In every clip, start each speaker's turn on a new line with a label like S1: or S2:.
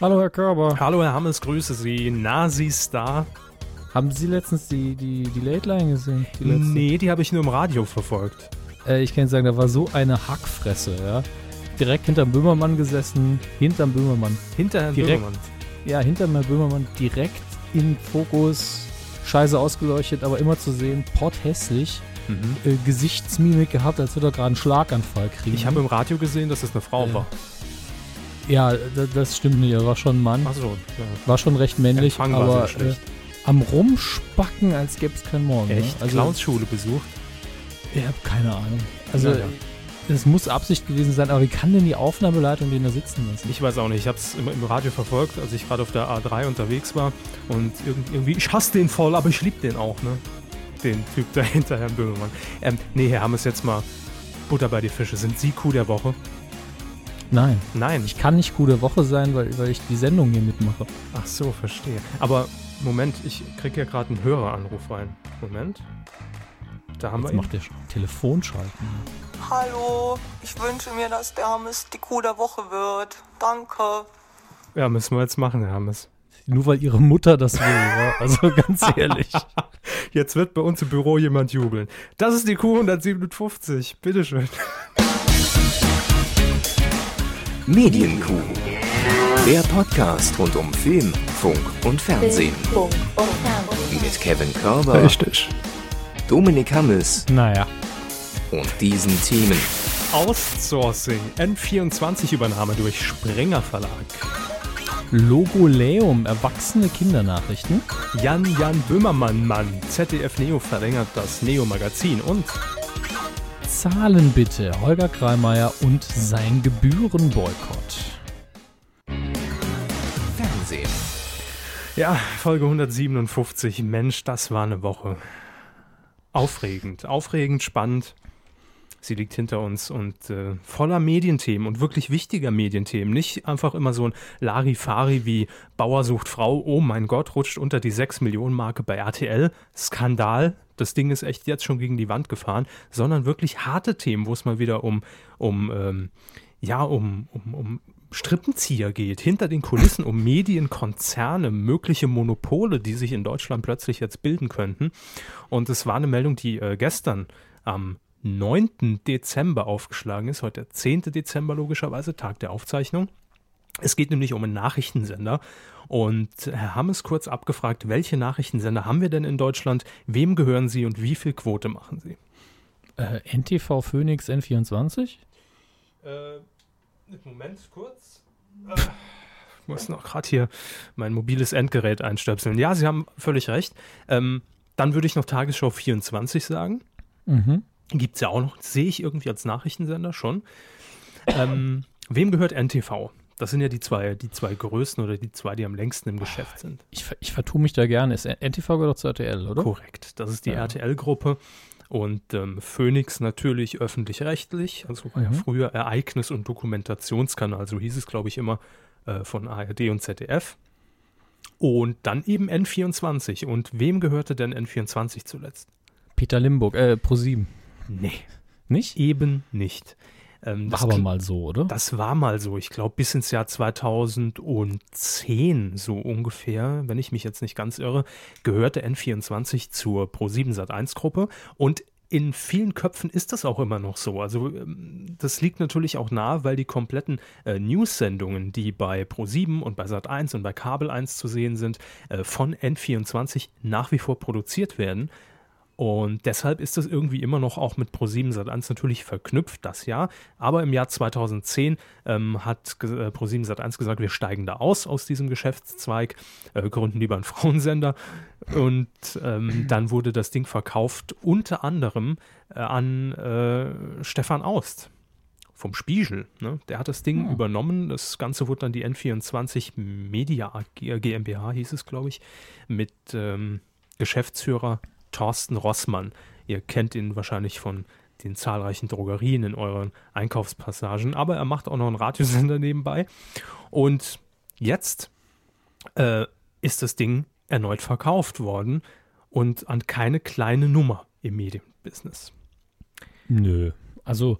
S1: Hallo Herr Körber.
S2: Hallo Herr Hammes, grüße Sie. Nasi-Star.
S1: Haben Sie letztens die, die, die Late Line gesehen?
S2: Die nee, die habe ich nur im Radio verfolgt.
S1: Äh, ich kann sagen, da war so eine Hackfresse, ja. Direkt hinterm Böhmermann gesessen, hinterm Böhmermann.
S2: Hinter Herrn
S1: direkt,
S2: Böhmermann?
S1: Ja, hinterm Herrn Böhmermann, direkt in Fokus, scheiße ausgeleuchtet, aber immer zu sehen, potthässlich. Mhm. Äh, Gesichtsmimik gehabt, als würde er gerade einen Schlaganfall kriegen.
S2: Ich habe im Radio gesehen, dass es eine Frau äh. war.
S1: Ja, das stimmt nicht. Er war schon ein Mann.
S2: Ach so,
S1: ja. War schon recht männlich, Empfang aber äh, am Rumspacken, als gäbe es keinen Morgen.
S2: Ne? Echt?
S1: Ne? Also,
S2: Clownsschule besucht?
S1: Ich habe keine Ahnung. Also, ja, ja. es muss Absicht gewesen sein, aber wie kann denn die Aufnahmeleitung den da sitzen lassen?
S2: Ich weiß auch nicht. Ich habe es im, im, Radio verfolgt, als ich gerade auf der A3 unterwegs war. Und irgendwie, ich hasse den voll, aber ich liebe den auch, ne? Den Typ dahinter, Herrn Böhmermann. Ähm, nee, Herr, haben es jetzt mal Butter bei die Fische. Sind Sie Kuh der Woche?
S1: Nein.
S2: Nein.
S1: Ich kann nicht gute Woche sein, weil, weil ich die Sendung hier mitmache.
S2: Ach so, verstehe. Aber Moment, ich kriege ja gerade einen Höreranruf rein. Moment.
S1: Da haben Jetzt wir macht der Telefonschalten.
S3: Hallo, ich wünsche mir, dass der Hammes die Kuh der Woche wird. Danke.
S2: Ja, müssen wir jetzt machen, Herr Hammes.
S1: Nur weil ihre Mutter das will, ja? Also ganz ehrlich.
S2: Jetzt wird bei uns im Büro jemand jubeln. Das ist die Kuh 157. Bitteschön.
S4: Medienkuh. Der Podcast rund um Film, Funk und Fernsehen. Mit Kevin Körber.
S2: Richtig.
S4: Dominik Hammes.
S1: Naja.
S4: Und diesen Themen.
S2: Outsourcing. N24-Übernahme durch Sprenger Verlag.
S1: Logoleum, erwachsene Kindernachrichten.
S2: Jan Jan Böhmermann Mann. ZDF Neo verlängert das Neo Magazin und
S1: Zahlen bitte. Holger Kreimeier und sein Gebührenboykott.
S4: Fernsehen.
S2: Ja, Folge 157. Mensch, das war eine Woche. Aufregend, aufregend, spannend. Sie liegt hinter uns und äh, voller Medienthemen und wirklich wichtiger Medienthemen. Nicht einfach immer so ein Larifari wie Bauer sucht Frau, oh mein Gott, rutscht unter die 6 Millionen Marke bei RTL. Skandal, das Ding ist echt jetzt schon gegen die Wand gefahren, sondern wirklich harte Themen, wo es mal wieder um, um ähm, ja, um, um, um Strippenzieher geht, hinter den Kulissen um Medienkonzerne, mögliche Monopole, die sich in Deutschland plötzlich jetzt bilden könnten. Und es war eine Meldung, die äh, gestern am 9. Dezember aufgeschlagen ist, heute der 10. Dezember logischerweise, Tag der Aufzeichnung. Es geht nämlich um einen Nachrichtensender und Herr Hammes kurz abgefragt, welche Nachrichtensender haben wir denn in Deutschland, wem gehören sie und wie viel Quote machen sie?
S1: Äh, NTV Phoenix N24?
S2: Äh, Moment, kurz. Äh, ich muss noch gerade hier mein mobiles Endgerät einstöpseln. Ja, Sie haben völlig recht. Ähm, dann würde ich noch Tagesschau 24 sagen. Mhm. Gibt es ja auch noch, sehe ich irgendwie als Nachrichtensender schon. Ähm, wem gehört NTV? Das sind ja die zwei, die zwei größten oder die zwei, die am längsten im Geschäft sind.
S1: Ich, ich vertue mich da gerne. Ist NTV gehört zur RTL, oder?
S2: Korrekt. Das ist die ja. RTL-Gruppe. Und ähm, Phoenix natürlich öffentlich-rechtlich, also war mhm. ja früher Ereignis- und Dokumentationskanal, so hieß es, glaube ich, immer äh, von ARD und ZDF. Und dann eben N24. Und wem gehörte denn N24 zuletzt?
S1: Peter Limburg, äh, Pro7.
S2: Nee. Nicht? Eben nicht.
S1: Ähm, war aber mal so, oder?
S2: Das war mal so. Ich glaube, bis ins Jahr 2010 so ungefähr, wenn ich mich jetzt nicht ganz irre, gehörte N24 zur Pro7 Sat1 Gruppe und in vielen Köpfen ist das auch immer noch so. Also ähm, das liegt natürlich auch nahe, weil die kompletten äh, News-Sendungen, die bei Pro7 und bei Sat1 und bei Kabel 1 zu sehen sind, äh, von N24 nach wie vor produziert werden. Und deshalb ist es irgendwie immer noch auch mit Pro7 Sat1 natürlich verknüpft, das Jahr. Aber im Jahr 2010 ähm, hat äh, Pro7 Sat1 gesagt, wir steigen da aus aus diesem Geschäftszweig, äh, gründen lieber einen Frauensender. Und ähm, dann wurde das Ding verkauft unter anderem äh, an äh, Stefan Aust vom Spiegel. Ne? Der hat das Ding ja. Ah. übernommen. Das Ganze wurde dann die N24 Media GmbH, hieß es, glaube ich, mit ähm, Geschäftsführer Thorsten Rossmann. Ihr kennt ihn wahrscheinlich von den zahlreichen Drogerien in euren Einkaufspassagen, aber er macht auch noch einen Radiosender nebenbei. Und jetzt äh, ist das Ding erneut verkauft worden und an keine kleine Nummer im Medienbusiness.
S1: Nö, also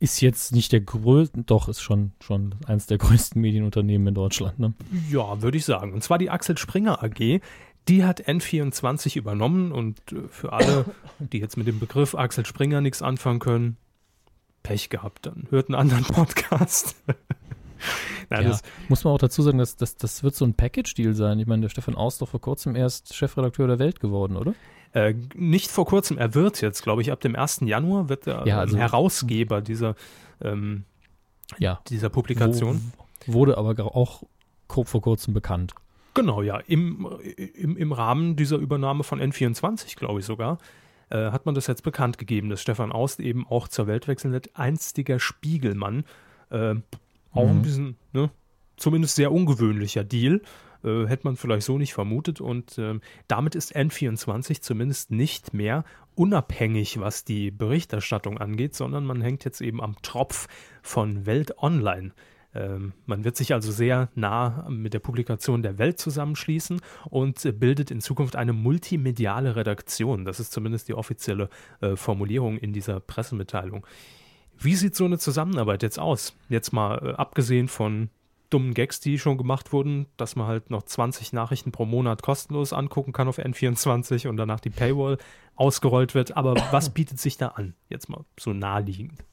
S1: ist jetzt nicht der größte, doch, ist schon, schon eins der größten Medienunternehmen in Deutschland. Ne?
S2: Ja, würde ich sagen. Und zwar die Axel Springer AG. Die hat N24 übernommen und äh, für alle, die jetzt mit dem Begriff Axel Springer nichts anfangen können, Pech gehabt, dann hört einen anderen Podcast.
S1: Nein, ja, muss man auch dazu sagen, dass, dass das wird so ein Package-Deal sein. Ich meine, der Stefan Aust doch vor kurzem erst Chefredakteur der Welt geworden, oder?
S2: Äh, nicht vor kurzem, er wird jetzt, glaube ich, ab dem 1. Januar wird er ja, also, Herausgeber dieser, ähm, ja, dieser Publikation.
S1: Wo, wurde aber auch vor kurzem bekannt.
S2: Genau, ja. Im, im, Im Rahmen dieser Übernahme von N24, glaube ich sogar, äh, hat man das jetzt bekannt gegeben, dass Stefan Aust eben auch zur Welt wechseln wird. Einstiger Spiegelmann. Äh, auch mhm. ein bisschen, ne, zumindest sehr ungewöhnlicher Deal. Äh, hätte man vielleicht so nicht vermutet. Und äh, damit ist N24 zumindest nicht mehr unabhängig, was die Berichterstattung angeht, sondern man hängt jetzt eben am Tropf von Welt Online. Ähm, man wird sich also sehr nah mit der Publikation der Welt zusammenschließen und äh, bildet in Zukunft eine multimediale Redaktion. Das ist zumindest die offizielle äh, Formulierung in dieser Pressemitteilung. Wie sieht so eine Zusammenarbeit jetzt aus? Jetzt mal äh, abgesehen von dummen Gags, die schon gemacht wurden, dass man halt noch 20 Nachrichten pro Monat kostenlos angucken kann auf N24 und danach die Paywall ausgerollt wird. Aber was bietet sich da an? Jetzt mal so naheliegend.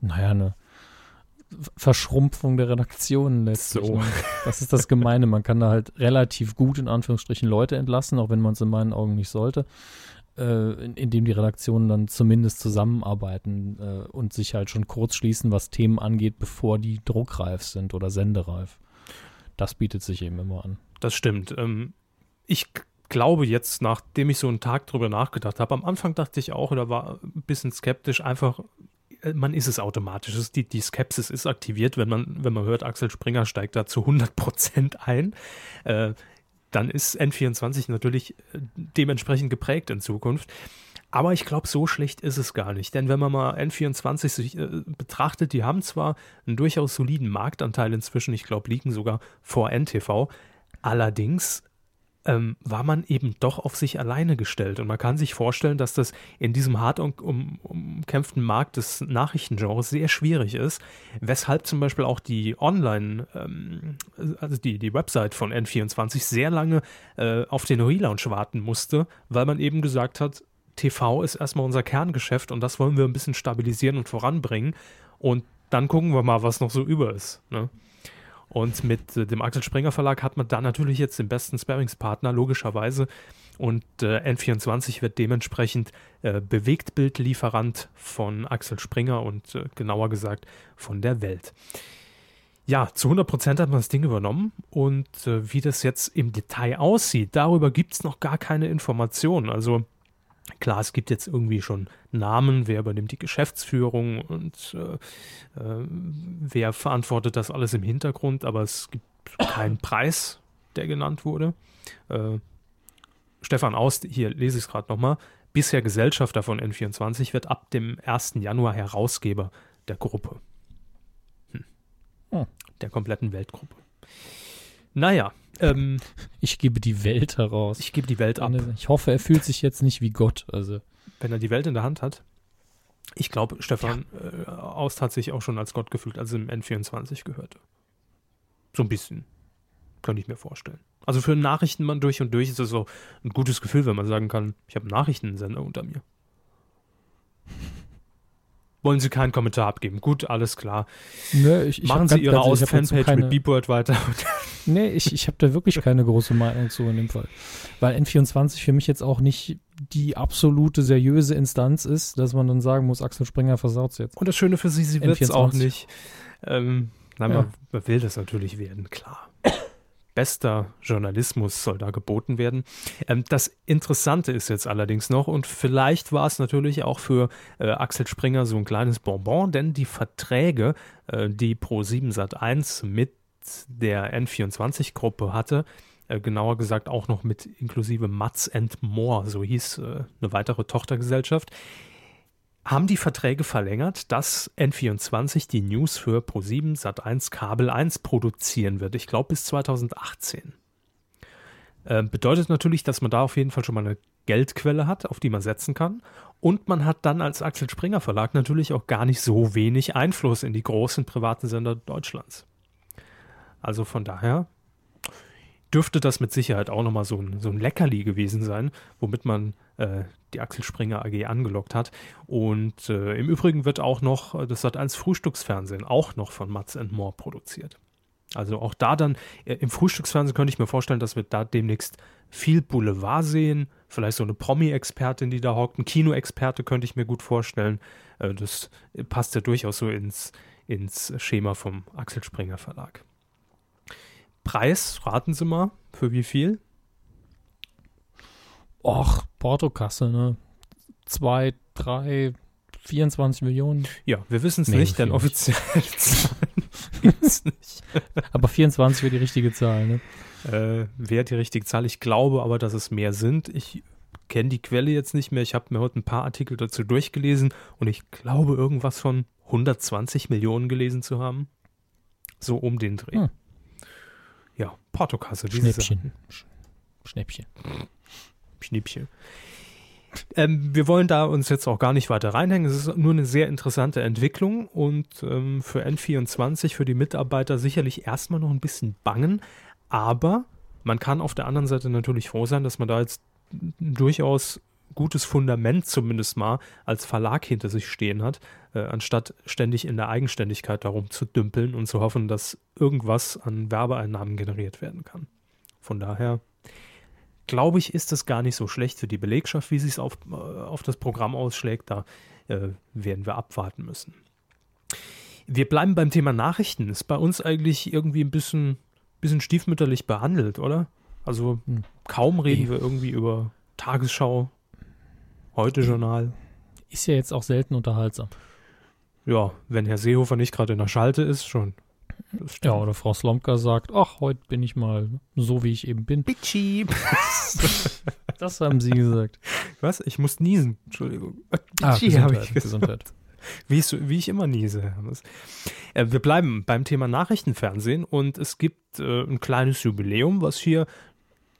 S1: Naja, eine Verschrumpfung der Redaktionen letztlich. So. Ne? Das ist das Gemeine. Man kann da halt relativ gut in Anführungsstrichen Leute entlassen, auch wenn man es in meinen Augen nicht sollte äh, in, in, die Redaktionen dann zumindest zusammenarbeiten äh, und sich halt schon kurz schließen, was Themen angeht, bevor die druckreif sind oder sendereif. Das bietet sich eben immer an.
S2: Das stimmt. Ähm, ich glaube jetzt, nachdem ich so einen Tag drüber nachgedacht habe, am Anfang dachte ich auch oder war ein bisschen skeptisch, einfach man ist es automatisch. Die, die Skepsis ist aktiviert, wenn man, wenn man hört, Axel Springer steigt da zu 100 Prozent ein. Äh, dann ist N24 natürlich äh, dementsprechend geprägt in Zukunft. Aber ich glaube, so schlecht ist es gar nicht. Denn wenn man mal N24 sich, äh, betrachtet, die haben zwar einen durchaus soliden Marktanteil inzwischen, ich glaube, liegen sogar vor NTV. Allerdings ähm, war man eben doch auf sich alleine gestellt. Und man kann sich vorstellen, dass das in diesem hart um, um, umkämpften Markt des Nachrichtengenres sehr schwierig ist, weshalb zum Beispiel auch die Online, ähm, also die, die Website von N24 sehr lange äh, auf den Relaunch warten musste, weil man eben gesagt hat, TV ist erstmal unser Kerngeschäft und das wollen wir ein bisschen stabilisieren und voranbringen. Und dann gucken wir mal, was noch so über ist. Ne? Und mit äh, dem Axel Springer Verlag hat man da natürlich jetzt den besten Sparringspartner, logischerweise. Und äh, N24 wird dementsprechend äh, Bewegtbildlieferant von Axel Springer und äh, genauer gesagt von der Welt. Ja, zu 100 Prozent hat man das Ding übernommen und äh, wie das jetzt im Detail aussieht, darüber gibt es noch gar keine Informationen. Also Klar, es gibt jetzt irgendwie schon Namen, wer übernimmt die Geschäftsführung und äh, äh, wer verantwortet das alles im Hintergrund, aber es gibt keinen Preis, der genannt wurde. Äh, Stefan Aust, hier lese ich es gerade nochmal, bisher Gesellschafter von N24, wird ab dem 1. Januar Herausgeber der Gruppe. Hm. Hm. Der kompletten Weltgruppe. Naja, ähm,
S1: ich gebe die Welt heraus.
S2: Ich gebe die Welt ab.
S1: Ich hoffe, er fühlt sich jetzt nicht wie Gott. Also.
S2: Wenn er die Welt in der Hand hat. Ich glaube, Stefan ja. äh, Aust hat sich auch schon als Gott gefühlt, als er im N24 gehörte. So ein bisschen. Könnte ich mir vorstellen. Also für einen Nachrichtenmann durch und durch ist es so ein gutes Gefühl, wenn man sagen kann, ich habe einen Nachrichtensender unter mir wollen Sie keinen Kommentar abgeben. Gut, alles klar.
S1: Nee, ich, ich
S2: Machen Sie Ihre Aus-Fanpage keine... mit Beepworld weiter.
S1: nee, ich, ich habe da wirklich keine große Meinung zu in dem Fall. Weil N24 für mich jetzt auch nicht die absolute seriöse Instanz ist, dass man dann sagen muss, Axel Springer versaut jetzt.
S2: Und das Schöne für Sie, sie wird es auch nicht. Ähm, na, ja. man, man will das natürlich werden, klar bester Journalismus soll da geboten werden. Ähm, das Interessante ist jetzt allerdings noch, und vielleicht war es natürlich auch für äh, Axel Springer so ein kleines Bonbon, denn die Verträge, äh, die Pro7 Sat1 mit der N24-Gruppe hatte, äh, genauer gesagt auch noch mit inklusive Mats and More, so hieß äh, eine weitere Tochtergesellschaft, haben die Verträge verlängert, dass N24 die News für Pro7 Sat1 Kabel 1 produzieren wird. Ich glaube bis 2018. Äh, bedeutet natürlich, dass man da auf jeden Fall schon mal eine Geldquelle hat, auf die man setzen kann. Und man hat dann als Axel Springer Verlag natürlich auch gar nicht so wenig Einfluss in die großen privaten Sender Deutschlands. Also von daher dürfte das mit Sicherheit auch nochmal so ein, so ein Leckerli gewesen sein, womit man äh, die Axel Springer AG angelockt hat. Und äh, im Übrigen wird auch noch äh, das Sat1 Frühstücksfernsehen auch noch von Mats Moore produziert. Also auch da dann äh, im Frühstücksfernsehen könnte ich mir vorstellen, dass wir da demnächst viel Boulevard sehen, vielleicht so eine Promi-Expertin, die da hockt, ein Kino-Experte könnte ich mir gut vorstellen. Äh, das passt ja durchaus so ins, ins Schema vom Axel Springer Verlag. Preis, raten Sie mal, für wie viel?
S1: Och, Portokasse, ne? Zwei, drei, 24 Millionen.
S2: Ja, wir wissen es nee, nicht, denn offiziell
S1: gibt es nicht. aber 24 wäre die richtige Zahl, ne?
S2: Äh, wäre die richtige Zahl. Ich glaube aber, dass es mehr sind. Ich kenne die Quelle jetzt nicht mehr. Ich habe mir heute ein paar Artikel dazu durchgelesen und ich glaube, irgendwas von 120 Millionen gelesen zu haben. So um den Dreh. Hm. Ja, Portokasse.
S1: Schnäppchen. Schnäppchen.
S2: Schnippchen. Ähm, wir wollen da uns jetzt auch gar nicht weiter reinhängen. Es ist nur eine sehr interessante Entwicklung und ähm, für N24, für die Mitarbeiter sicherlich erstmal noch ein bisschen bangen. Aber man kann auf der anderen Seite natürlich froh sein, dass man da jetzt durchaus gutes Fundament zumindest mal als Verlag hinter sich stehen hat, äh, anstatt ständig in der Eigenständigkeit darum zu dümpeln und zu hoffen, dass irgendwas an Werbeeinnahmen generiert werden kann. Von daher glaube ich, ist es gar nicht so schlecht für die Belegschaft, wie sie es auf, äh, auf das Programm ausschlägt. Da äh, werden wir abwarten müssen. Wir bleiben beim Thema Nachrichten. Ist bei uns eigentlich irgendwie ein bisschen, bisschen stiefmütterlich behandelt, oder? Also hm. kaum reden wir irgendwie über Tagesschau, Heute-Journal.
S1: Ist ja jetzt auch selten unterhaltsam.
S2: Ja, wenn Herr Seehofer nicht gerade in der Schalte ist, schon.
S1: Ja, oder Frau Slomka sagt, ach, heute bin ich mal so, wie ich eben bin.
S2: Bitchy.
S1: das haben sie gesagt.
S2: Was? Ich muss niesen. Entschuldigung.
S1: Ah, Bitchy habe ich Gesundheit.
S2: Wie ich, wie ich immer niese. Äh, wir bleiben beim Thema Nachrichtenfernsehen und es gibt äh, ein kleines Jubiläum, was hier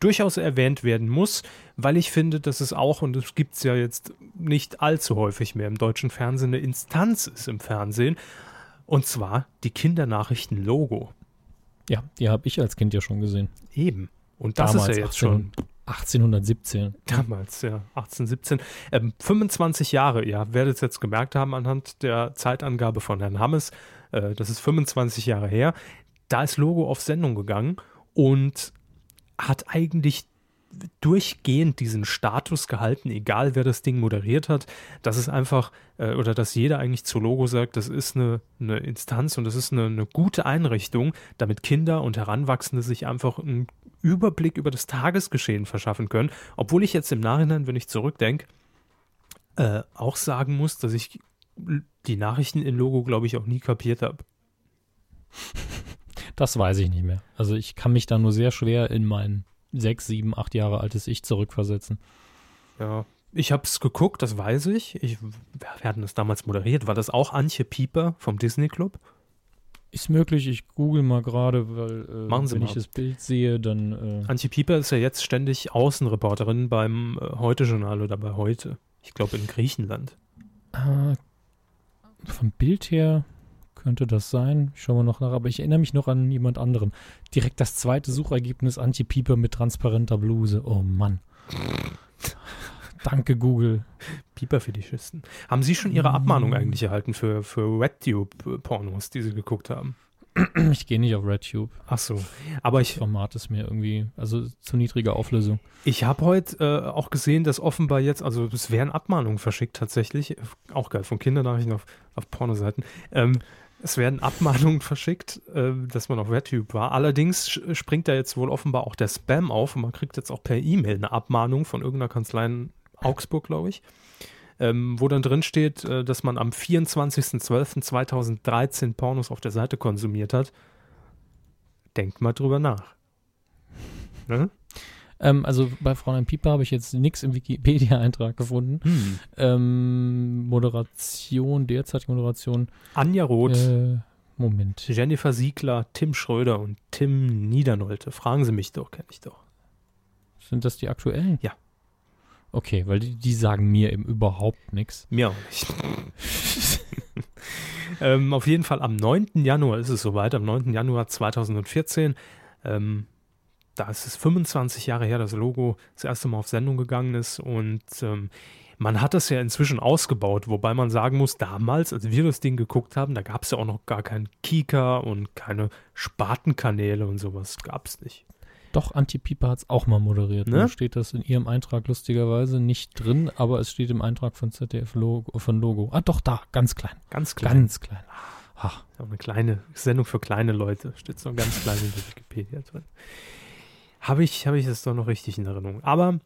S2: durchaus erwähnt werden muss, weil ich finde, dass es auch, und es gibt es ja jetzt nicht allzu häufig mehr im deutschen Fernsehen, eine Instanz ist im Fernsehen, und zwar die Kindernachrichten-Logo.
S1: Ja, die habe ich als Kind ja schon gesehen.
S2: Eben. Und das Damals ist ja jetzt 18, schon.
S1: 1817.
S2: Damals, ja, 1817. Ähm, 25 Jahre, ja, werdet es jetzt gemerkt haben anhand der Zeitangabe von Herrn Hammes. Äh, das ist 25 Jahre her. Da ist Logo auf Sendung gegangen und hat eigentlich durchgehend diesen Status gehalten, egal wer das Ding moderiert hat, dass es einfach, äh, oder dass jeder eigentlich zu Logo sagt, das ist eine, eine Instanz und das ist eine, eine, gute Einrichtung, damit Kinder und Heranwachsende sich einfach einen Überblick über das Tagesgeschehen verschaffen können. Obwohl ich jetzt im Nachhinein, wenn ich zurückdenke, äh, auch sagen muss, dass ich die Nachrichten in Logo, glaube ich, auch nie kapiert habe.
S1: Das weiß ich nicht mehr. Also ich kann mich da nur sehr schwer in meinen sechs, sieben, acht Jahre altes Ich zurückversetzen.
S2: Ja, ich habe es geguckt, das weiß ich. ich. Wir hatten das damals moderiert. War das auch Antje Pieper vom Disney Club?
S1: Ist möglich, ich google mal gerade, weil äh, wenn
S2: mal.
S1: ich das Bild sehe, dann. Äh
S2: Antje Pieper ist ja jetzt ständig Außenreporterin beim äh, Heute-Journal oder bei Heute. Ich glaube in Griechenland.
S1: Äh, vom Bild her könnte das sein. Ich schaue mal noch nach, aber ich erinnere mich noch an jemand anderen. Direkt das zweite Suchergebnis Anti-Pieper mit transparenter Bluse. Oh Mann. Danke, Google.
S2: Pieper-Fetischisten. Haben Sie schon Ihre Abmahnung eigentlich erhalten für, für RedTube-Pornos, die Sie geguckt haben?
S1: Ich gehe nicht auf RedTube.
S2: Ach so. Aber ich.
S1: Das Format ist mir irgendwie, also zu niedrige Auflösung.
S2: Ich habe heute äh, auch gesehen, dass offenbar jetzt, also es werden Abmahnungen verschickt tatsächlich. Auch geil, von Kindernachrichten auf, auf Pornoseiten. Ähm, es werden Abmahnungen verschickt, äh, dass man auf RedTube war. Allerdings springt da jetzt wohl offenbar auch der Spam auf und man kriegt jetzt auch per E-Mail eine Abmahnung von irgendeiner Kanzlei in Augsburg, glaube ich, ähm, wo dann drin steht, äh, dass man am 24.12.2013 Pornos auf der Seite konsumiert hat. Denkt mal drüber nach.
S1: Ne? Ähm, also bei Fräulein Pieper habe ich jetzt nichts im Wikipedia-Eintrag gefunden. Hm. Ähm, Moderation, derzeitige Moderation.
S2: Anja Roth.
S1: Äh, Moment.
S2: Jennifer Siegler, Tim Schröder und Tim Niedernolte. Fragen Sie mich doch, kenne ich doch.
S1: Sind das die aktuellen?
S2: Ja.
S1: Okay, weil die, die sagen mir eben überhaupt nichts.
S2: Mir auch nicht. ähm, auf jeden Fall am 9. Januar ist es soweit, am 9. Januar 2014. Ähm, da ist es 25 Jahre her, das Logo das erste Mal auf Sendung gegangen ist und ähm, man hat das ja inzwischen ausgebaut, wobei man sagen muss, damals, als wir das Ding geguckt haben, da gab es ja auch noch gar keinen Kika und keine Spatenkanäle und sowas gab es nicht.
S1: Doch, Antipipa hat es auch mal moderiert.
S2: Ne?
S1: Da steht das in ihrem Eintrag lustigerweise nicht drin, aber es steht im Eintrag von ZDF Logo, von Logo. Ah, doch, da, ganz klein.
S2: Ganz klein.
S1: Ganz klein. Ach,
S2: Auch eine kleine Sendung für kleine Leute. Steht so ganz klein in der Wikipedia drin. Habe ich, habe ich das doch noch richtig in Erinnerung. Aber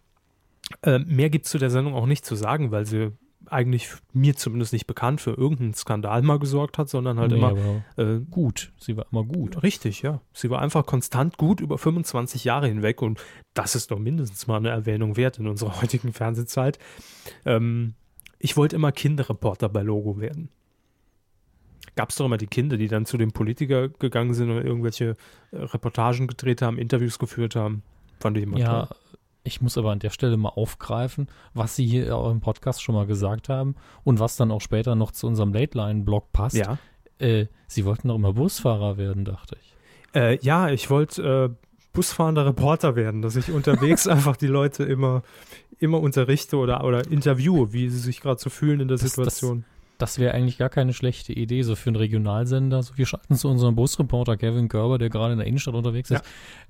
S2: äh, mehr gibt es zu der Sendung auch nicht zu sagen, weil sie eigentlich mir zumindest nicht bekannt für irgendeinen Skandal mal gesorgt hat, sondern halt
S1: nee,
S2: immer äh,
S1: gut. Sie war immer gut.
S2: Richtig, ja. Sie war einfach konstant gut über 25 Jahre hinweg und das ist doch mindestens mal eine Erwähnung wert in unserer heutigen Fernsehzeit. Ähm, ich wollte immer Kinderreporter bei Logo werden. Gab es doch immer die Kinder, die dann zu dem Politiker gegangen sind und irgendwelche äh, Reportagen gedreht haben, Interviews geführt haben. Fand ich immer
S1: Ja,
S2: toll.
S1: ich muss aber an der Stelle mal aufgreifen, was Sie hier auch im Podcast schon mal gesagt haben und was dann auch später noch zu unserem Late-Line-Blog passt.
S2: Ja,
S1: Äh, Sie wollten doch immer Busfahrer werden, dachte ich.
S2: äh, ja ich wollte äh, Busfahrender Reporter werden, dass ich unterwegs einfach die Leute immer, immer unterrichte oder, oder interviewe, wie sie sich gerade so fühlen in der
S1: das-
S2: Situation.
S1: Das wäre eigentlich gar keine schlechte Idee, so für einen Regionalsender. So, wir schalten zu unserem Busreporter Kevin Körber, der gerade in der Innenstadt unterwegs ist.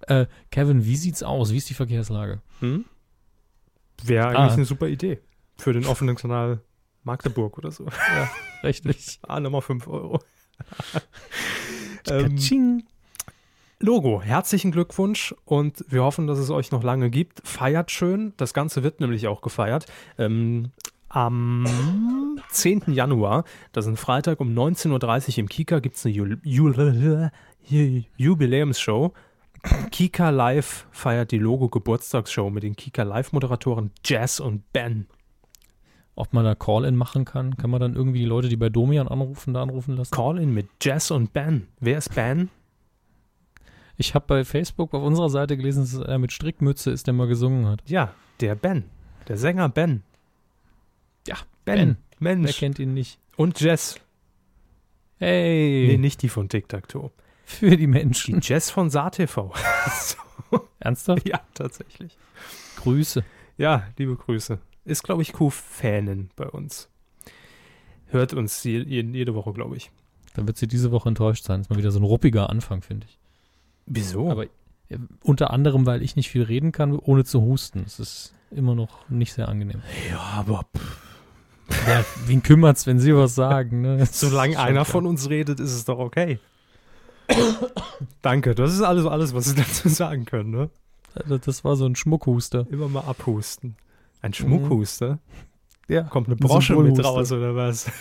S1: Äh, Kevin, wie sieht's aus? Wie ist die Verkehrslage?
S2: Hm? Wäre
S1: Ah.
S2: eigentlich eine super Idee. Für den offenen Kanal Magdeburg oder so.
S1: Ja, richtig.
S2: Ah, nochmal 5 Euro. ähm. Logo, herzlichen Glückwunsch und wir hoffen, dass es euch noch lange gibt. Feiert schön. Das Ganze wird nämlich auch gefeiert. Ähm, am 10. Januar, das ist ein Freitag um 19.30 Uhr im Kika, gibt es eine Jul Ju- Jubiläumsshow. Kika Live feiert die Logo-Geburtstagsshow mit den Kika Live-Moderatoren Jazz und Ben.
S1: Ob man da Call-In machen kann? Kann man dann irgendwie die Leute, die bei Domian anrufen, da anrufen lassen?
S2: Call-in mit Jazz und Ben. Wer ist Ben?
S1: Ich habe bei Facebook auf unserer Seite gelesen, dass er mit Strickmütze ist, der mal gesungen hat.
S2: Ja, der Ben. Der Sänger Ben.
S1: Ja,
S2: Ben.
S1: Wer
S2: Mensch.
S1: kennt ihn nicht?
S2: Und Jess.
S1: Hey,
S2: Nee, nicht die von Tic Tac Toe.
S1: für die
S2: Die
S1: Menschen.
S2: Jess von SaTV.
S1: Ernsthaft?
S2: ja, tatsächlich.
S1: Grüße.
S2: Ja, liebe Grüße. Ist, glaube ich, Q-Fanin bei uns. Hört uns je, je, jede Woche, glaube ich.
S1: Dann wird sie diese Woche enttäuscht sein. ist mal wieder so ein ruppiger Anfang, finde ich.
S2: Wieso?
S1: Aber äh, unter anderem, weil ich nicht viel reden kann, ohne zu husten. Es ist immer noch nicht sehr angenehm.
S2: ja, aber pff,
S1: Ja, wen kümmert's, wenn Sie was sagen? Ne?
S2: solange einer
S1: klar.
S2: von uns redet, ist es doch okay. Danke, das ist alles, alles, was wir dazu sagen können, ne?
S1: Das- Das war so ein Schmuckhuster.
S2: Immer mal abhusten. Ein Schmuckhuster?
S1: Ja.
S2: Kommt eine
S1: Ein
S2: Brosche mit
S1: Symbolhuster.
S2: raus, oder was?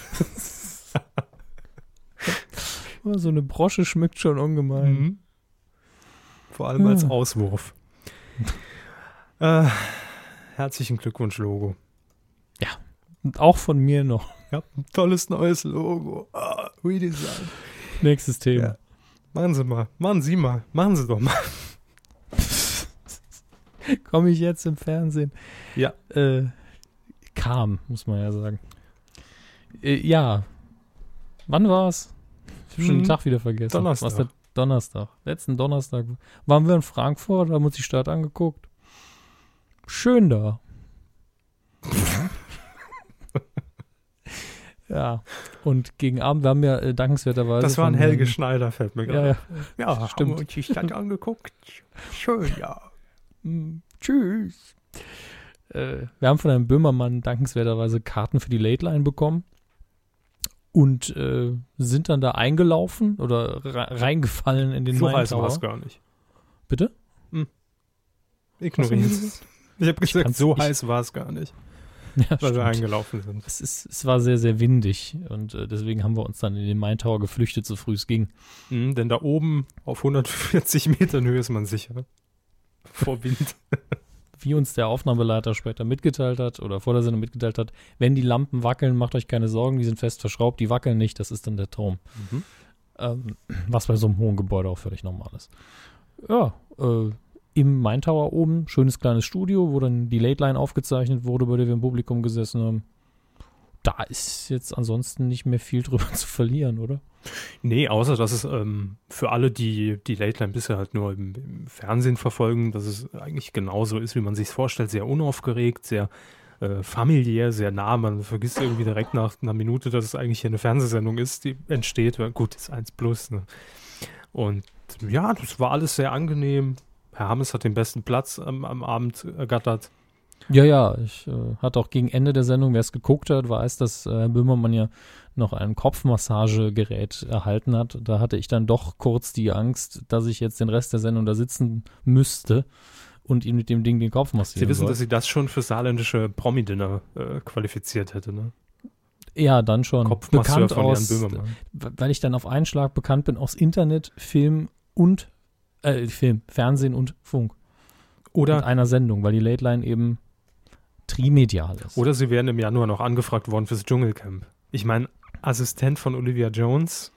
S1: So eine Brosche schmeckt schon ungemein.
S2: Mhm. Vor allem als
S1: Ah.
S2: Auswurf. äh, herzlichen Glückwunsch, Logo.
S1: Und auch von mir noch.
S2: Ja, ein tolles neues Logo. Ah, Redesign.
S1: Nächstes Thema.
S2: Ja. Machen Sie mal. Machen Sie mal. Machen Sie doch mal.
S1: Komme ich jetzt im Fernsehen?
S2: Ja.
S1: Äh, kam, muss man ja sagen. Äh, ja. Wann war's? Ich habe schon
S2: Hm,
S1: den Tag wieder vergessen.
S2: Donnerstag.
S1: Donnerstag. Letzten Donnerstag. Waren wir in Frankfurt, haben uns die Stadt angeguckt. Schön da. Ja. Und gegen Abend, wir haben ja äh, dankenswerterweise.
S2: Das war ein Helge
S1: Herrn-
S2: Schneider, fällt mir gerade.
S1: ja.
S2: Ja,
S1: Stimmt.
S2: haben wir uns die Stadt angeguckt. Schön, ja.
S1: Mm, Tschüss. Äh, wir haben von einem Böhmermann dankenswerterweise Karten für die Late Line bekommen und äh, sind dann da eingelaufen oder re reingefallen in den
S2: So heiß war es gar nicht.
S1: Bitte?
S2: Ignorieren Sie es. Ich habe gesagt, so heiß war es gar nicht,
S1: Ja,
S2: weil wir eingelaufen sind.
S1: es, ist, es war sehr, sehr windig und äh, deswegen haben wir uns dann in den Main Tower geflüchtet, so früh es ging.
S2: Mhm, denn da oben auf 140 Metern Höhe ist man sicher. Vor Wind.
S1: Wie uns der Aufnahmeleiter später mitgeteilt hat oder vor der Sendung mitgeteilt hat, wenn die Lampen wackeln, macht euch keine Sorgen, die sind fest verschraubt, die wackeln nicht, das ist dann der Turm. Ähm, was bei so einem hohen Gebäude auch völlig normal ist. Ja, äh, im Main Tower oben. Schönes kleines Studio, wo dann die Late Line aufgezeichnet wurde, bei der wir im Publikum gesessen haben. Da ist jetzt ansonsten nicht mehr viel drüber zu verlieren, oder?
S2: Nee, außer dass es ähm, für alle, die die Late Line bisher halt nur im, im, Fernsehen verfolgen, dass es eigentlich genauso ist, wie man sich vorstellt. Sehr unaufgeregt, sehr äh, familiär, sehr nah. Man vergisst irgendwie direkt nach einer Minute, dass es eigentlich hier eine Fernsehsendung ist, die entsteht. Gut, ist 1 plus. Ne? Und ja, das war alles sehr angenehm. Herr Hammes hat den besten Platz am, am Abend ergattert.
S1: Ja, ja, ich äh, hatte auch gegen Ende der Sendung, wer es geguckt hat, weiß, dass äh, Herr Böhmermann ja noch ein Kopfmassagegerät erhalten hat. Da hatte ich dann doch kurz die Angst, dass ich jetzt den Rest der Sendung da sitzen müsste und ihm mit dem Ding den Kopf massieren
S2: Sie wissen,
S1: soll.
S2: dass sie das schon für saarländische Promi-Dinner äh, qualifiziert hätte, ne?
S1: Ja, dann schon.
S2: Kopfmasseur
S1: bekannt
S2: von
S1: aus,
S2: Jan Böhmermann.
S1: weil ich dann auf einen Schlag bekannt bin aus Internet, Film und äh, Film, Fernsehen und Funk.
S2: Oder
S1: Mit einer Sendung, weil die Late Line eben trimedial ist.
S2: Oder sie wären im Januar noch angefragt worden fürs Dschungelcamp. Ich meine, Assistent von Olivia Jones,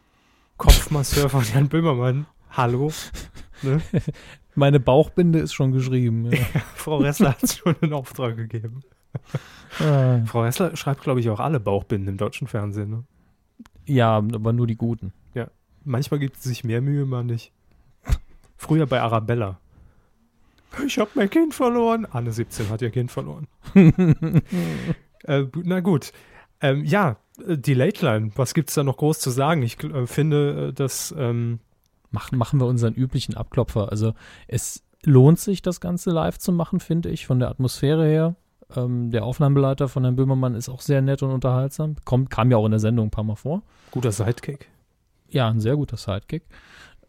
S2: Kopfmasseur von Jan Böhmermann. Hallo? Ne?
S1: Meine Bauchbinde ist schon geschrieben. Ja.
S2: Frau Ressler hat schon einen Auftrag gegeben.
S1: Ah.
S2: Frau Ressler schreibt, glaube ich, auch alle Bauchbinden im deutschen Fernsehen. Ne?
S1: ja, aber nur die guten.
S2: Manchmal gibt sie sich mehr Mühe, mal nicht. Früher bei Arabella. Ich habe mein Kind verloren. Anne 17 hat ihr Kind verloren. äh, na gut. Ähm, ja, äh, die Late Line, was gibt es da noch groß zu sagen? Ich äh, finde, äh, dass ähm,
S1: Machen, machen wir unseren üblichen Abklopfer. Also es lohnt sich, das Ganze live zu machen, finde ich, von der Atmosphäre her. Ähm, der Aufnahmeleiter von Herrn Böhmermann ist auch sehr nett und unterhaltsam. Kommt, kam ja auch in der Sendung ein paar Mal vor.
S2: guter Sidekick.
S1: Ja, ein sehr guter Sidekick.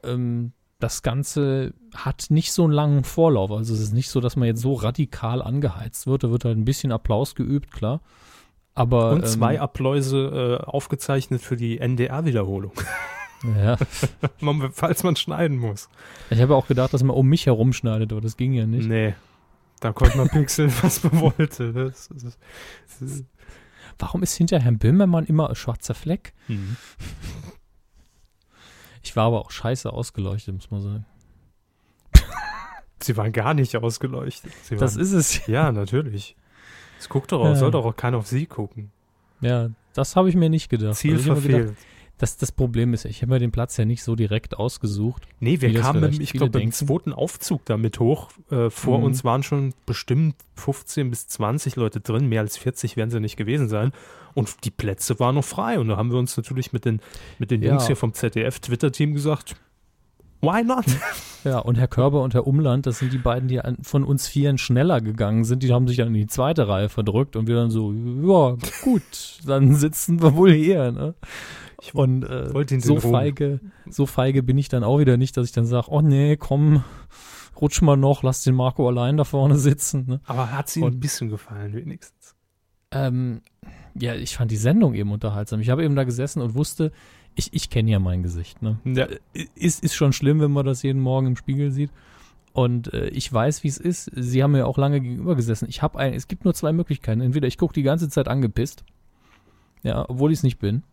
S1: Ähm, das Ganze hat nicht so einen langen Vorlauf. Also es ist nicht so, dass man jetzt so radikal angeheizt wird. Da wird halt ein bisschen Applaus geübt, klar. Aber
S2: Und zwei
S1: ähm,
S2: Appläuse äh, aufgezeichnet für die NDR-Wiederholung,
S1: ja.
S2: Man- falls man schneiden muss.
S1: Ich habe auch gedacht, dass man um mich herum schneidet, aber das ging ja nicht.
S2: Nee, da konnte man pixeln, was man wollte. Das, das, das,
S1: Warum ist hinter Herrn Böhmermann immer ein schwarzer Fleck?
S2: Mhm.
S1: Ich war aber auch scheiße ausgeleuchtet, muss man sagen.
S2: Sie waren gar nicht ausgeleuchtet. Sie
S1: Das
S2: waren,
S1: ist es.
S2: ja, natürlich. Es guckt doch auch,
S1: Ja.
S2: soll doch auch keiner auf sie gucken.
S1: Ja, das habe ich mir nicht gedacht.
S2: Ziel
S1: Also
S2: verfehlt.
S1: Gedacht, das, das Problem ist, ich habe mir den Platz ja nicht so direkt ausgesucht.
S2: Nee, wir kamen, ich glaube, im
S1: denken.
S2: zweiten Aufzug damit hoch. Äh, vor
S1: Mhm.
S2: uns waren schon bestimmt 15 bis 20 Leute drin. Mehr als 40 werden sie nicht gewesen sein. Und die Plätze waren noch frei. Und da haben wir uns natürlich mit den, mit den
S1: Ja.
S2: Jungs hier vom ZDF-Twitter-Team gesagt, why not?
S1: Ja, und Herr Körber und Herr Umland, das sind die beiden, die von uns Vieren schneller gegangen sind. Die haben sich dann in die zweite Reihe verdrückt und wir dann so, ja, gut, dann sitzen wir wohl hier. Ne?
S2: Ich
S1: Und äh,
S2: wollte ihn
S1: so feige, so feige bin ich dann auch wieder nicht, dass ich dann sage, oh nee, komm, rutsch mal noch, lass den Marco allein da vorne sitzen. Ne?
S2: Aber hat sie ein
S1: Und-
S2: bisschen gefallen, wenigstens.
S1: Ähm, ja, ich fand die Sendung eben unterhaltsam. Ich habe eben da gesessen und wusste, ich, ich kenne ja mein Gesicht. Ne?
S2: Ja.
S1: Äh, Ist, ist schon schlimm, wenn man das jeden Morgen im Spiegel sieht. Und äh, ich weiß, wie es ist. Sie haben mir auch lange gegenüber gesessen. Ich habe ein, es gibt nur zwei Möglichkeiten. Entweder ich gucke die ganze Zeit angepisst, ja, obwohl ich es nicht bin,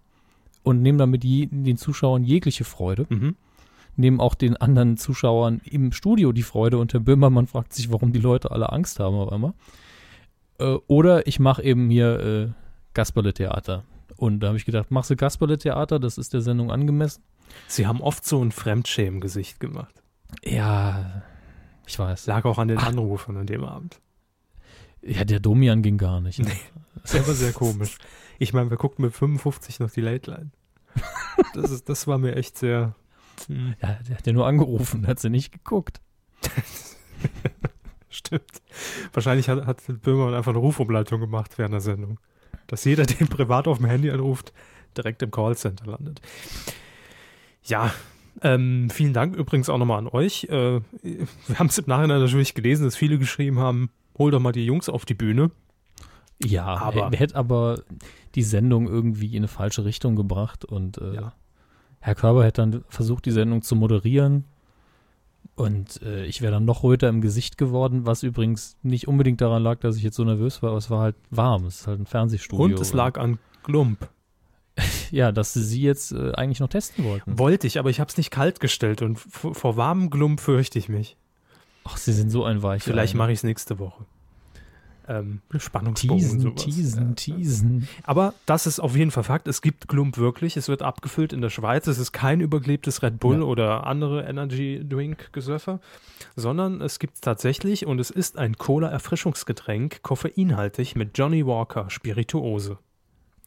S1: und nehme damit je, den Zuschauern jegliche Freude,
S2: Mhm.
S1: nehme auch den anderen Zuschauern im Studio die Freude und Herr Böhmermann fragt sich, warum die Leute alle Angst haben auf einmal. Äh, oder ich mache eben hier äh, Kasperle-Theater. Und da habe ich gedacht, machst du Kasperle-Theater, das ist der Sendung angemessen.
S2: Sie haben oft so ein Fremdschämen-Gesicht gemacht.
S1: Ja, ich weiß.
S2: Lag auch an den
S1: Ach.
S2: Anrufern an dem Abend.
S1: Ja, der Domian ging gar nicht.
S2: Nee. Das ist aber sehr komisch. Ich meine, wir guckten mit 55 noch die Late Line. Das, ist, das war mir echt sehr. hm,
S1: Ja, der hat ja nur angerufen, hat sie nicht geguckt.
S2: Stimmt. Wahrscheinlich hat, hat Böhmermann einfach eine Rufumleitung gemacht während der Sendung. Dass jeder, den privat auf dem Handy anruft, direkt im Callcenter landet. Ja, ähm, vielen Dank übrigens auch nochmal an euch. Äh, wir haben es im Nachhinein natürlich gelesen, dass viele geschrieben haben, hol doch mal die Jungs auf die Bühne.
S1: Ja,
S2: Aber-
S1: er hätte aber die Sendung irgendwie in eine falsche Richtung gebracht und äh,
S2: Ja.
S1: Herr Körber hätte dann versucht, die Sendung zu moderieren und äh, ich wäre dann noch röter im Gesicht geworden, was übrigens nicht unbedingt daran lag, dass ich jetzt so nervös war, aber es war halt warm, es ist halt ein Fernsehstudio.
S2: Und es lag an Glump.
S1: Ja, dass sie jetzt äh, eigentlich noch testen wollten.
S2: Wollte ich, aber ich habe es nicht kalt gestellt und vor warmem Glump fürchte ich mich.
S1: Ach, sie sind so ein weicher.
S2: Vielleicht mache ich es nächste Woche. Ähm, Spannungsbogen
S1: Teasen,
S2: sowas.
S1: teasen,
S2: Ja.
S1: teasen.
S2: Aber das ist auf jeden Fall Fakt. Es gibt Glump wirklich. Es wird abgefüllt in der Schweiz. Es ist kein überklebtes Red Bull
S1: Ja.
S2: oder andere Energy Drink Gesöffe, sondern es gibt es tatsächlich und es ist ein Cola-Erfrischungsgetränk, koffeinhaltig mit Johnny Walker Spirituose.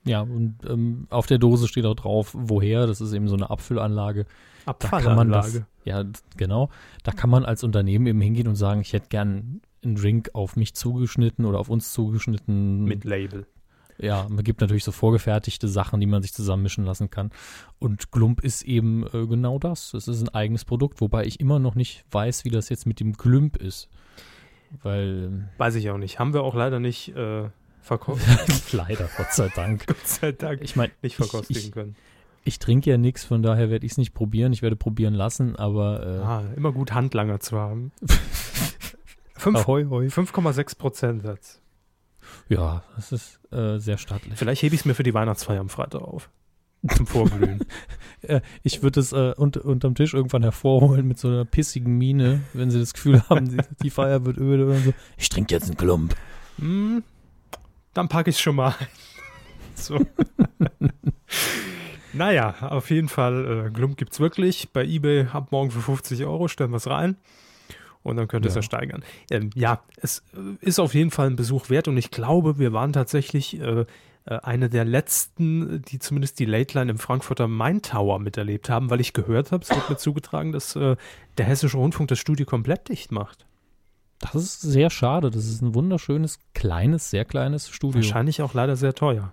S1: Ja, und ähm, auf der Dose steht auch drauf, woher. Das ist eben so eine Abfüllanlage. Da
S2: Abfallanlage.
S1: ja, genau. Da kann man als Unternehmen eben hingehen und sagen, ich hätte gern einen Drink auf mich zugeschnitten oder auf uns zugeschnitten.
S2: Mit Label.
S1: Ja, man gibt natürlich so vorgefertigte Sachen, die man sich zusammenmischen lassen kann. Und Glump ist eben äh, genau das. Es ist ein eigenes Produkt, wobei ich immer noch nicht weiß, wie das jetzt mit dem Glump ist. Weil,
S2: Weiß ich auch nicht. Haben wir auch leider nicht äh, verkauft.
S1: leider, Gott sei Dank.
S2: Gott sei Dank
S1: Ich meine,
S2: nicht
S1: ich,
S2: verkostigen
S1: ich,
S2: können.
S1: ich trinke ja nichts, von daher werde ich es nicht probieren. Ich werde probieren lassen, aber äh,
S2: Ah, immer gut Handlanger zu haben. Fünf-
S1: Ahoi, hoi.
S2: 5,6 Prozent Satz.
S1: ja, das ist äh, sehr stattlich.
S2: Vielleicht hebe ich es mir für die Weihnachtsfeier am Freitag auf. Zum Vorglühen.
S1: Äh, ich würde es äh, unt, unterm Tisch irgendwann hervorholen mit so einer pissigen Miene, wenn sie das Gefühl haben, die, die Feier wird öde oder so. Ich trinke jetzt einen Klump.
S2: Hm, dann packe ich es schon mal ein. So. naja, auf jeden Fall, äh, Glump gibt es wirklich. Bei Ebay ab morgen für 50 Euro stellen wir es rein. Und dann könnte es
S1: Ja.
S2: ja steigern. Ähm, ja, es äh, ist auf jeden Fall ein Besuch wert. Und ich glaube, wir waren tatsächlich äh, äh, eine der letzten, die zumindest die Late Line im Frankfurter Main Tower miterlebt haben, weil ich gehört habe, es wird mir zugetragen, dass äh, der Hessische Rundfunk das Studio komplett dicht macht.
S1: Das ist sehr schade. Das ist ein wunderschönes, kleines, sehr kleines Studio.
S2: Wahrscheinlich auch leider sehr teuer.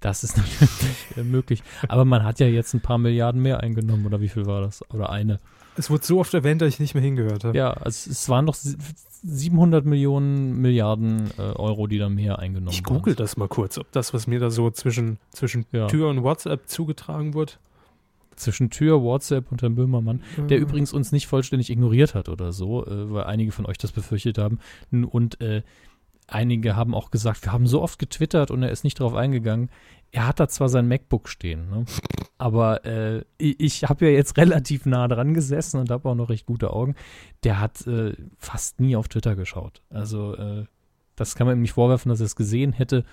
S1: Das ist natürlich äh, möglich. Aber man hat ja jetzt ein paar Milliarden mehr eingenommen, oder wie viel war das? Oder eine.
S2: Es wurde so oft erwähnt, dass ich nicht mehr hingehört habe.
S1: Ja, also es waren doch sie- 700 Millionen Milliarden äh, Euro, die da mehr eingenommen
S2: Ich
S1: waren.
S2: google das mal kurz, ob das, was mir da so zwischen, zwischen
S1: Ja.
S2: Tür und WhatsApp zugetragen wird.
S1: Zwischen Tür, WhatsApp und Herrn Böhmermann. der
S2: Mhm.
S1: übrigens uns nicht vollständig ignoriert hat oder so, äh, weil einige von euch das befürchtet haben. Und äh, einige haben auch gesagt, wir haben so oft getwittert und er ist nicht drauf eingegangen. Er hat da zwar sein MacBook stehen, ne? aber äh, ich, ich habe ja jetzt relativ nah dran gesessen und habe auch noch recht gute Augen. Der hat äh, fast nie auf Twitter geschaut. Also äh, das kann man ihm nicht vorwerfen, dass er es gesehen hätte.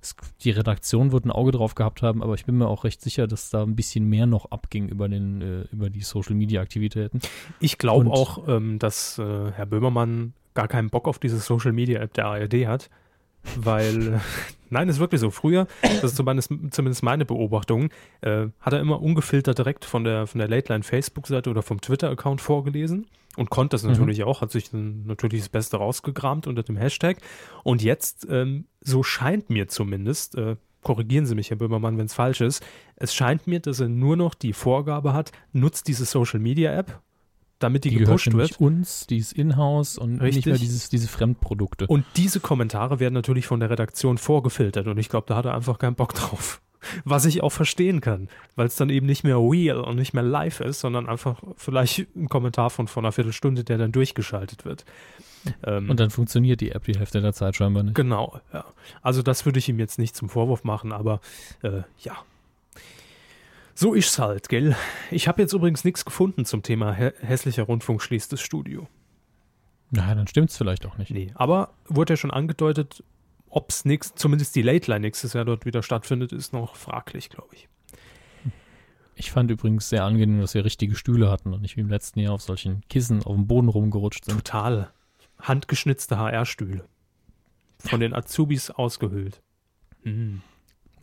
S1: Es, die Redaktion wird ein Auge drauf gehabt haben, aber ich bin mir auch recht sicher, dass da ein bisschen mehr noch abging über, den, äh, über die Social-Media-Aktivitäten.
S2: Ich glaube auch, ähm, dass äh, Herr Böhmermann gar keinen Bock auf diese Social Media App der ARD hat. Weil, nein, ist wirklich so. Früher, das ist zumindest, zumindest meine Beobachtung, äh, hat er immer ungefiltert direkt von der, von der Late Line Facebook-Seite oder vom Twitter-Account vorgelesen und konnte das
S1: Mhm.
S2: natürlich auch, hat sich dann natürlich das Beste rausgekramt unter dem Hashtag. Und jetzt, ähm, so scheint mir zumindest, äh, korrigieren Sie mich, Herr Böhmermann, wenn es falsch ist, es scheint mir, dass er nur noch die Vorgabe hat, nutzt diese Social Media App, damit die,
S1: Die
S2: gepusht wird.
S1: uns, die ist in-house und
S2: Richtig.
S1: nicht mehr dieses, diese Fremdprodukte.
S2: Und diese Kommentare werden natürlich von der Redaktion vorgefiltert und ich glaube, da hat er einfach keinen Bock drauf. Was ich auch verstehen kann, weil es dann eben nicht mehr real und nicht mehr live ist, sondern einfach vielleicht ein Kommentar von vor einer Viertelstunde, der dann durchgeschaltet wird. Ähm,
S1: Und dann funktioniert die App die Hälfte der Zeit scheinbar nicht.
S2: Genau, ja. Also das würde ich ihm jetzt nicht zum Vorwurf machen, aber äh, ja. So ist's halt, gell? Ich habe jetzt übrigens nichts gefunden zum Thema hä hässlicher Rundfunk schließt das Studio.
S1: Na, dann stimmt's vielleicht auch nicht.
S2: Nee, aber wurde ja schon angedeutet, ob's nix, zumindest die Late Line nächstes Jahr dort wieder stattfindet, ist noch fraglich, glaube ich.
S1: Ich fand übrigens sehr angenehm, dass wir richtige Stühle hatten und nicht wie im letzten Jahr auf solchen Kissen auf dem Boden rumgerutscht sind.
S2: Total handgeschnitzte HR-Stühle. Von den Azubis ausgehöhlt. Mm.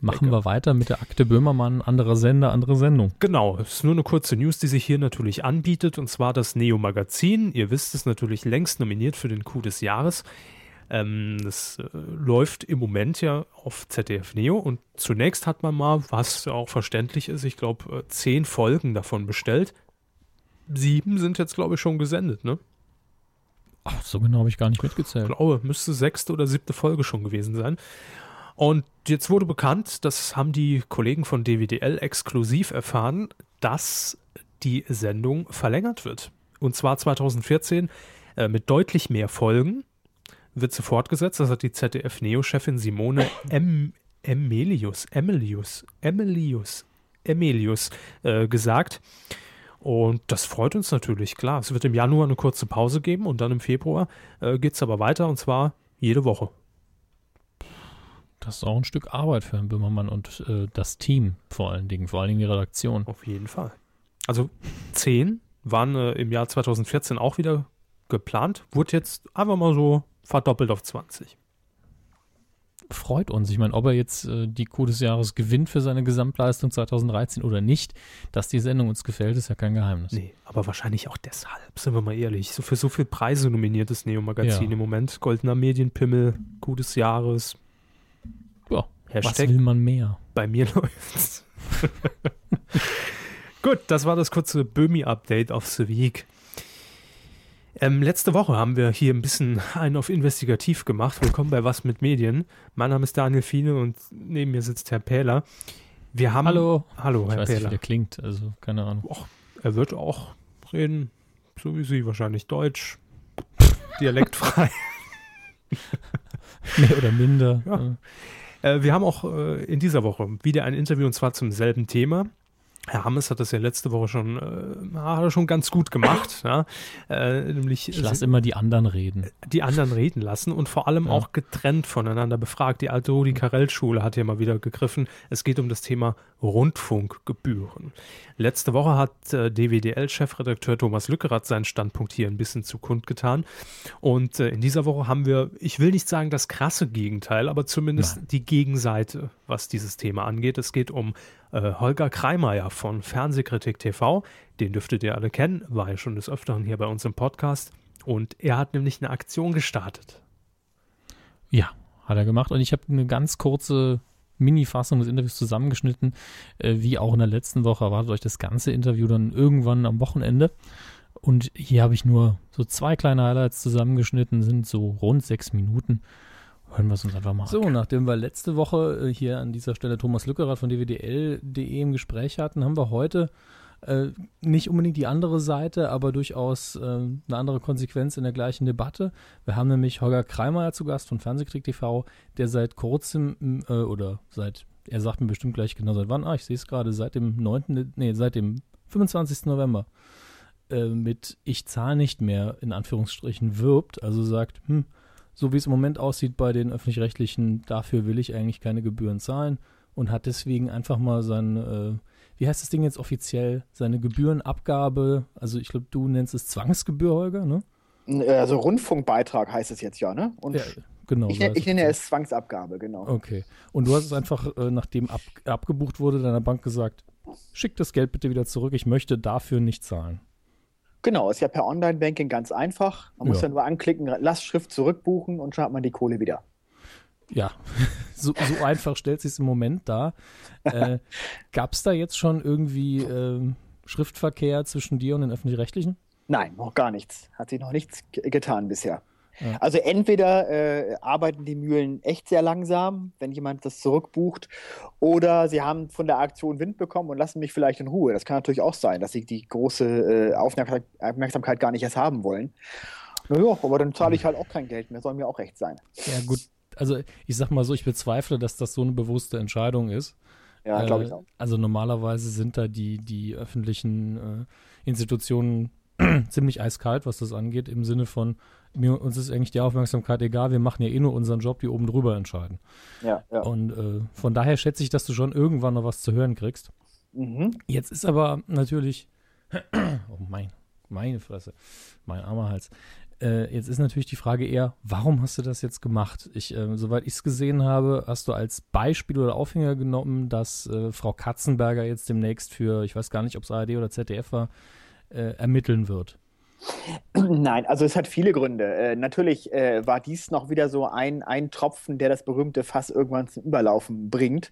S1: Machen
S2: lecker.
S1: wir weiter mit der Akte Böhmermann, anderer Sender, andere Sendung.
S2: Genau, es ist nur eine kurze News, die sich hier natürlich anbietet, und zwar das Neo Magazin. Ihr wisst es natürlich längst nominiert für den Coup des Jahres. Ähm, das äh, läuft im Moment ja auf ZDF Neo und zunächst hat man mal, was ja auch verständlich ist, ich glaube, äh, zehn Folgen davon bestellt. Sieben sind jetzt, glaube ich, schon gesendet, ne?
S1: Ach, so genau habe ich gar nicht
S2: Ich
S1: mitgezählt.
S2: glaube, müsste sechste oder siebte Folge schon gewesen sein. Und jetzt wurde bekannt, das haben die Kollegen von DWDL exklusiv erfahren, dass die Sendung verlängert wird. Und zwar 2014 äh, mit deutlich mehr Folgen wird sie fortgesetzt. Das hat die ZDF-Neo-Chefin Simone em Emelius, Emelius, Emelius, Emelius äh, gesagt. Und das freut uns natürlich, klar. Es wird im Januar eine kurze Pause geben und dann im Februar äh, geht es aber weiter und zwar jede Woche.
S1: Das ist auch ein Stück Arbeit für Herrn Böhmermann und äh, das Team vor allen Dingen, vor allen Dingen die Redaktion.
S2: Auf jeden Fall. Also zehn waren äh, im Jahr 2014 auch wieder geplant, wurde jetzt einfach mal so verdoppelt auf 20
S1: freut uns. Ich meine, ob er jetzt äh, die Kuh des Jahres gewinnt für seine Gesamtleistung 2013 oder nicht, dass die Sendung uns gefällt, ist ja kein Geheimnis.
S2: Nee, aber wahrscheinlich auch deshalb, sind wir mal ehrlich. So für so viele Preise nominiert das Neo-Magazin ja. im Moment. Goldener Medienpimmel, Kuh des Jahres.
S1: Ja, Hashtag was will man mehr?
S2: Bei mir läuft's. Gut, das war das kurze Böhmi-Update auf The Week. Ähm, letzte Woche haben wir hier ein bisschen einen auf investigativ gemacht. Willkommen bei Was mit Medien. Mein Name ist Daniel Fiene und neben mir sitzt Herr Pähler. Wir haben.
S1: Hallo.
S2: Hallo, Herr
S1: ich weiß
S2: Pähler.
S1: Nicht, wie der klingt, also keine Ahnung.
S2: Och, er wird auch reden, so wie Sie, wahrscheinlich Deutsch, dialektfrei.
S1: Mehr oder minder.
S2: Ja. Äh, wir haben auch äh, in dieser Woche wieder ein Interview und zwar zum selben Thema. Herr Hammes hat das ja letzte Woche schon, äh, hat er schon ganz gut gemacht. ja? äh, nämlich
S1: ich lasse immer die anderen reden.
S2: Die anderen reden lassen und vor allem ja. auch getrennt voneinander befragt. Die alte Rudi Carell-Schule hat hier mal wieder gegriffen. Es geht um das Thema Rundfunkgebühren. Letzte Woche hat äh, DWDL-Chefredakteur Thomas Lückerath seinen Standpunkt hier ein bisschen zu kundgetan. Und äh, in dieser Woche haben wir, ich will nicht sagen das krasse Gegenteil, aber zumindest Nein. die Gegenseite, was dieses Thema angeht. Es geht um äh, Holger Kreimeier von Fernsehkritik TV. Den dürftet ihr alle kennen, war ja schon des Öfteren hier bei uns im Podcast. Und er hat nämlich eine Aktion gestartet.
S1: Ja, hat er gemacht. Und ich habe eine ganz kurze Mini-Fassung des Interviews zusammengeschnitten. Äh, wie auch in der letzten Woche erwartet euch das ganze Interview dann irgendwann am Wochenende. Und hier habe ich nur so zwei kleine Highlights zusammengeschnitten, sind so rund sechs Minuten. Hören wir es uns einfach mal So, nachdem wir letzte Woche äh, hier an dieser Stelle Thomas Lückerath von dwdl.de im Gespräch hatten, haben wir heute äh, nicht unbedingt die andere Seite, aber durchaus äh, eine andere Konsequenz in der gleichen Debatte. Wir haben nämlich Holger Kreimer zu Gast von Fernsehkrieg TV, der seit kurzem äh, oder seit, er sagt mir bestimmt gleich genau seit wann, ah, ich sehe es gerade, seit dem 9., nee, seit dem 25. November äh, mit Ich zahle nicht mehr in Anführungsstrichen wirbt, also sagt, hm, so wie es im Moment aussieht bei den öffentlich-rechtlichen, dafür will ich eigentlich keine Gebühren zahlen und hat deswegen einfach mal sein, äh, wie heißt das Ding jetzt offiziell, seine Gebührenabgabe, also ich glaube, du nennst es Zwangsgebühr, Holger, ne?
S5: Also Rundfunkbeitrag heißt es jetzt ja, ne?
S1: Und ja, genau.
S5: Ich, ich nenne es Zwangsabgabe, genau.
S1: Okay. Und du hast es einfach, äh, nachdem ab, abgebucht wurde, deiner Bank gesagt, schick das Geld bitte wieder zurück, ich möchte dafür nicht zahlen.
S5: Genau, ist ja per Online-Banking ganz einfach. Man ja. muss ja nur anklicken, Lastschrift zurückbuchen und schon hat man die Kohle wieder.
S1: Ja, so, so einfach stellt sich im Moment dar. Äh, Gab es da jetzt schon irgendwie äh, Schriftverkehr zwischen dir und den Öffentlich-Rechtlichen?
S5: Nein, noch gar nichts. Hat sich noch nichts getan bisher. Also entweder äh, arbeiten die Mühlen echt sehr langsam, wenn jemand das zurückbucht, oder sie haben von der Aktion Wind bekommen und lassen mich vielleicht in Ruhe. Das kann natürlich auch sein, dass sie die große äh, Aufmerksamkeit gar nicht erst haben wollen. Naja, aber dann zahle ich halt auch kein Geld mehr, soll mir auch recht sein.
S1: Ja, gut. Also ich sag mal so, ich bezweifle, dass das so eine bewusste Entscheidung ist.
S5: Ja, glaube ich auch.
S1: Also normalerweise sind da die, die öffentlichen äh, Institutionen ziemlich eiskalt, was das angeht, im Sinne von, mir, uns ist eigentlich die Aufmerksamkeit egal, wir machen ja eh nur unseren Job, die oben drüber entscheiden.
S5: Ja, ja.
S1: Und äh, von daher schätze ich, dass du schon irgendwann noch was zu hören kriegst. Mhm. Jetzt ist aber natürlich, oh mein, meine Fresse, mein armer Hals. Äh, jetzt ist natürlich die Frage eher, warum hast du das jetzt gemacht? Ich, äh, soweit ich es gesehen habe, hast du als Beispiel oder Aufhänger genommen, dass äh, Frau Katzenberger jetzt demnächst für, ich weiß gar nicht, ob es ARD oder ZDF war, äh, ermitteln wird.
S5: Nein, also es hat viele Gründe. Äh, natürlich äh, war dies noch wieder so ein, ein Tropfen, der das berühmte Fass irgendwann zum Überlaufen bringt,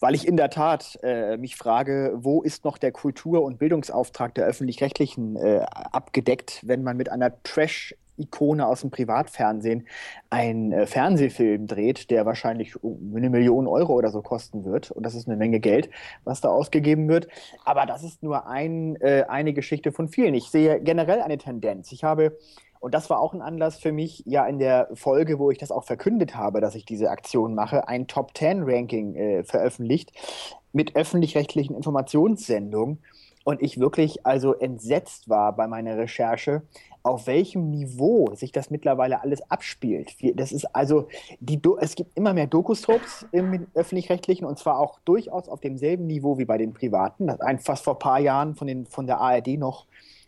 S5: weil ich in der Tat äh, mich frage, wo ist noch der Kultur- und Bildungsauftrag der öffentlich-rechtlichen äh, abgedeckt, wenn man mit einer Trash- Ikone aus dem Privatfernsehen einen äh, Fernsehfilm dreht, der wahrscheinlich eine Million Euro oder so kosten wird. Und das ist eine Menge Geld, was da ausgegeben wird. Aber das ist nur ein, äh, eine Geschichte von vielen. Ich sehe generell eine Tendenz. Ich habe und das war auch ein Anlass für mich, ja in der Folge, wo ich das auch verkündet habe, dass ich diese Aktion mache, ein Top 10 Ranking äh, veröffentlicht mit öffentlich-rechtlichen Informationssendungen und ich wirklich also entsetzt war bei meiner Recherche, auf welchem Niveau sich das mittlerweile alles abspielt. Das ist also, die es gibt immer mehr Doku-Soaps im öffentlich-rechtlichen und zwar auch durchaus auf demselben Niveau wie bei den privaten, das ein fast vor ein paar Jahren von, den, von der ARD noch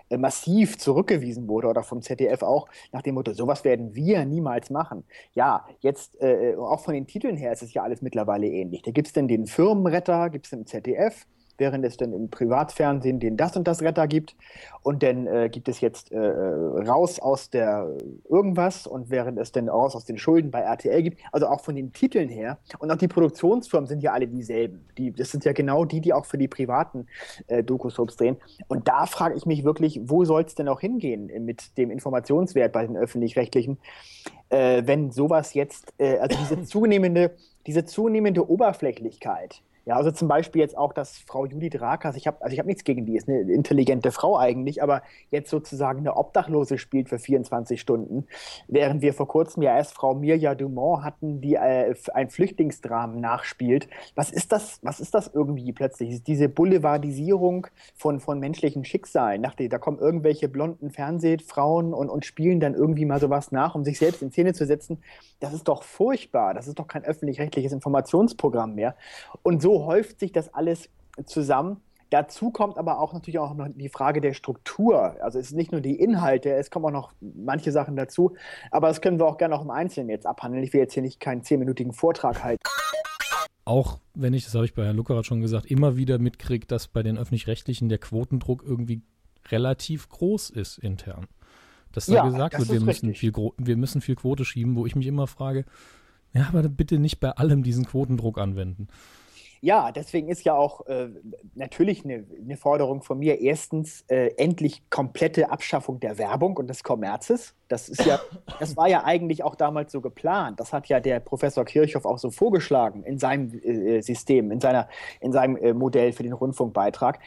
S5: äh, massiv zurückgewiesen wurde oder vom ZDF auch nach dem Motto, sowas werden wir niemals machen. Ja, jetzt äh, auch von den Titeln her ist es ja alles mittlerweile ähnlich. Da gibt es denn den Firmenretter, gibt es im ZDF, während es dann im Privatfernsehen den das und das Retter gibt. Und dann äh, gibt es jetzt äh, raus aus der irgendwas und während es dann raus aus den Schulden bei RTL gibt. Also auch von den Titeln her. Und auch die Produktionsfirmen sind ja alle dieselben. Die, das sind ja genau die, die auch für die privaten äh, Doku-Soaps drehen. Und da frage ich mich wirklich, wo soll es denn auch hingehen mit dem Informationswert bei den öffentlich-rechtlichen? Äh, wenn sowas jetzt, äh, also diese zunehmende, diese zunehmende Oberflächlichkeit, ja, also zum Beispiel jetzt auch, dass Frau Judith Rakas, ich habe also hab nichts gegen die, ist eine intelligente Frau eigentlich, aber jetzt sozusagen eine Obdachlose spielt für 24 Stunden, während wir vor kurzem ja erst Frau Mirja Dumont hatten, die äh, ein Flüchtlingsdramen nachspielt. Was ist das, was ist das irgendwie plötzlich? Diese Boulevardisierung von, von menschlichen Schicksalen. Nach da kommen irgendwelche blonden Fernsehfrauen und, und spielen dann irgendwie mal sowas nach, um sich selbst in Szene zu setzen. Das ist doch furchtbar. Das ist doch kein öffentlich-rechtliches Informationsprogramm mehr. Und so häuft sich das alles zusammen. Dazu kommt aber auch natürlich auch noch die Frage der Struktur. Also es ist nicht nur die Inhalte, es kommen auch noch manche Sachen dazu. Aber das können wir auch gerne auch im Einzelnen jetzt abhandeln. Ich will jetzt hier nicht keinen zehnminütigen Vortrag halten.
S1: Auch wenn ich, das habe ich bei Herrn Luckerath schon gesagt, immer wieder mitkriege, dass bei den Öffentlich-Rechtlichen der Quotendruck irgendwie relativ groß ist intern. Dass da ja, gesagt wird, wir müssen, viel, wir müssen viel Quote schieben, wo ich mich immer frage, ja, aber bitte nicht bei allem diesen Quotendruck anwenden.
S5: Ja, deswegen ist ja auch äh, natürlich eine, eine, Forderung von mir erstens äh, endlich komplette Abschaffung der Werbung und des Kommerzes. Das ist ja, das war ja eigentlich auch damals so geplant. Das hat ja der Professor Kirchhoff auch so vorgeschlagen in seinem äh, System, in seiner, in seinem äh, Modell für den Rundfunkbeitrag.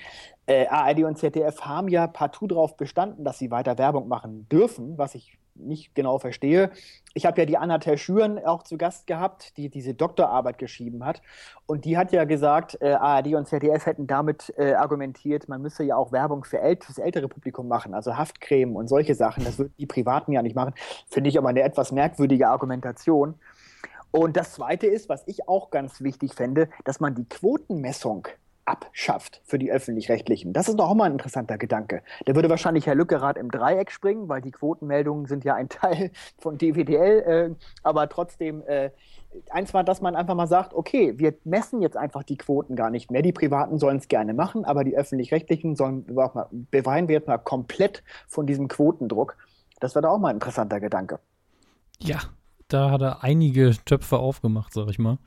S5: Äh, ARD und ZDF haben ja partout darauf bestanden, dass sie weiter Werbung machen dürfen, was ich nicht genau verstehe. Ich habe ja die Anna Terschüren auch zu Gast gehabt, die diese Doktorarbeit geschrieben hat. Und die hat ja gesagt, äh, ARD und ZDF hätten damit äh, argumentiert, man müsse ja auch Werbung für, ält das ältere Publikum machen, also Haftcreme und solche Sachen. Das würden die Privaten ja nicht machen. Finde ich aber eine etwas merkwürdige Argumentation. Und das Zweite ist, was ich auch ganz wichtig fände, dass man die Quotenmessung abschafft für die öffentlich-rechtlichen. Das ist doch auch mal ein interessanter Gedanke. Da würde wahrscheinlich Herr Lückerath im Dreieck springen, weil die Quotenmeldungen sind ja ein Teil von DWDL, äh, aber trotzdem äh, eins war, dass man einfach mal sagt, okay, wir messen jetzt einfach die Quoten gar nicht mehr. Die Privaten sollen es gerne machen, aber die öffentlich-rechtlichen sollen beweinen wir jetzt mal komplett von diesem Quotendruck. Das wäre doch auch mal ein interessanter Gedanke.
S1: Ja, da hat er einige Töpfe aufgemacht, sag ich mal.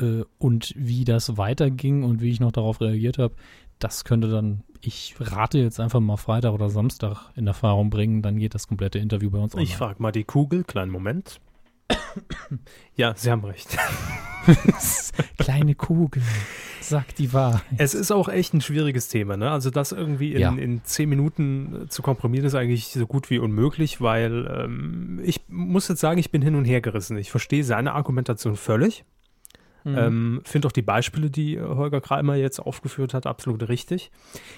S1: Äh, und wie das weiterging und wie ich noch darauf reagiert habe, das könnte dann, ich rate jetzt einfach mal Freitag oder Samstag in Erfahrung bringen, dann geht das komplette Interview bei uns
S2: online. Ich frage mal die Kugel, kleinen Moment. ja, Sie haben recht.
S1: Kleine Kugel, sagt die Wahrheit.
S2: Es ist auch echt ein schwieriges Thema, ne? Also das irgendwie in, ja. in zehn Minuten zu komprimieren, ist eigentlich so gut wie unmöglich, weil ähm, ich muss jetzt sagen, ich bin hin und her gerissen. Ich verstehe seine Argumentation völlig. Mhm. Ähm, Finde auch die Beispiele, die Holger Kramer jetzt aufgeführt hat, absolut richtig.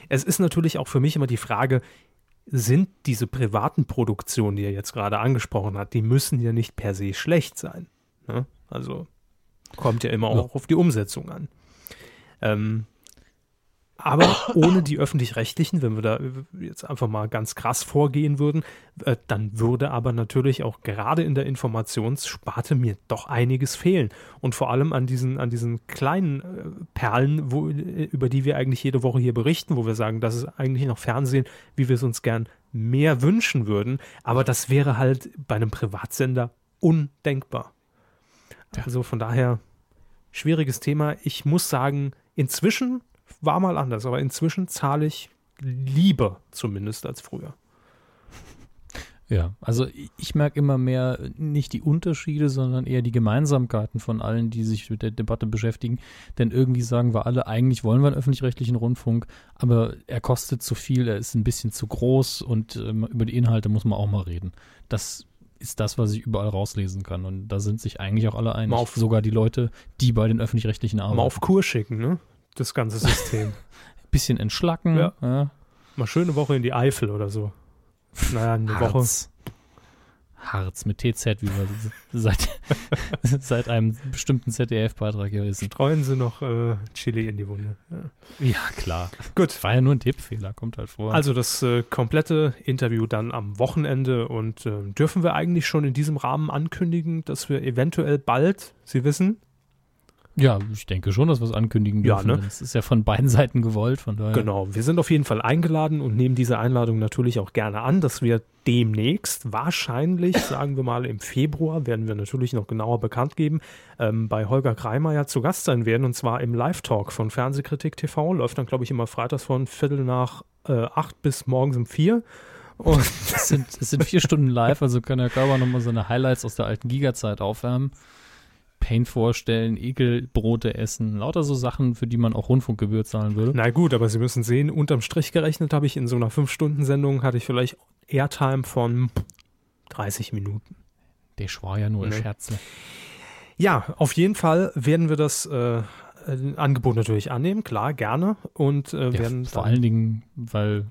S2: Es ist natürlich auch für mich immer die Frage, sind diese privaten Produktionen, die er jetzt gerade angesprochen hat, die müssen ja nicht per se schlecht sein. Ne? Also kommt ja immer auch auf die Umsetzung an. Ähm, aber ohne die öffentlich-rechtlichen, wenn wir da jetzt einfach mal ganz krass vorgehen würden, äh, dann würde aber natürlich auch gerade in der Informationssparte mir doch einiges fehlen. Und vor allem an diesen, an diesen kleinen äh, Perlen, wo, äh, über die wir eigentlich jede Woche hier berichten, wo wir sagen, das ist eigentlich noch Fernsehen, wie wir es uns gern mehr wünschen würden. Aber das wäre halt bei einem Privatsender undenkbar. Also von daher schwieriges Thema. Ich muss sagen, inzwischen war mal anders, aber inzwischen zahle ich lieber zumindest als früher.
S1: Ja, also ich merke immer mehr nicht die Unterschiede, sondern eher die Gemeinsamkeiten von allen, die sich mit der Debatte beschäftigen. Denn irgendwie sagen wir alle, eigentlich wollen wir einen öffentlich-rechtlichen Rundfunk, aber er kostet zu viel, er ist ein bisschen zu groß und ähm, über die Inhalte muss man auch mal reden. Das ist das, was ich überall rauslesen kann. Und da sind sich eigentlich auch alle einig. Sogar die Leute, die bei den öffentlich-rechtlichen
S2: arbeiten. Mal auf Kur schicken, ne? Das ganze System.
S1: Bisschen entschlacken.
S2: Ja.
S1: Ja.
S2: Mal schöne Woche in die Eifel oder so. Naja, eine Woche.
S1: Harz. Harz mit TZ, wie wir seit, seit einem bestimmten ZDF-Beitrag hier wissen.
S2: Streuen sie noch äh, Chili in die Wunde. Ja.
S1: Ja, klar.
S2: Gut.
S1: War ja nur ein Tippfehler, kommt halt vor.
S2: Also das äh, komplette Interview dann am Wochenende und äh, dürfen wir eigentlich schon in diesem Rahmen ankündigen, dass wir eventuell bald, Sie wissen,
S1: ja, ich denke schon, dass wir es ankündigen
S2: Ja,
S1: dürfen.
S2: ne?
S1: Das ist ja von beiden Seiten gewollt, von daher.
S2: Genau, wir sind auf jeden Fall eingeladen und nehmen diese Einladung natürlich auch gerne an, dass wir demnächst, wahrscheinlich, sagen wir mal im Februar, werden wir natürlich noch genauer bekannt geben, ähm, bei Holger Kreimeier zu Gast sein werden und zwar im Live-Talk von Fernsehkritik TV. Läuft dann, glaube ich, immer freitags von Viertel nach äh, acht bis morgens um vier. Und
S1: Es sind, es sind vier Stunden live, also kann der Körper nochmal seine Highlights aus der alten Giga-Zeit aufwärmen. Paint vorstellen, Ekelbrote essen, lauter so Sachen, für die man auch Rundfunkgebühr zahlen würde.
S2: Na gut, aber Sie müssen sehen, unterm Strich gerechnet habe ich in so einer 5-Stunden-Sendung hatte ich vielleicht Airtime von 30 Minuten.
S1: Der war ja nur ein
S2: Nee.
S1: Scherz.
S2: Ja, auf jeden Fall werden wir das äh, äh, Angebot natürlich annehmen, klar, gerne. Und äh,
S1: Ja,
S2: werden
S1: vor allen Dingen, weil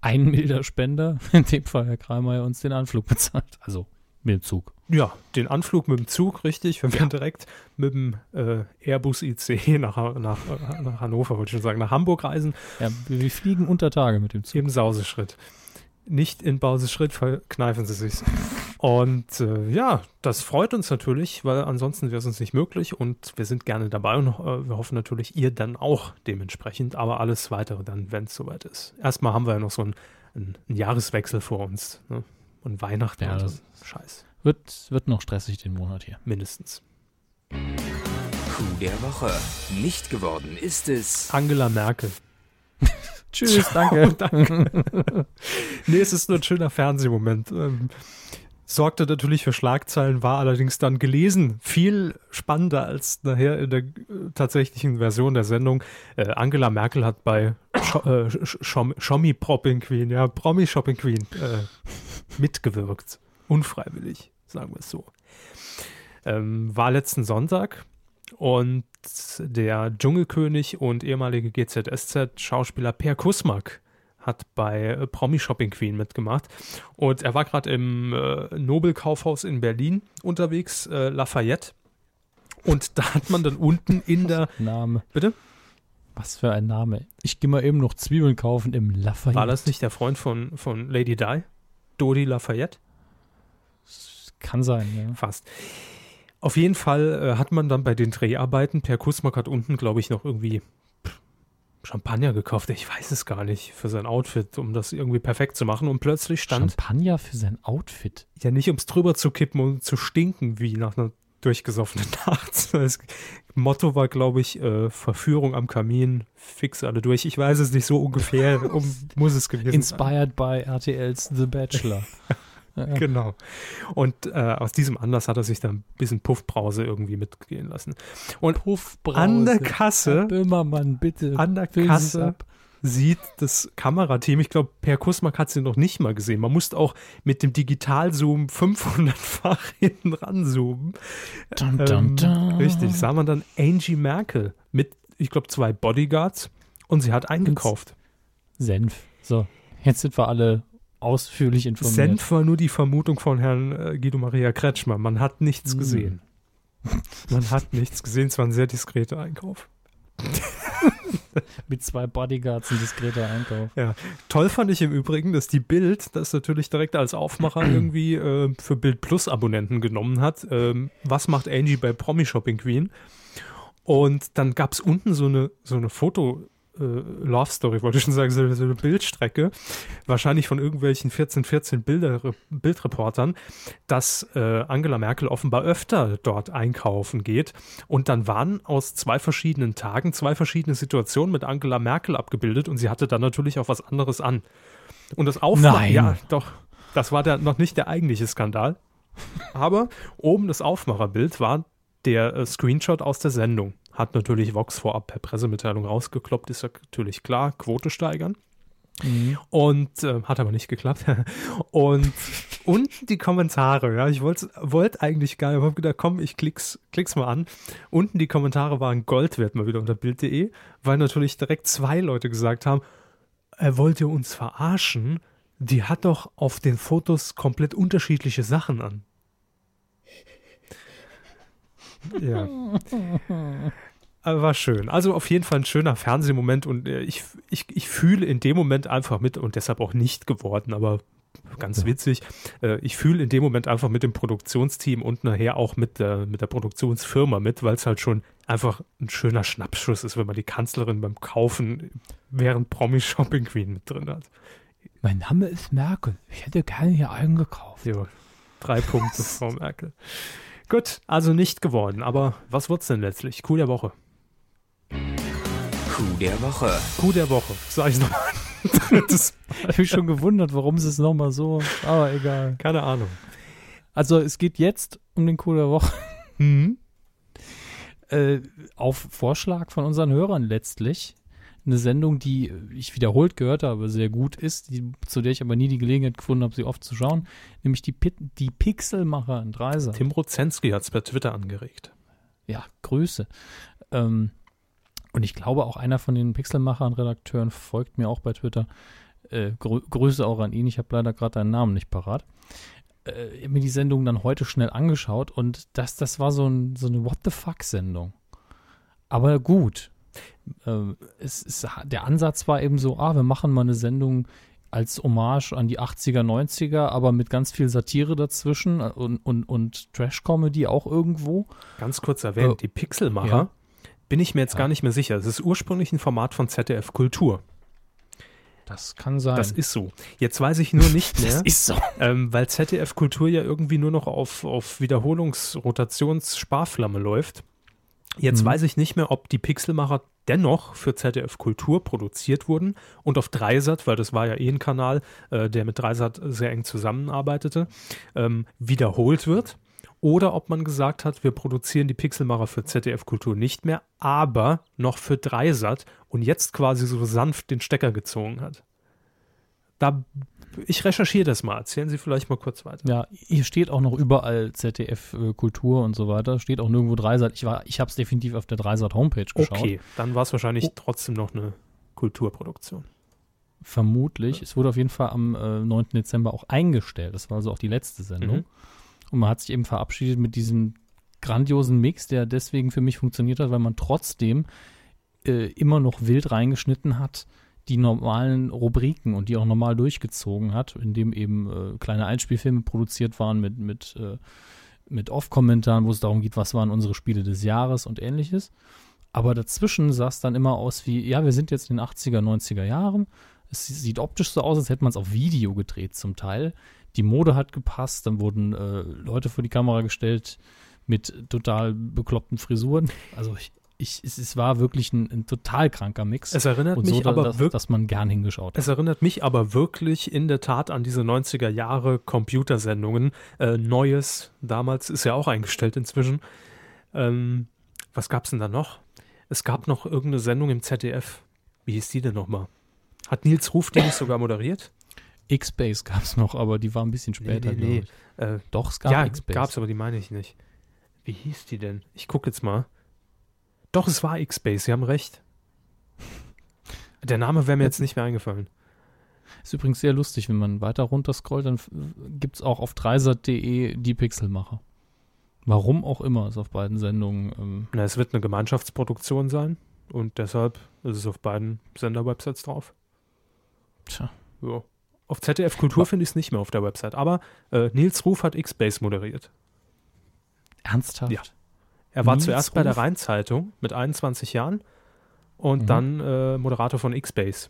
S1: ein milder Spender, in dem Fall Herr Kreimeier, uns den Anflug bezahlt. Also mit dem Zug.
S2: ja, den Anflug mit dem Zug, richtig. Wir werden direkt mit dem äh, Airbus IC nach, nach, nach Hannover, wollte ich schon sagen, nach Hamburg reisen,
S1: Ja, wir, fliegen unter Tage mit dem Zug.
S2: im Sauseschritt. Nicht in Bauseschritt, verkneifen Sie sich. Und äh, ja, das freut uns natürlich, weil ansonsten wäre es uns nicht möglich und wir sind gerne dabei und äh, wir hoffen natürlich, ihr dann auch dementsprechend, aber alles weitere dann, wenn es soweit ist. Erstmal haben wir ja noch so einen, einen, einen Jahreswechsel vor uns ne? Und Weihnachten
S1: Ja, das-
S2: Scheiß,
S1: Wird, wird noch stressig den Monat hier.
S2: mindestens.
S4: Coup der Woche. Nicht geworden ist es.
S2: Angela Merkel.
S1: Tschüss, danke.
S2: danke. nee, es ist nur ein schöner Fernsehmoment. Ähm, sorgte natürlich für Schlagzeilen, war allerdings dann gelesen. Viel spannender als nachher in der äh, tatsächlichen Version der Sendung. Äh, Angela Merkel hat bei Scho äh, Sch- Schommi Propping Queen, ja, Promi Shopping Queen, äh, mitgewirkt. Unfreiwillig, sagen wir es so. Ähm, war letzten Sonntag und der Dschungelkönig und ehemalige GZSZ-Schauspieler Per Kusmak hat bei äh, Promi Shopping Queen mitgemacht. Und er war gerade im äh, Nobel-Kaufhaus in Berlin unterwegs, äh, Lafayette. Und da hat man dann unten in der.
S1: Name.
S2: Bitte?
S1: Was für ein Name. Ich gehe mal eben noch Zwiebeln kaufen im Lafayette.
S2: War das nicht der Freund von, von Lady Di? Dodi Lafayette?
S1: Kann sein, ja.
S2: Fast. Auf jeden Fall äh, hat man dann bei den Dreharbeiten, Per Kusmak hat unten, glaube ich, noch irgendwie Champagner gekauft. Ich weiß es gar nicht, für sein Outfit, um das irgendwie perfekt zu machen. Und plötzlich stand,
S1: Champagner für sein Outfit.
S2: ja nicht ums drüber zu kippen und zu stinken, wie nach einer durchgesoffenen Nacht. Das Motto war, glaube ich, äh, Verführung am Kamin, fix alle durch. Ich weiß es nicht so ungefähr, um, muss es gewesen sein.
S1: Inspired by RTLs The Bachelor.
S2: Genau. Und äh, aus diesem Anlass hat er sich dann ein bisschen Puffbrause irgendwie mitgehen lassen. Und
S1: Puffbrause.
S2: an der
S1: Herr
S2: Kasse,
S1: Böhmermann, bitte.
S2: an der Kasse
S1: ab.
S2: Sieht das Kamerateam, ich glaube, Per Kusmak hat sie noch nicht mal gesehen. Man musste auch mit dem Digitalzoom 500-fach hinten ranzoomen.
S1: Dun, dun,
S2: Ähm,
S1: dun.
S2: Richtig, sah man dann Angie Merkel mit, ich glaube, zwei Bodyguards und sie hat eingekauft.
S1: Senf. So, jetzt sind wir alle ausführlich informiert.
S2: Senf war nur die Vermutung von Herrn äh, Guido Maria Kretschmer. Man hat nichts
S1: Hm.
S2: gesehen. Man hat nichts gesehen. Es war ein sehr diskreter Einkauf.
S1: Mit zwei Bodyguards ein diskreter Einkauf.
S2: Toll fand ich im Übrigen, dass die Bild das natürlich direkt als Aufmacher irgendwie äh, für Bild Plus Abonnenten genommen hat. Ähm, was macht Angie bei Promi Shopping Queen? Und dann gab es unten so eine, so eine Foto. Äh, Love Story, wollte ich schon sagen, so, so eine Bildstrecke, wahrscheinlich von irgendwelchen 14, 14 Bilder, Bildreportern, dass äh, Angela Merkel offenbar öfter dort einkaufen geht. Und dann waren aus zwei verschiedenen Tagen zwei verschiedene Situationen mit Angela Merkel abgebildet und sie hatte dann natürlich auch was anderes an. Und das Aufmachen,
S1: Nein.
S2: ja, doch, das war der, noch nicht der eigentliche Skandal. Aber oben das Aufmacherbild war der äh, Screenshot aus der Sendung. Hat natürlich Vox vorab per Pressemitteilung rausgekloppt, ist ja natürlich klar, Quote steigern. Mhm. Und äh, hat aber nicht geklappt. und unten die Kommentare, ja, ich wollte wollt eigentlich gar nicht, aber hab gedacht, komm, ich klick's, klick's mal an. Unten die Kommentare waren Gold wert mal wieder unter Bild.de, weil natürlich direkt zwei Leute gesagt haben, er wollte uns verarschen. Die hat doch auf den Fotos komplett unterschiedliche Sachen an. Ja. Aber war schön. Also auf jeden Fall ein schöner Fernsehmoment und äh, ich, ich, ich fühle in dem Moment einfach mit und deshalb auch nicht geworden, aber ganz witzig. Äh, ich fühle in dem Moment einfach mit dem Produktionsteam und nachher auch mit der, mit der Produktionsfirma mit, weil es halt schon einfach ein schöner Schnappschuss ist, wenn man die Kanzlerin beim Kaufen während Promi Shopping Queen mit drin hat.
S1: Mein Name ist Merkel. Ich hätte gerne hier eingekauft.
S2: Jo, drei Punkte, Frau Merkel. Gut, also nicht geworden. Aber was wird's denn letztlich? Coup der Woche.
S4: Coup der Woche.
S2: Coup der Woche. Sag ich nochmal.
S1: Das habe mich schon gewundert, warum sie es nochmal so. Aber egal.
S2: Keine Ahnung.
S1: Also es geht jetzt um den Coup der Woche.
S2: Mhm.
S1: Äh, auf Vorschlag von unseren Hörern letztlich. Eine Sendung, die ich wiederholt gehört habe, sehr gut ist, die, zu der ich aber nie die Gelegenheit gefunden habe, sie oft zu schauen, nämlich die, Pit, die Pixelmacher in Dreiser.
S2: Tim Rozensky hat es per Twitter angeregt.
S1: Ja, Grüße. Ähm, und ich glaube, auch einer von den Pixelmachern, Redakteuren, folgt mir auch bei Twitter. Äh, Grü Grüße auch an ihn. Ich habe leider gerade deinen Namen nicht parat. Äh, ich habe mir die Sendung dann heute schnell angeschaut und das, das war so, ein, so eine What the fuck-Sendung. Aber gut. Äh, es, es, der Ansatz war eben so, ah, wir machen mal eine Sendung als Hommage an die 80er, 90er, aber mit ganz viel Satire dazwischen und, und, und Trash-Comedy auch irgendwo.
S2: Ganz kurz erwähnt,
S1: Äh,
S2: die Pixelmacher,
S1: ja.
S2: bin ich mir jetzt
S1: Ja.
S2: gar nicht mehr sicher. Das ist ursprünglich ein Format von ZDF Kultur.
S1: Das kann sein.
S2: Das ist so. Jetzt weiß ich nur nicht mehr,
S1: Das ist so.
S2: ähm, weil ZDF Kultur ja irgendwie nur noch auf, auf Wiederholungs-Rotations-Sparflamme läuft. Jetzt
S1: Mhm.
S2: weiß ich nicht mehr, ob die Pixelmacher dennoch für ZDF Kultur produziert wurden und auf Dreisat, weil das war ja eh ein Kanal, äh, der mit Dreisat sehr eng zusammenarbeitete, ähm, wiederholt wird. Oder ob man gesagt hat, wir produzieren die Pixelmacher für ZDF Kultur nicht mehr, aber noch für Dreisat und jetzt quasi so sanft den Stecker gezogen hat. Da, ich recherchiere das mal. Erzählen Sie vielleicht mal kurz weiter.
S1: Ja, hier steht auch noch überall ZDF äh, Kultur und so weiter. Steht auch nirgendwo Dreisat. Ich, war- ich habe es definitiv auf der Dreisat Homepage geschaut.
S2: Okay, dann war es wahrscheinlich
S1: Oh.
S2: trotzdem noch eine Kulturproduktion.
S1: Vermutlich. Es wurde auf jeden Fall am äh, 9. Dezember auch eingestellt. Das war also auch die letzte Sendung.
S2: Mhm.
S1: Und man hat sich eben verabschiedet mit diesem grandiosen Mix, der deswegen für mich funktioniert hat, weil man trotzdem äh, immer noch wild reingeschnitten hat, die normalen Rubriken und die auch normal durchgezogen hat, indem eben äh, kleine Einspielfilme produziert waren mit, mit, äh, mit Off-Kommentaren, wo es darum geht, was waren unsere Spiele des Jahres und ähnliches. Aber dazwischen sah es dann immer aus wie, ja, wir sind jetzt in den 80er, 90er Jahren. Es sieht optisch so aus, als hätte man es auf Video gedreht zum Teil. Die Mode hat gepasst, dann wurden äh, Leute vor die Kamera gestellt mit total bekloppten Frisuren. Also ich, ich, es, es war wirklich ein, ein total kranker Mix.
S2: Es erinnert
S1: und
S2: mich
S1: so,
S2: aber
S1: dass,
S2: wirklich.
S1: dass man gern hingeschaut hat.
S2: Es erinnert mich aber wirklich in der Tat an diese 90er Jahre Computersendungen. Äh, Neues, damals ist ja auch eingestellt inzwischen. Ähm, was gab's denn da noch? Es gab noch irgendeine Sendung im ZDF. Wie hieß die denn nochmal? Hat Nils Ruf die nicht sogar moderiert?
S1: X-Base gab es noch, aber die war ein bisschen später.
S2: nee, nee.
S1: ich.
S2: Äh,
S1: Doch, es gab
S2: ja,
S1: X-Base.
S2: gab's, aber die meine ich nicht. Wie hieß die denn? Ich gucke jetzt mal. Doch, es war X-Base, Sie haben recht. Der Name wäre mir jetzt nicht mehr eingefallen.
S1: Ist übrigens sehr lustig, wenn man weiter runter scrollt, dann gibt es auch auf dreisat.de die Pixelmacher. Warum auch immer, ist auf beiden Sendungen. Ähm,
S2: Na, es wird eine Gemeinschaftsproduktion sein und deshalb ist es auf beiden Sender-Websites drauf.
S1: tja,
S2: Ja. Auf ZDF Kultur finde ich es nicht mehr auf der Website, aber äh, Nils Ruf hat X-Base moderiert.
S1: ernsthaft?
S2: Ja. Er war
S1: Nils
S2: zuerst bei der
S1: Ruf?
S2: Rheinzeitung mit 21 Jahren und
S1: Mhm.
S2: dann äh, Moderator von X-Base.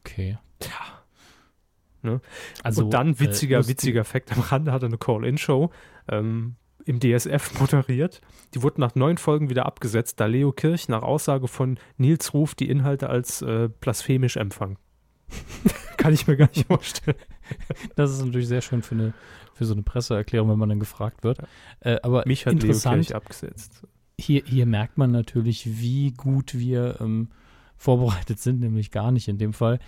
S1: Okay.
S2: Tja. Ne?
S1: Also,
S2: und dann, witziger,
S1: äh,
S2: witziger Fakt am Rande, hat er eine Call-In-Show ähm, im DSF moderiert. Die wurde nach neun Folgen wieder abgesetzt, da Leo Kirch nach Aussage von Nils Ruf die Inhalte als äh, blasphemisch empfang. Kann ich mir gar nicht vorstellen.
S1: Das ist natürlich sehr schön für, eine, für so eine Presseerklärung, wenn man dann gefragt wird. Äh, aber
S2: Mich hat Leo
S1: interessant,
S2: Kirch abgesetzt.
S1: hier, hier merkt man natürlich, wie gut wir ähm, vorbereitet sind, nämlich gar nicht in dem Fall.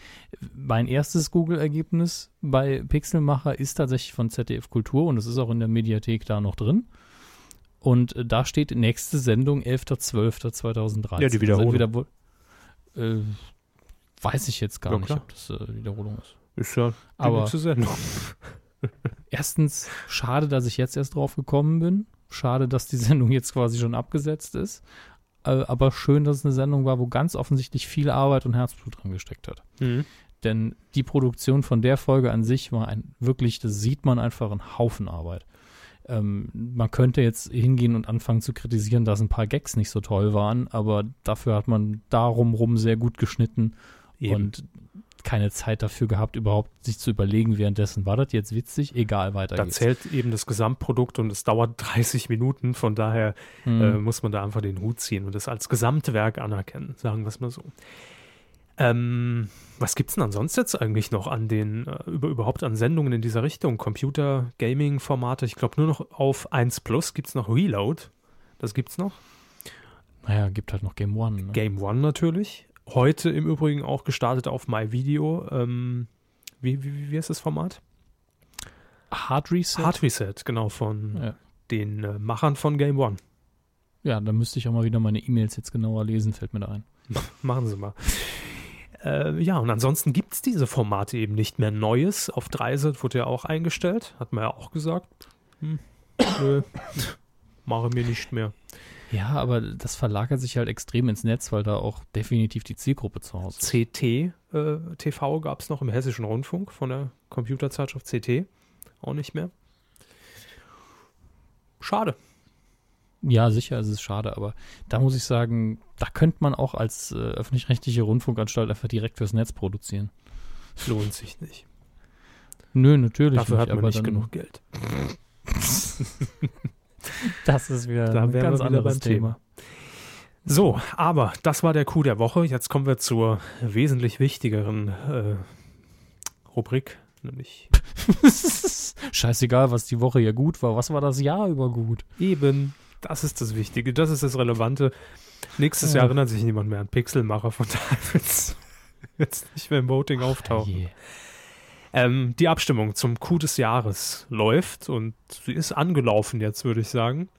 S1: Mein erstes Google-Ergebnis bei Pixelmacher ist tatsächlich von ZDF Kultur und es ist auch in der Mediathek da noch drin. Und äh, da steht nächste Sendung 11.12.2013.
S2: Ja, die Wiederholung.
S1: Also wo- äh, weiß ich jetzt gar
S2: Ja,
S1: nicht, ob das äh, Wiederholung ist.
S2: Ist ja die
S1: Aber-
S2: nächste Sendung.
S1: Erstens, schade, dass ich jetzt erst drauf gekommen bin. Schade, dass die Sendung jetzt quasi schon abgesetzt ist. Äh, aber schön, dass es eine Sendung war, wo ganz offensichtlich viel Arbeit und Herzblut dran gesteckt hat.
S2: Mhm.
S1: Denn die Produktion von der Folge an sich war ein wirklich, das sieht man einfach, ein Haufen Arbeit. Ähm, man könnte jetzt hingehen und anfangen zu kritisieren, dass ein paar Gags nicht so toll waren, aber dafür hat man darum rum sehr gut geschnitten
S2: Eben.
S1: und keine Zeit dafür gehabt, überhaupt sich zu überlegen währenddessen, war das jetzt witzig? Egal, weiter
S2: Da
S1: geht's.
S2: zählt eben das Gesamtprodukt und es dauert 30 Minuten, von daher
S1: Hm.
S2: äh, muss man da einfach den Hut ziehen und das als Gesamtwerk anerkennen, sagen wir es mal so. Ähm, was gibt es denn ansonsten jetzt eigentlich noch an den, äh, über, überhaupt an Sendungen in dieser Richtung? Computer, Gaming-Formate, ich glaube nur noch auf 1 Plus gibt es noch Reload. Das gibt's noch.
S1: Naja, gibt halt noch Game One. Ne?
S2: Game One natürlich. Heute im Übrigen auch gestartet auf MyVideo. Ähm, wie, wie, wie heißt das Format?
S1: Hard Reset.
S2: Hard Reset, genau, von
S1: Ja.
S2: den äh, Machern von Game One.
S1: ja, da müsste ich auch mal wieder meine E-Mails jetzt genauer lesen, fällt mir da ein.
S2: Machen Sie mal. Äh, ja, und ansonsten gibt es diese Formate eben nicht mehr. Neues auf Dreiset wurde ja auch eingestellt. Hat man ja auch gesagt. Hm, nö, mache mir nicht mehr.
S1: Ja, aber das verlagert sich halt extrem ins Netz, weil da auch definitiv die Zielgruppe zu Hause ist.
S2: CT äh, TV gab es noch im Hessischen Rundfunk von der Computerzeitschrift CT. Auch nicht mehr. Schade.
S1: Ja, sicher, es ist schade, aber da muss ich sagen, da könnte man auch als äh, öffentlich-rechtliche Rundfunkanstalt einfach direkt fürs Netz produzieren.
S2: Lohnt sich nicht.
S1: Nö, natürlich
S2: Dafür
S1: nicht,
S2: hat man
S1: aber
S2: nicht genug Geld.
S1: Das ist wieder
S2: Da
S1: ein ganz
S2: wir
S1: anderes Thema.
S2: Thema. So, aber das war der Coup der Woche. Jetzt kommen wir zur wesentlich wichtigeren äh, Rubrik, nämlich
S1: Scheißegal, was die Woche ja gut war. Was war das Jahr über gut?
S2: eben, das ist das Wichtige, das ist das Relevante. Nächstes
S1: Ja.
S2: Jahr erinnert sich niemand mehr an Pixelmacher, von daher wird es jetzt nicht mehr im Voting auftauchen.
S1: Je.
S2: Ähm, die Abstimmung zum Coup des Jahres läuft und sie ist angelaufen jetzt, würde ich sagen.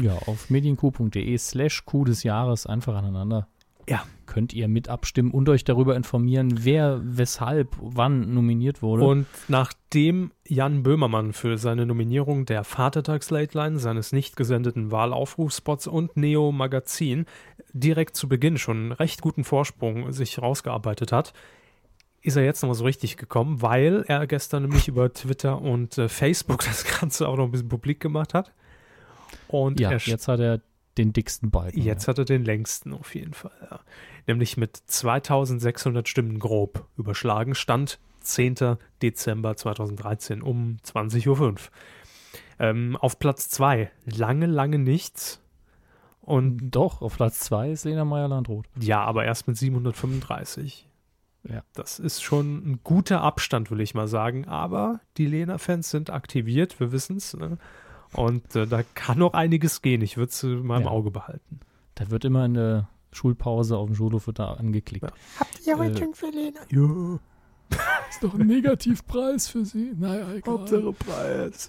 S1: Ja, auf medienq.de slash Coup des Jahres einfach aneinander.
S2: Ja.
S1: Könnt ihr mit abstimmen und euch darüber informieren, wer, weshalb, wann nominiert wurde.
S2: Und nachdem Jan Böhmermann für seine Nominierung der Vatertags-Late-Line, seines nicht gesendeten Wahlaufrufspots und Neo Magazin direkt zu Beginn schon einen recht guten Vorsprung sich rausgearbeitet hat, ist er jetzt nochmal so richtig gekommen, weil er gestern nämlich über Twitter und äh, Facebook das Ganze auch noch ein bisschen publik gemacht hat. Und
S1: ja, jetzt hat er den dicksten Balken.
S2: Jetzt hat er den längsten auf jeden Fall. Ja. Nämlich mit 2600 Stimmen grob überschlagen. Stand 10. Dezember 2013 um 20.05 Uhr. Ähm, auf Platz 2 lange, lange nichts. Und
S1: Doch, auf Platz 2 ist Lena Meyer-Landrut.
S2: ja, aber erst mit 735.
S1: Ja.
S2: Das ist schon ein guter Abstand, will ich mal sagen. Aber die Lena-Fans sind aktiviert, wir wissen es. Ne? Und äh, da kann noch einiges gehen. Ich würde es in meinem
S1: Ja.
S2: Auge behalten.
S1: Da wird immer in der Schulpause auf dem Schulhof wird da angeklickt.
S2: Ja.
S1: Habt ihr heute
S2: schon für Lena? Ja.
S1: ist doch ein Negativpreis für sie? Naja, egal.
S2: Preis.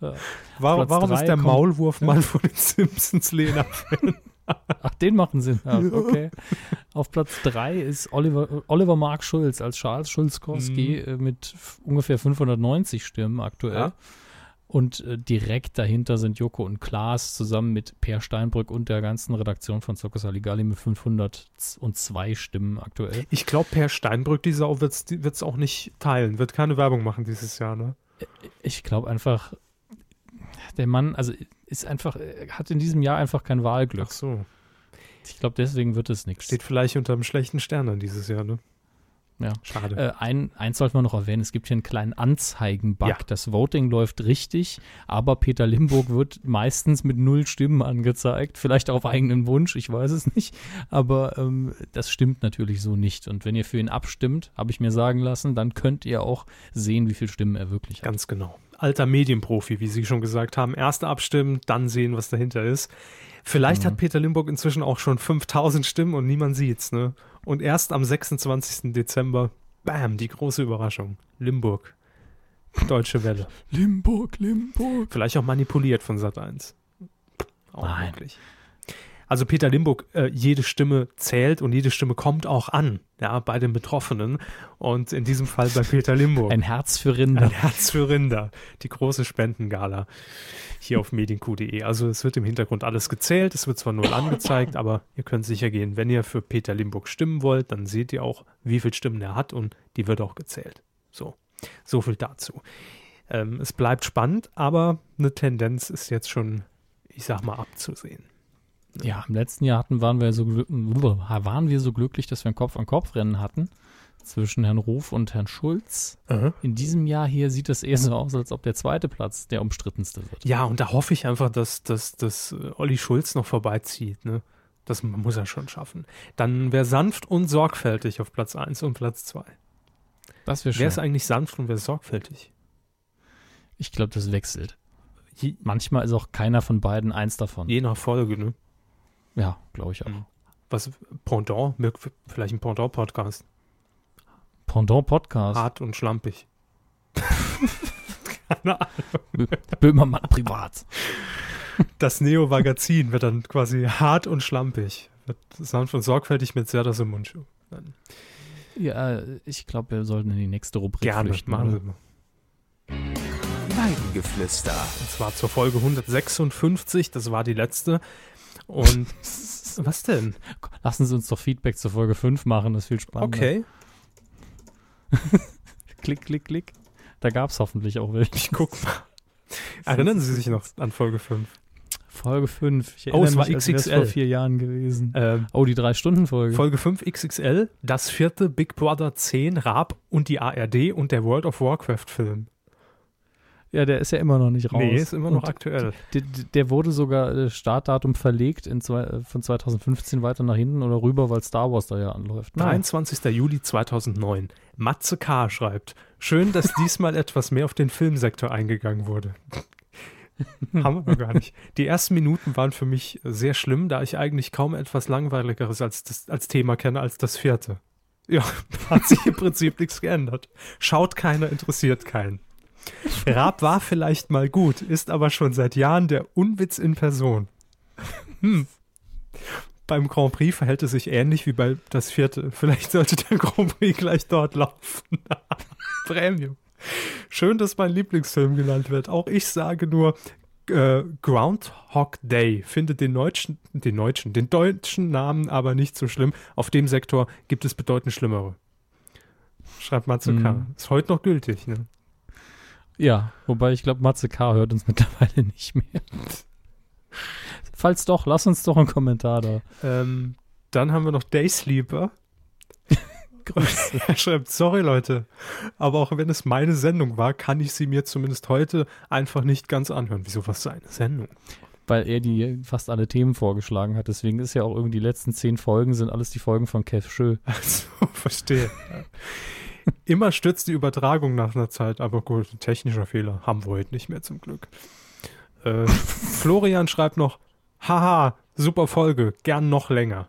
S1: Ja.
S2: Warum,
S1: Platz
S2: warum ist der
S1: kommt-
S2: Maulwurfmann von den Simpsons Lena?
S1: Ach, den machen Sinn. Ja, okay. Auf Platz 3 ist Oliver, Oliver Mark Schulz als Charles Schulzkowski äh, mit ungefähr 590 Stimmen aktuell.
S2: Ja.
S1: Und äh, direkt dahinter sind Joko und Klaas zusammen mit Per Steinbrück und der ganzen Redaktion von Circus Aligali mit 502 Stimmen aktuell.
S2: Ich glaube, Per Steinbrück, die Sau, wird es auch nicht teilen, wird keine Werbung machen dieses Jahr, ne?
S1: Ich glaube einfach, der Mann, also ist einfach, äh, hat in diesem Jahr einfach kein Wahlglück.
S2: Ach so.
S1: Ich glaube, deswegen wird es nichts.
S2: Steht vielleicht unter einem schlechten Stern dann dieses Jahr, ne?
S1: Ja.
S2: Schade.
S1: Äh, ein, eins sollte man noch erwähnen, es gibt hier einen kleinen Anzeigen-Bug.
S2: Ja.
S1: Das Voting läuft richtig, aber Peter Limburg wird meistens mit null Stimmen angezeigt. Vielleicht auf eigenen Wunsch, ich weiß es nicht. Aber ähm, das stimmt natürlich so nicht. Und wenn ihr für ihn abstimmt, habe ich mir sagen lassen, dann könnt ihr auch sehen, wie viele Stimmen er wirklich hat.
S2: Ganz genau. Alter Medienprofi, wie Sie schon gesagt haben. Erst abstimmen, dann sehen, was dahinter ist. Vielleicht
S1: Mhm.
S2: hat Peter Limburg inzwischen auch schon 5000 Stimmen und niemand sieht's, ne? Und erst am 26. Dezember, bam, die große Überraschung. Limburg. Deutsche Welle.
S1: Limburg, Limburg.
S2: Vielleicht auch manipuliert von Sat 1. Auch
S1: Nein.
S2: möglich. Also Peter Limburg, äh, jede Stimme zählt und jede Stimme kommt auch an, ja, bei den Betroffenen. Und in diesem Fall bei Peter Limburg.
S1: Ein Herz für Rinder.
S2: Ein Herz für Rinder. Die große Spendengala hier auf medienq.de. Also es wird im Hintergrund alles gezählt. Es wird zwar null angezeigt, aber ihr könnt sicher gehen, wenn ihr für Peter Limburg stimmen wollt, dann seht ihr auch, wie viele Stimmen er hat und die wird auch gezählt. So, so viel dazu. Ähm, es bleibt spannend, aber eine Tendenz ist jetzt schon, ich sag mal, abzusehen.
S1: Ja, im letzten Jahr hatten, waren, wir so waren wir so glücklich, dass wir ein Kopf-an-Kopf-Rennen hatten zwischen Herrn Ruf und Herrn Schulz. In diesem Jahr hier sieht es eher so aus, als ob der zweite Platz der umstrittenste wird.
S2: Ja, und da hoffe ich einfach, dass, dass, dass äh, Olli Schulz noch vorbeizieht. Ne? Das muss er schon schaffen. Dann wäre sanft und sorgfältig auf Platz 1 und Platz 2.
S1: Das wäre
S2: Wer ist
S1: schön.
S2: eigentlich sanft und wer ist sorgfältig?
S1: Ich glaube, das wechselt.
S2: Je,
S1: Manchmal ist auch keiner von beiden eins davon.
S2: je nach Folge, ne?
S1: Ja, glaube ich auch.
S2: Mhm. Was, Pendant, vielleicht ein Pendant-Podcast.
S1: Pendant Podcast.
S2: Hart und schlampig. Keine Ahnung.
S1: Bö- Böhmermann privat.
S2: Das Neo-Magazin wird dann quasi hart und schlampig. Wird sanft und sorgfältig mit Serdar Mundschuh.
S1: Ja, ich glaube, wir sollten in die nächste Rubrik
S2: Gerne,
S1: flüchten.
S2: machen
S1: oder?
S2: Sie mal.
S4: Weidengeflüster.
S2: Und zwar zur Folge 156, das war die letzte. Und was denn?
S1: Lassen Sie uns doch Feedback zur Folge 5 machen, das ist viel spannender.
S2: Okay,
S1: Klick, klick, klick. Da gab es hoffentlich auch welche.
S2: ich guck mal. Erinnern Sie sich noch an Folge 5?
S1: Folge 5. Ich
S2: Oh, es war
S1: mich, als wär's
S2: XXL.
S1: vor vier Jahren gewesen.
S2: Ähm,
S1: Oh, die Drei-Stunden-Folge.
S2: Folge 5 XXL, das vierte Big Brother 10, Raab und die ARD und der World of Warcraft Film.
S1: Ja, der ist ja immer noch nicht raus.
S2: Nee, ist immer noch
S1: Und
S2: aktuell.
S1: Der, der wurde sogar äh, Startdatum verlegt in zwei, äh, von 2015 weiter nach hinten oder rüber, weil Star Wars da ja anläuft. Naja.
S2: 23. Juli 2009. Matze K. schreibt, schön, dass diesmal etwas mehr auf den Filmsektor eingegangen wurde. Haben wir gar nicht. Die ersten Minuten waren für mich sehr schlimm, da ich eigentlich kaum etwas Langweiligeres als, das, als Thema kenne als das vierte. Ja, hat sich im Prinzip nichts geändert. Schaut keiner, interessiert keinen. Raab war vielleicht mal gut, ist aber schon seit Jahren der Unwitz in Person. Hm. Beim Grand Prix verhält es sich ähnlich wie bei das vierte. Vielleicht sollte der Grand Prix gleich dort laufen. Premium. Schön, dass mein Lieblingsfilm genannt wird. Auch ich sage nur äh, Groundhog Day. Finde den deutschen, den deutschen, den deutschen Namen aber nicht so schlimm. Auf dem Sektor gibt es bedeutend schlimmere. Schreibt Matsuka.
S1: Mhm.
S2: Ist heute noch gültig, ne?
S1: Ja, wobei ich glaube, Matze K. hört uns mittlerweile nicht mehr. Falls doch, lass uns doch einen Kommentar da.
S2: Ähm, dann haben wir noch Daysleeper.
S1: Grüße.
S2: Er schreibt, sorry Leute, aber auch wenn es meine Sendung war, kann ich sie mir zumindest heute einfach nicht ganz anhören. Wieso was seine Sendung?
S1: Weil er die fast alle Themen vorgeschlagen hat. Deswegen ist ja auch irgendwie die letzten zehn Folgen sind alles die Folgen von Kev Schö.
S2: Also, verstehe. Ja. Immer stürzt die Übertragung nach einer Zeit, aber gut, technischer Fehler haben wir heute nicht mehr zum Glück. Äh, Florian schreibt noch, haha, super Folge, gern noch länger.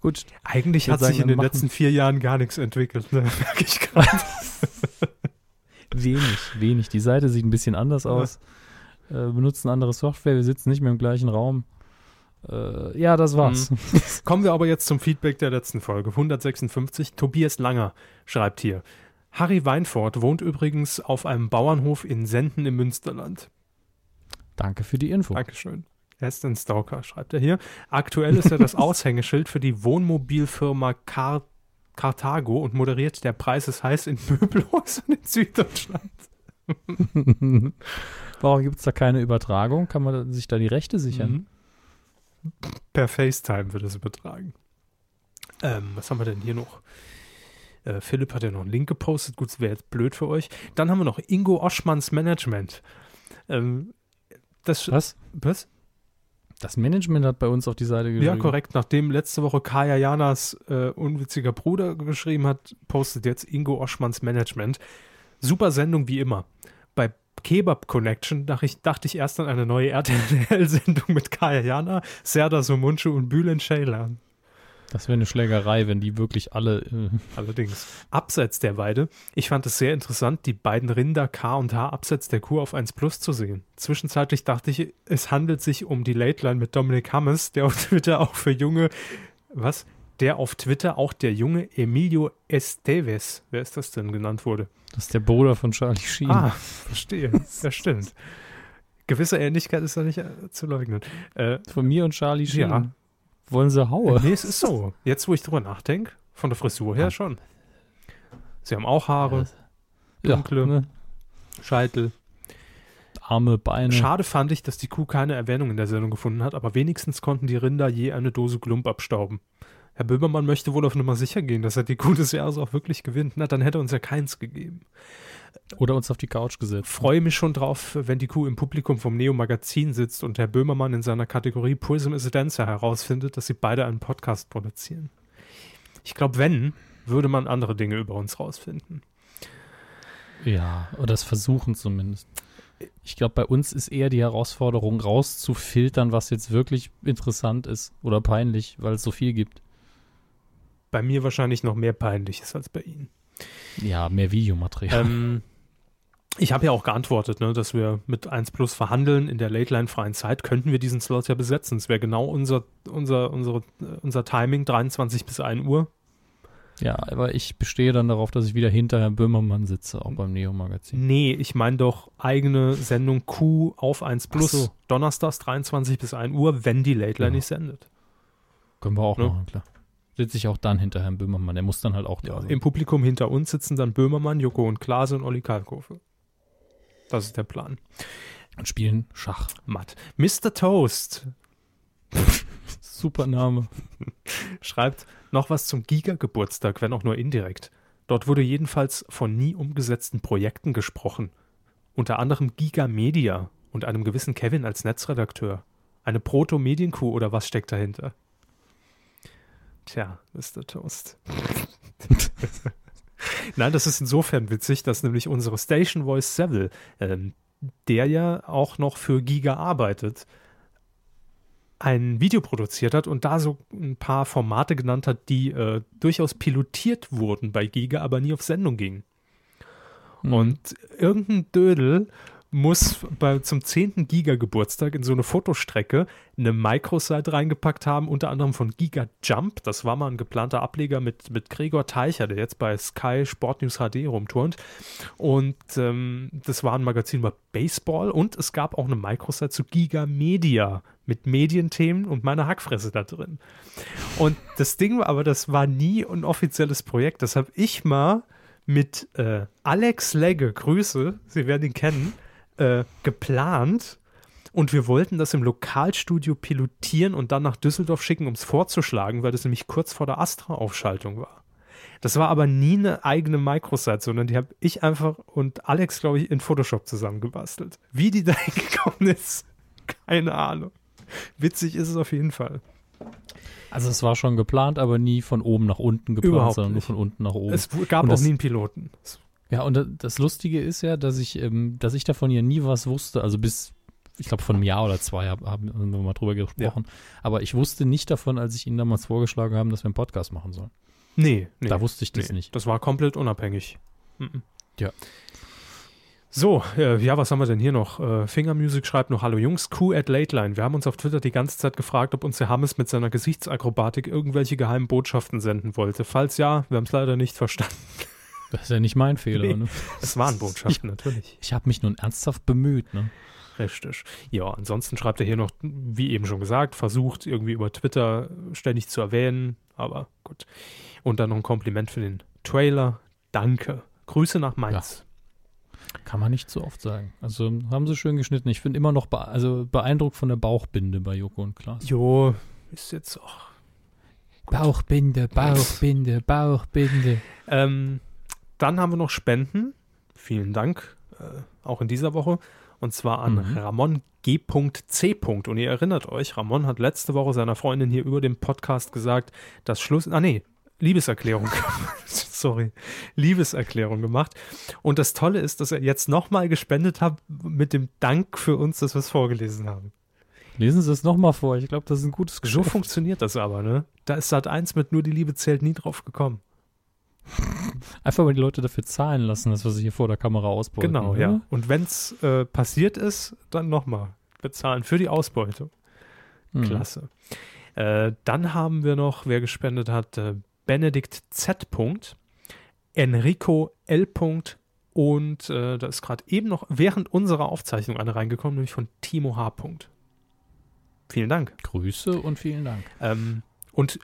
S1: Gut,
S2: Eigentlich hat sich in den letzten vier Jahren gar nichts entwickelt, ne? merke ich gerade.
S1: wenig, wenig. Die Seite sieht ein bisschen anders
S2: Ja.
S1: aus. Äh, wir benutzen andere Software, wir sitzen nicht mehr im gleichen Raum. Äh, ja, das war's.
S2: Kommen wir aber jetzt zum Feedback der letzten Folge. 156. Tobias Langer schreibt hier. Harry Weinfort wohnt übrigens auf einem Bauernhof in Senden im Münsterland.
S1: Danke für die Info.
S2: Dankeschön. Er ist ein Stalker, schreibt er hier. Aktuell ist er das Aushängeschild für die Wohnmobilfirma Car Carthago und moderiert der Preis ist heiß in Möbelhäusern in Süddeutschland.
S1: Warum gibt es da keine Übertragung? Kann man sich da die Rechte sichern?
S2: Mhm. Per FaceTime wird es übertragen. Ähm, was haben wir denn hier noch? Äh, Philipp hat ja noch einen Link gepostet. Gut, das wäre jetzt blöd für euch. Dann haben wir noch Ingo Oschmanns Management. Ähm, das,
S1: Was?
S2: was?
S1: Das Management hat bei uns auf die Seite geschrieben.
S2: Ja, korrekt. Nachdem letzte Woche Kaya Janas äh, unwitziger Bruder geschrieben hat, postet jetzt Ingo Oschmanns Management. Super Sendung wie immer. Kebab Connection dachte ich, dachte ich erst an eine neue RTL-Sendung mit Kaya Jana, Serdar Somuncu und Bülent Ceylan.
S1: Das wäre eine Schlägerei, wenn die wirklich alle. Äh
S2: Allerdings. Abseits der Weide. Ich fand es sehr interessant, die beiden Rinder K und H abseits der Kuh auf 1 Plus zu sehen. Zwischenzeitlich dachte ich, es handelt sich um die Late Line mit Dominik Hammes, der auf Twitter auch für junge, was? Der auf Twitter auch der junge Emilio Esteves, wer ist das denn, genannt wurde.
S1: Das ist der Bruder von Charlie Sheen.
S2: Ah, verstehe. Das stimmt. Gewisse Ähnlichkeit ist da nicht äh, zu leugnen. Äh,
S1: Von mir und Charlie Sheen.
S2: Ja.
S1: Wollen sie haue?
S2: Nee, es ist so. Jetzt, wo ich drüber nachdenke, von der Frisur her schon. Sie haben auch Haare, dunkle.
S1: Ja, ne?
S2: Scheitel.
S1: Arme, Beine.
S2: Schade fand ich, dass die Kuh keine Erwähnung in der Sendung gefunden hat, aber wenigstens konnten die Rinder je eine Dose Klump abstauben. Herr Böhmermann möchte wohl auf Nummer sicher gehen, dass er die Kuh des Jahres auch wirklich gewinnt. Na, dann hätte er uns ja keins gegeben.
S1: Oder uns auf die Couch gesetzt.
S2: Freue mich schon drauf, wenn die Kuh im Publikum vom Neo-Magazin sitzt und Herr Böhmermann in seiner Kategorie Prism is a Dancer herausfindet, dass sie beide einen Podcast produzieren. Ich glaube, wenn, würde man andere Dinge über uns rausfinden.
S1: Ja, oder das versuchen zumindest. Ich glaube, bei uns ist eher die Herausforderung, rauszufiltern, was jetzt wirklich interessant ist oder peinlich, weil es so viel gibt.
S2: Bei mir wahrscheinlich noch mehr Peinliches als bei Ihnen.
S1: Ja, mehr Videomaterial.
S2: Ähm, ich habe ja auch geantwortet, ne, dass wir mit 1 Plus verhandeln in der Late Line freien Zeit, könnten wir diesen Slot ja besetzen. Es wäre genau unser, unser, unsere, unser Timing, 23 bis 1 Uhr.
S1: ja, aber ich bestehe dann darauf, dass ich wieder hinter Herrn Böhmermann sitze, auch beim Neo-Magazin.
S2: Nee, ich meine doch eigene Sendung Q auf 1 Plus,
S1: so.
S2: donnerstags 23 bis 1 Uhr, wenn die Late Line
S1: Ja.
S2: nicht sendet.
S1: Können wir auch
S2: Ne?
S1: machen, klar. Sitze ich auch dann hinter Herrn Böhmermann. Der muss dann halt auch da
S2: Ja,
S1: sein.
S2: Im Publikum hinter uns sitzen dann Böhmermann, Joko und Klase und Olli Kalkofe. Das ist der Plan.
S1: Und spielen Schach.
S2: Matt. Mr. Toast
S1: Super Name.
S2: schreibt noch was zum Giga-Geburtstag, wenn auch nur indirekt. Dort wurde jedenfalls von nie umgesetzten Projekten gesprochen. Unter anderem Giga Media und einem gewissen Kevin als Netzredakteur. Eine Proto-Medienkuh oder was steckt dahinter? Tja, Mr. Toast. Nein, das ist insofern witzig, dass nämlich unsere Station Voice Seville, ähm, der ja auch noch für Giga arbeitet, ein Video produziert hat und da so ein paar Formate genannt hat, die äh, durchaus pilotiert wurden bei Giga, aber nie auf Sendung gingen.
S1: Mhm.
S2: Und irgendein Dödel muss bei, zum 10. Giga-Geburtstag in so eine Fotostrecke eine Microsite reingepackt haben, unter anderem von Giga Jump. Das war mal ein geplanter Ableger mit, mit Gregor Teicher, der jetzt bei Sky Sport News HD rumturnt. Und ähm, das war ein Magazin über Baseball und es gab auch eine Microsite zu Giga Media mit Medienthemen und meiner Hackfresse da drin. Und das Ding war aber, das war nie ein offizielles Projekt. Das habe ich mal mit äh, Alex Legge, Grüße, Sie werden ihn kennen, äh, geplant. Und wir wollten das im Lokalstudio pilotieren und dann nach Düsseldorf schicken, um es vorzuschlagen, weil das nämlich kurz vor der Astra-Aufschaltung war. Das war aber nie eine eigene Microsite, sondern die habe ich einfach und Alex, glaube ich, in Photoshop zusammengebastelt. Wie die da hingekommen ist, keine Ahnung. Witzig ist es auf jeden Fall.
S1: Also es war schon geplant, aber nie von oben nach unten geplant,
S2: Überhaupt
S1: sondern nur
S2: nicht.
S1: von unten nach oben.
S2: Es gab
S1: Und
S2: auch nie einen Piloten.
S1: Ja, und da- das Lustige ist ja, dass ich, ähm, dass ich davon ja nie was wusste. Also bis, ich glaube, von einem Jahr oder zwei hab, haben wir mal drüber gesprochen. Aber ich wusste nicht davon, als ich Ihnen damals vorgeschlagen habe, dass wir einen Podcast machen sollen.
S2: Nee, nee.
S1: Da wusste ich das
S2: nee,
S1: nicht.
S2: Das war komplett unabhängig. Mhm.
S1: Ja.
S2: So, äh, ja, was haben wir denn hier noch? Äh, Finger Music schreibt noch, hallo Jungs, Q at Late Line. Wir haben uns auf Twitter die ganze Zeit gefragt, ob uns der Hammes mit seiner Gesichtsakrobatik irgendwelche geheimen Botschaften senden wollte. Falls ja, wir haben es leider nicht verstanden.
S1: Das ist ja nicht mein Fehler.
S2: Nee.
S1: Ne?
S2: Es waren Botschaften, natürlich.
S1: Ich habe mich nun ernsthaft bemüht. Ne?
S2: Richtig. Ja, ansonsten schreibt er hier noch, wie eben schon gesagt, versucht irgendwie über Twitter ständig zu erwähnen, aber gut. Und dann noch ein Kompliment für den Trailer. Danke. Grüße nach Mainz.
S1: Kann man nicht so oft sagen. Also haben sie schön geschnitten. Ich bin immer noch bee also beeindruckt von der Bauchbinde bei Joko und Klaas.
S2: Jo, ist jetzt auch.
S1: Bauchbinde, Bauchbinde, Bauchbinde.
S2: Ähm, dann haben wir noch Spenden. Vielen Dank, äh, auch in dieser Woche. Und zwar an
S1: Mhm.
S2: Ramon G.C. Und ihr erinnert euch, Ramon hat letzte Woche seiner Freundin hier über dem Podcast gesagt, dass Schluss. Ah, nee. Liebeserklärung, sorry, Liebeserklärung gemacht. Und das Tolle ist, dass er jetzt nochmal gespendet hat mit dem Dank für uns, dass wir es vorgelesen haben.
S1: Lesen Sie es nochmal vor. Ich glaube, das ist ein gutes
S2: So
S1: Geschäft.
S2: funktioniert das aber, ne? Da ist Sat 1 mit nur die Liebe zählt nie drauf gekommen.
S1: Einfach mal die Leute dafür zahlen lassen, dass wir sie hier vor der Kamera ausbeuten.
S2: Genau,
S1: ne?
S2: ja. Und wenn es äh, passiert ist, dann nochmal bezahlen für die Ausbeutung.
S1: Hm.
S2: Klasse. Äh, dann haben wir noch, wer gespendet hat, äh, Benedikt Z. Enrico L. Und äh, da ist gerade eben noch während unserer Aufzeichnung eine reingekommen, nämlich von Timo H. Vielen Dank.
S1: Grüße und vielen Dank.
S2: Ähm, und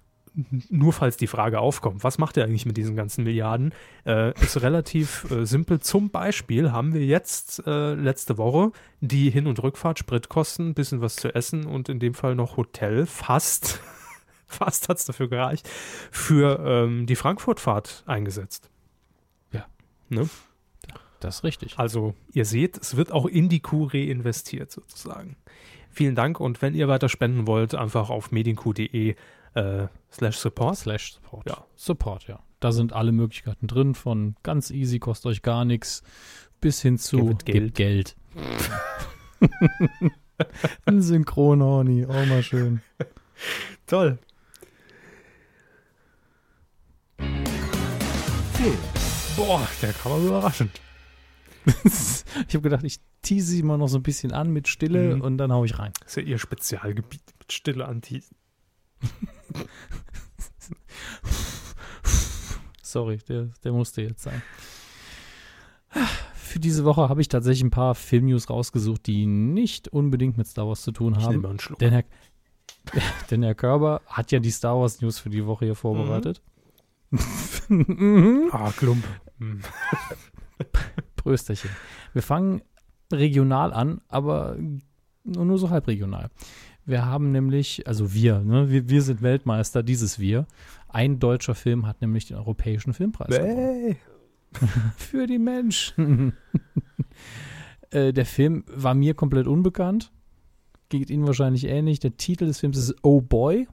S2: nur falls die Frage aufkommt, was macht er eigentlich mit diesen ganzen Milliarden, äh, ist relativ äh, simpel. Zum Beispiel haben wir jetzt äh, letzte Woche die Hin- und Rückfahrt, Spritkosten, bisschen was zu essen und in dem Fall noch Hotel, fast, fast hat es dafür gereicht, für ähm, die Frankfurtfahrt eingesetzt.
S1: Ja.
S2: Ne?
S1: Das ist richtig.
S2: Also ihr seht, es wird auch in die Kuh reinvestiert sozusagen. Vielen Dank und wenn ihr weiter spenden wollt, einfach auf medienq.de äh, slash support.
S1: Slash Support.
S2: Ja.
S1: Support, ja. Da sind alle Möglichkeiten drin, von ganz easy, kostet euch gar nichts, bis hin zu
S2: gebt
S1: Geld. Ein Synchronhorny, auch mal schön.
S2: Toll. Boah, der kam aber überraschend.
S1: ich habe gedacht, ich tease sie mal noch so ein bisschen an mit Stille
S2: Mhm.
S1: und dann hau ich rein.
S2: Das ist ja ihr Spezialgebiet mit Stille Anti.
S1: Sorry, der, der musste jetzt sein. Für diese Woche habe ich tatsächlich ein paar Filmnews rausgesucht, die nicht unbedingt mit Star Wars zu tun
S2: Ich
S1: haben.
S2: mal einen Schluck.
S1: Denn Herr, denn Herr Körber hat ja die Star Wars News für die Woche hier vorbereitet. Mhm.
S2: Ah, Klump. Hm.
S1: Prösterchen. Wir fangen regional an, aber nur, nur so halb regional. Wir haben nämlich, also wir, ne, wir, wir sind Weltmeister, dieses wir. Ein deutscher Film hat nämlich den Europäischen Filmpreis gewonnen.
S2: Bäh.
S1: Für die Menschen. äh, der Film war mir komplett unbekannt. Geht Ihnen wahrscheinlich ähnlich. Der Titel des Films ist Oh Boy.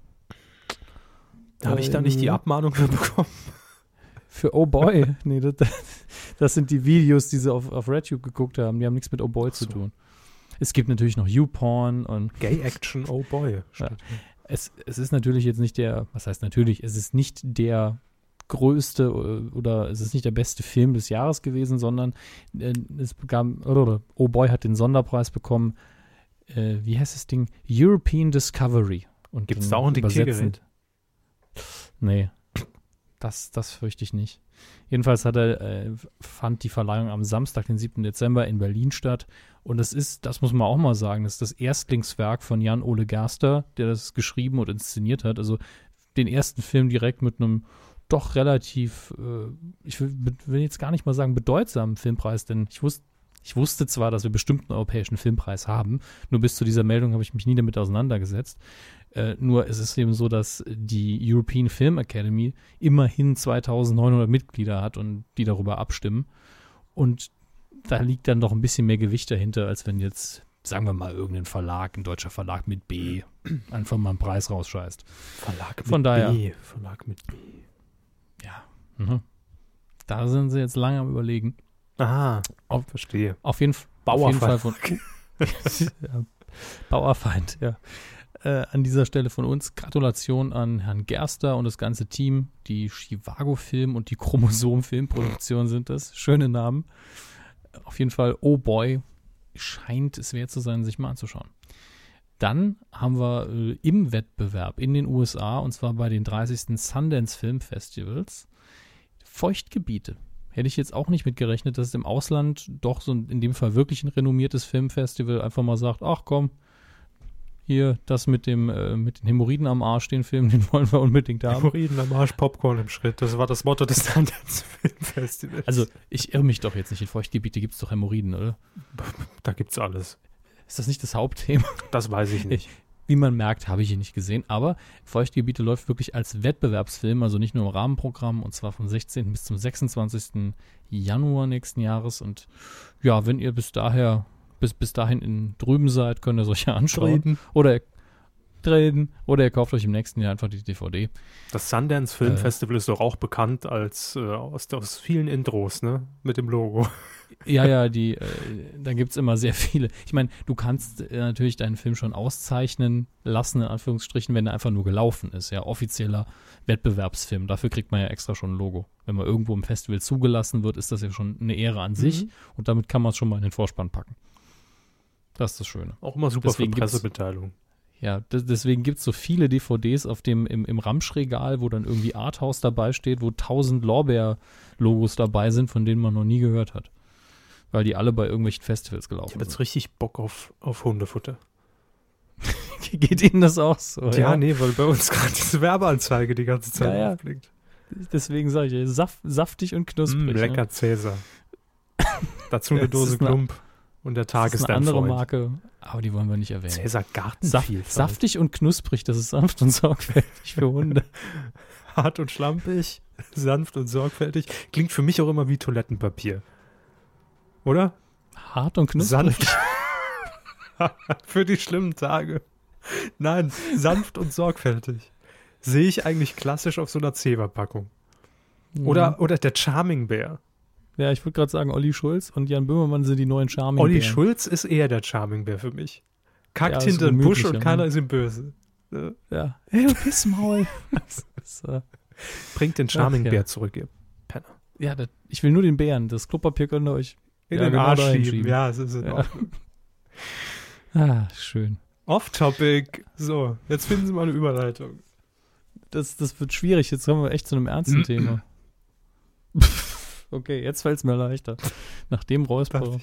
S2: Habe ich da nicht die
S1: Ähm,
S2: Abmahnung für bekommen?
S1: Für Oh Boy. nee, das, das sind die Videos, die sie auf, auf RedTube geguckt haben. Die haben nichts mit Oh Boy zu
S2: so.
S1: tun. Es gibt natürlich noch YouPorn und
S2: Gay Action, oh boy.
S1: Ja. es, es ist natürlich jetzt nicht der, was heißt natürlich, es ist nicht der größte äh, oder es ist nicht der beste Film des Jahres gewesen, sondern äh, es bekam, oder, Oh Boy hat den Sonderpreis bekommen, äh, wie heißt das Ding? European Discovery.
S2: Gibt's
S1: dann
S2: da auch ein Diktiergerät?
S1: Nee, das, das fürchte ich nicht. Jedenfalls hat er, äh, fand die Verleihung am Samstag, den 7. Dezember in Berlin statt. Und es ist, das muss man auch mal sagen, das ist das Erstlingswerk von Jan-Ole Gerster, der das geschrieben und inszeniert hat. Also den ersten Film direkt mit einem doch relativ, äh, ich will, will jetzt gar nicht mal sagen bedeutsamen Filmpreis, denn ich wusste, ich wusste zwar, dass wir bestimmt einen europäischen Filmpreis haben, nur bis zu dieser Meldung habe ich mich nie damit auseinandergesetzt. Äh, nur es ist eben so, dass die European Film Academy immerhin 2900 Mitglieder hat und die darüber abstimmen. Und da liegt dann doch ein bisschen mehr Gewicht dahinter, als wenn jetzt, sagen wir mal, irgendein Verlag, ein deutscher Verlag mit B, einfach mal einen Preis rausscheißt.
S2: Verlag mit
S1: Von daher.
S2: B. Verlag mit B.
S1: Ja. Mhm. Da sind sie jetzt lange am Überlegen.
S2: Ah,
S1: Auf-
S2: verstehe.
S1: Auf jeden, auf jeden Fall
S2: Bauerfeind.
S1: von ja, Bauerfeind, ja. Äh, an dieser Stelle von uns Gratulation an Herrn Gerster und das ganze Team. Die Chivago Film und die Chromosom Filmproduktion sind das. Schöne Namen. Auf jeden Fall, oh boy, scheint es wert zu sein, sich mal anzuschauen. Dann haben wir äh, im Wettbewerb in den USA, und zwar bei den 30. Sundance Film Festivals, Feuchtgebiete. Hätte ich jetzt auch nicht mit gerechnet, dass es im Ausland doch so in dem Fall wirklich ein renommiertes Filmfestival einfach mal sagt, ach komm, hier, das mit dem, äh, mit den Hämorrhoiden am Arsch, den Film, den wollen wir unbedingt haben.
S2: Hämorrhoiden am Arsch, Popcorn im Schritt. Das war das Motto des Sundance Filmfestivals.
S1: Also, ich irre mich doch jetzt nicht. In Feuchtgebiete gibt es doch Hämorrhoiden, oder?
S2: da gibt's alles.
S1: Ist das nicht das Hauptthema?
S2: Das weiß ich nicht.
S1: Wie man merkt, habe ich ihn nicht gesehen. Aber Feuchtgebiete läuft wirklich als Wettbewerbsfilm, also nicht nur im Rahmenprogramm, und zwar vom 16. bis zum 26. Januar nächsten Jahres. Und ja, wenn ihr bis daher, bis, bis dahin in drüben seid, könnt ihr euch ja anschauen.
S2: Drüben.
S1: Oder zurücktreten oder ihr kauft euch im nächsten Jahr einfach die DVD.
S2: Das Sundance Film Festival äh, ist doch auch bekannt als äh, aus, aus vielen Intros, ne? Mit dem Logo.
S1: Ja, ja, die, äh, da gibt es immer sehr viele. Ich meine, du kannst äh, natürlich deinen Film schon auszeichnen lassen, in Anführungsstrichen, wenn er einfach nur gelaufen ist. Ja, offizieller Wettbewerbsfilm. Dafür kriegt man ja extra schon ein Logo. Wenn man irgendwo im Festival zugelassen wird, ist das ja schon eine Ehre an sich. Mhm. Und damit kann man es schon mal in den Vorspann packen. Das ist das Schöne.
S2: Auch immer super deswegen für Pressemitteilung.
S1: Ja, deswegen gibt es so viele DVDs auf dem, im, im Ramschregal, wo dann irgendwie Arthouse dabei steht, wo tausend Lorbeer-Logos dabei sind, von denen man noch nie gehört hat weil die alle bei irgendwelchen Festivals gelaufen
S2: ich sind. Ich habe jetzt richtig Bock auf, auf Hundefutter.
S1: Geht Ihnen das auch so?
S2: Ja, ja? nee, weil bei uns gerade diese Werbeanzeige die ganze Zeit ja,
S1: aufblinkt. Deswegen sage ich, saft, saftig und knusprig. Mm,
S2: lecker ne? Cäsar. Dazu eine Dose Klump und der Tag ist, ist
S1: eine andere Freund. Marke, aber die wollen wir nicht erwähnen.
S2: Cäsar Garten.
S1: Saft, saftig und knusprig, das ist sanft und sorgfältig für Hunde.
S2: Hart und schlampig, sanft und sorgfältig. Klingt für mich auch immer wie Toilettenpapier. Oder?
S1: Hart und knusprig.
S2: Sanft. Für die schlimmen Tage. Nein, sanft und sorgfältig. Sehe ich eigentlich klassisch auf so einer Zewa-Packung. Oder, mhm. oder der Charming Bär.
S1: Ja, ich würde gerade sagen, Olli Schulz und Jan Böhmermann sind die neuen Charming
S2: Olli Bären. Schulz ist eher der Charming Bär für mich. Kackt ja, hinter den Busch und keiner ne? ist ihm böse.
S1: Ja. Hey, du Pissmaul.
S2: Bringt den Charming Ach, ja. Bär zurück, ihr Penner.
S1: Ja, das, ich will nur den Bären. Das Klopapier könnt ihr euch
S2: in ja, den genau Arsch schieben. schieben. Ja, es ist in ja. Ordnung.
S1: ah, schön.
S2: Off-Topic. So, jetzt finden Sie mal eine Überleitung.
S1: Das, das wird schwierig. Jetzt kommen wir echt zu einem ernsten. Thema. Okay, jetzt fällt es mir leichter. Nach dem Räusper.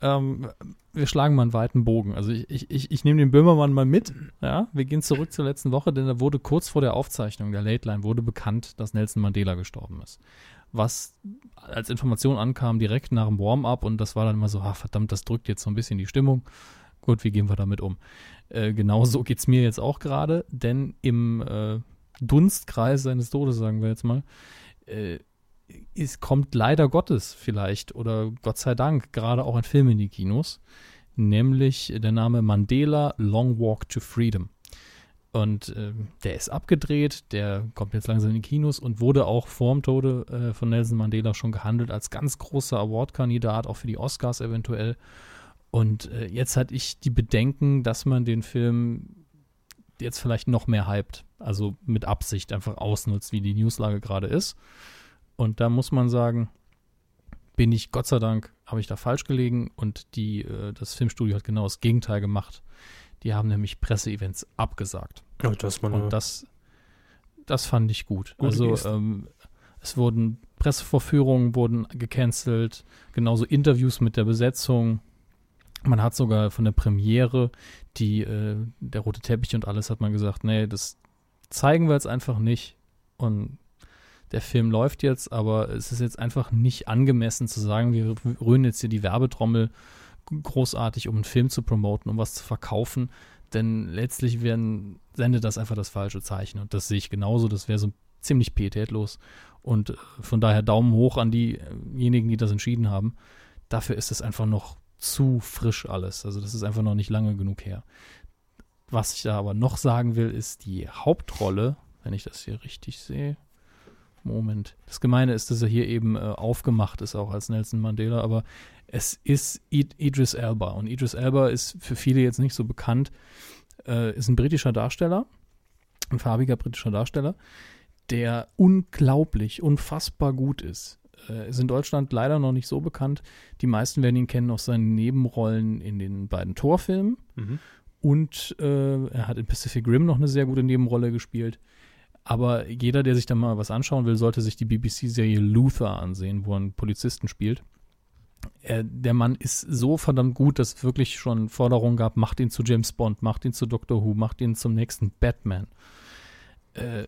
S1: Ähm, wir schlagen mal einen weiten Bogen. Also ich, ich, ich, ich nehme den Böhmermann mal mit. Ja, wir gehen zurück zur letzten Woche, denn da wurde kurz vor der Aufzeichnung der Late Line wurde bekannt, dass Nelson Mandela gestorben ist was als Information ankam direkt nach dem Warm-up und das war dann immer so, ah, verdammt, das drückt jetzt so ein bisschen die Stimmung. Gut, wie gehen wir damit um? Äh, genauso geht es mir jetzt auch gerade, denn im äh, Dunstkreis seines Todes, sagen wir jetzt mal, äh, es kommt leider Gottes vielleicht oder Gott sei Dank gerade auch ein Film in die Kinos, nämlich der Name Mandela Long Walk to Freedom. Und äh, der ist abgedreht, der kommt jetzt langsam in die Kinos und wurde auch vorm Tode äh, von Nelson Mandela schon gehandelt als ganz großer Award-Kandidat, auch für die Oscars eventuell. Und äh, jetzt hatte ich die Bedenken, dass man den Film jetzt vielleicht noch mehr hypt, also mit Absicht einfach ausnutzt, wie die Newslage gerade ist. Und da muss man sagen, bin ich Gott sei Dank, habe ich da falsch gelegen und die, äh, das Filmstudio hat genau das Gegenteil gemacht die haben nämlich Presseevents abgesagt.
S2: Ja, das
S1: Und das, das fand ich gut. also ähm, es wurden Pressevorführungen wurden gecancelt, genauso Interviews mit der Besetzung. Man hat sogar von der Premiere, die, äh, der rote Teppich und alles, hat man gesagt, nee, das zeigen wir jetzt einfach nicht. Und der Film läuft jetzt, aber es ist jetzt einfach nicht angemessen zu sagen, wir rühren jetzt hier die Werbetrommel großartig, um einen Film zu promoten, um was zu verkaufen. Denn letztlich werden, sendet das einfach das falsche Zeichen. Und das sehe ich genauso. Das wäre so ziemlich pietätlos. Und äh, von daher Daumen hoch an diejenigen, die das entschieden haben. Dafür ist es einfach noch zu frisch alles. Also das ist einfach noch nicht lange genug her. Was ich da aber noch sagen will, ist die Hauptrolle, wenn ich das hier richtig sehe. Moment. Das Gemeine ist, dass er hier eben äh, aufgemacht ist, auch als Nelson Mandela, aber es ist Id Idris Elba. Und Idris Elba ist für viele jetzt nicht so bekannt, äh, ist ein britischer Darsteller, ein farbiger britischer Darsteller, der unglaublich, unfassbar gut ist. Äh, ist in Deutschland leider noch nicht so bekannt. Die meisten werden ihn kennen aus seinen Nebenrollen in den beiden Torfilmen. Mhm. Und äh, er hat in Pacific Rim noch eine sehr gute Nebenrolle gespielt. Aber jeder, der sich da mal was anschauen will, sollte sich die BBC-Serie Luther ansehen, wo einen Polizisten spielt. Er, der Mann ist so verdammt gut, dass es wirklich schon Forderungen gab, macht ihn zu James Bond, macht ihn zu Doctor Who, macht ihn zum nächsten Batman. Äh,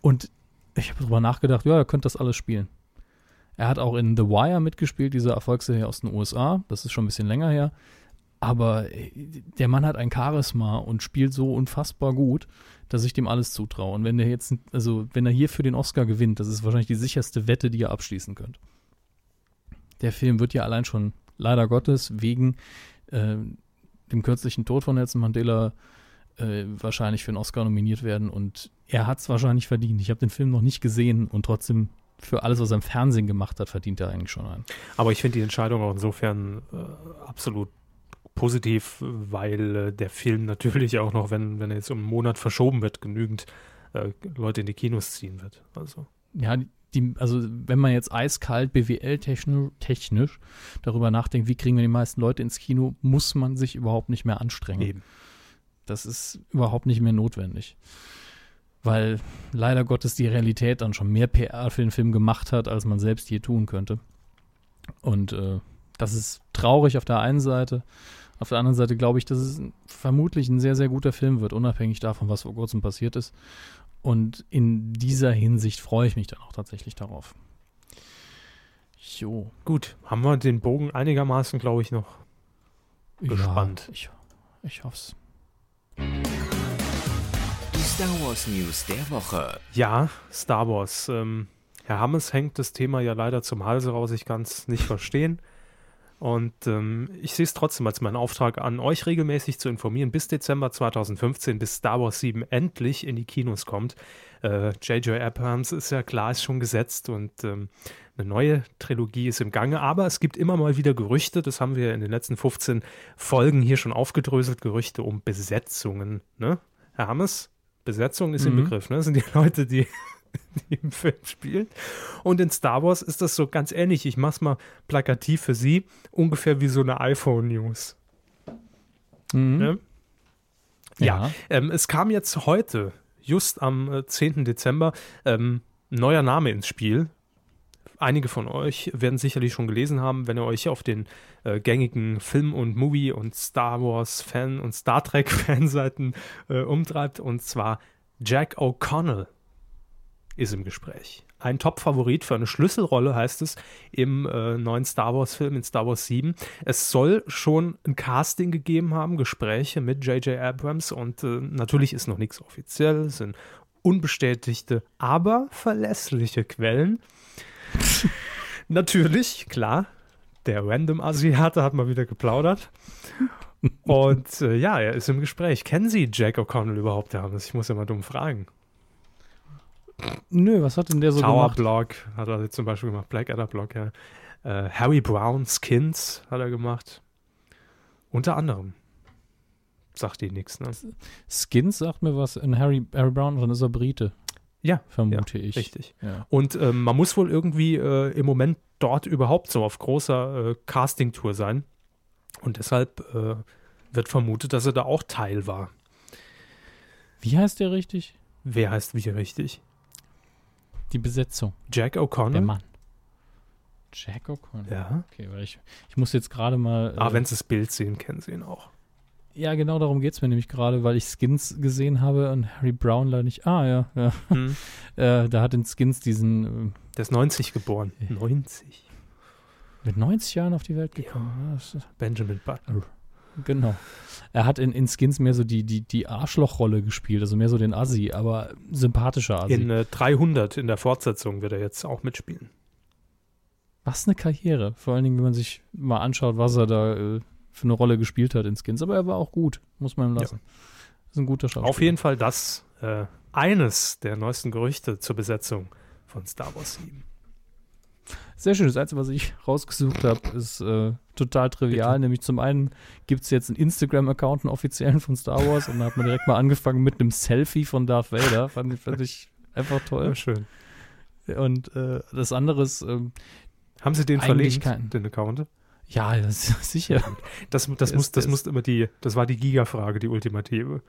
S1: und ich habe darüber nachgedacht, ja, er könnte das alles spielen. Er hat auch in The Wire mitgespielt, diese Erfolgsserie aus den USA. Das ist schon ein bisschen länger her. Aber äh, der Mann hat ein Charisma und spielt so unfassbar gut, dass ich dem alles zutraue. Und wenn er jetzt, also wenn er hier für den Oscar gewinnt, das ist wahrscheinlich die sicherste Wette, die ihr abschließen könnt. Der Film wird ja allein schon leider Gottes wegen äh, dem kürzlichen Tod von Nelson Mandela äh, wahrscheinlich für einen Oscar nominiert werden und er hat es wahrscheinlich verdient. Ich habe den Film noch nicht gesehen und trotzdem für alles, was er im Fernsehen gemacht hat, verdient er eigentlich schon einen.
S2: Aber ich finde die Entscheidung auch insofern äh, absolut positiv, weil äh, der Film natürlich auch noch, wenn, wenn er jetzt um einen Monat verschoben wird, genügend äh, Leute in die Kinos ziehen wird. Also.
S1: Ja, die, also wenn man jetzt eiskalt BWL-technisch technisch darüber nachdenkt, wie kriegen wir die meisten Leute ins Kino, muss man sich überhaupt nicht mehr anstrengen.
S2: Eben.
S1: Das ist überhaupt nicht mehr notwendig. Weil leider Gottes die Realität dann schon mehr PR für den Film gemacht hat, als man selbst je tun könnte. Und äh, das ist traurig auf der einen Seite. Auf der anderen Seite glaube ich, dass es vermutlich ein sehr, sehr guter Film wird, unabhängig davon, was vor kurzem passiert ist. Und in dieser Hinsicht freue ich mich dann auch tatsächlich darauf.
S2: Jo. Gut, haben wir den Bogen einigermaßen, glaube ich, noch gespannt.
S1: Ja, ich, ich hoffe es.
S4: Die Star Wars News der Woche.
S2: Ja, Star Wars. Ähm, Herr Hammes hängt das Thema ja leider zum Halse raus. Ich kann es nicht verstehen. Und ähm, ich sehe es trotzdem als meinen Auftrag an, euch regelmäßig zu informieren, bis Dezember 2015, bis Star Wars 7 endlich in die Kinos kommt. J.J. Äh, Abrams ist ja klar, ist schon gesetzt und ähm, eine neue Trilogie ist im Gange. Aber es gibt immer mal wieder Gerüchte, das haben wir in den letzten 15 Folgen hier schon aufgedröselt, Gerüchte um Besetzungen. Ne? Herr Hammes, Besetzung ist mhm. im Begriff, ne? Das sind die Leute, die die im Film spielt. Und in Star Wars ist das so ganz ähnlich. Ich mach's mal plakativ für Sie, ungefähr wie so eine iPhone-News. Mhm. Ne? Ja, ja ähm, es kam jetzt heute, just am äh, 10. Dezember, ähm, neuer Name ins Spiel. Einige von euch werden sicherlich schon gelesen haben, wenn ihr euch auf den äh, gängigen Film- und Movie- und Star Wars-Fan- und Star Trek-Fanseiten äh, umtreibt. Und zwar Jack O'Connell ist im Gespräch. Ein Top-Favorit für eine Schlüsselrolle heißt es im äh, neuen Star Wars-Film in Star Wars 7. Es soll schon ein Casting gegeben haben, Gespräche mit J.J. Abrams und äh, natürlich ist noch nichts offiziell, es sind unbestätigte, aber verlässliche Quellen. natürlich, klar, der Random-Asiate hat mal wieder geplaudert. Und äh, ja, er ist im Gespräch. Kennen Sie Jack O'Connell überhaupt, Herr Hammes? Ich muss ja mal dumm fragen.
S1: Nö, was hat denn der so
S2: Tower
S1: gemacht?
S2: Block hat er zum Beispiel gemacht, Blackadder Block, ja. Äh, Harry Brown Skins hat er gemacht. Unter anderem. Sagt die nichts, ne?
S1: Skins sagt mir was in Harry, Harry Brown, dann ist er Brite.
S2: Ja,
S1: vermute
S2: ja,
S1: ich.
S2: Richtig.
S1: Ja.
S2: Und ähm, man muss wohl irgendwie äh, im Moment dort überhaupt so auf großer äh, Casting-Tour sein. Und deshalb äh, wird vermutet, dass er da auch Teil war.
S1: Wie heißt der richtig?
S2: Wer heißt wie richtig?
S1: Die Besetzung.
S2: Jack O'Connell.
S1: Der Mann. Jack O'Connell.
S2: Ja.
S1: Okay, weil ich, ich muss jetzt gerade mal.
S2: Ah, äh, wenn Sie das Bild sehen, kennen Sie ihn auch.
S1: Ja, genau darum geht es mir nämlich gerade, weil ich Skins gesehen habe und Harry Brown leider nicht. Ah, ja, ja. Hm. äh, da hat in Skins diesen.
S2: Äh, Der ist 90 geboren. 90.
S1: Mit 90 Jahren auf die Welt gekommen.
S2: Ja. Benjamin Button.
S1: Genau. Er hat in, in Skins mehr so die, die, die Arschlochrolle gespielt, also mehr so den Assi, aber sympathischer Assi.
S2: In äh, 300 in der Fortsetzung wird er jetzt auch mitspielen.
S1: Was eine Karriere. Vor allen Dingen, wenn man sich mal anschaut, was er da äh, für eine Rolle gespielt hat in Skins. Aber er war auch gut, muss man ihm lassen. Ja. ist ein guter Schauspieler.
S2: Auf jeden Fall das äh, eines der neuesten Gerüchte zur Besetzung von Star Wars 7.
S1: Sehr schön. Das Einzige, was ich rausgesucht habe, ist äh, total trivial. Bitte? Nämlich zum einen gibt es jetzt einen Instagram-Account, einen offiziellen von Star Wars. Und da hat man direkt mal angefangen mit einem Selfie von Darth Vader. Fand, fand ich einfach toll.
S2: Ja, schön.
S1: Und äh, das andere ist. Ähm,
S2: Haben Sie den verlinkt, kein, den Account?
S1: Ja, das, sicher.
S2: Das, das, muss, das muss immer die, das war die Giga-Frage, die ultimative.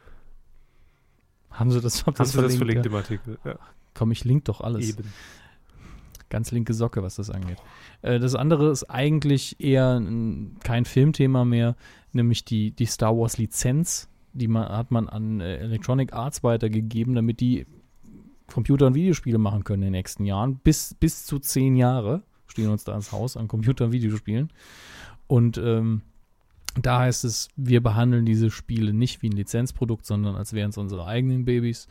S1: Haben Sie das,
S2: Haben
S1: das
S2: Sie verlinkt, das verlinkt ja. im Artikel? Ja.
S1: Komm, ich link doch alles.
S2: Eben
S1: ganz linke Socke, was das angeht. Äh, das andere ist eigentlich eher kein Filmthema mehr, nämlich die, die Star Wars Lizenz. Die man, hat man an äh, Electronic Arts weitergegeben, damit die Computer- und Videospiele machen können in den nächsten Jahren. Bis, bis zu zehn Jahre stehen uns da ins Haus an Computer- und Videospielen. Und ähm, da heißt es, wir behandeln diese Spiele nicht wie ein Lizenzprodukt, sondern als wären es unsere eigenen Babys.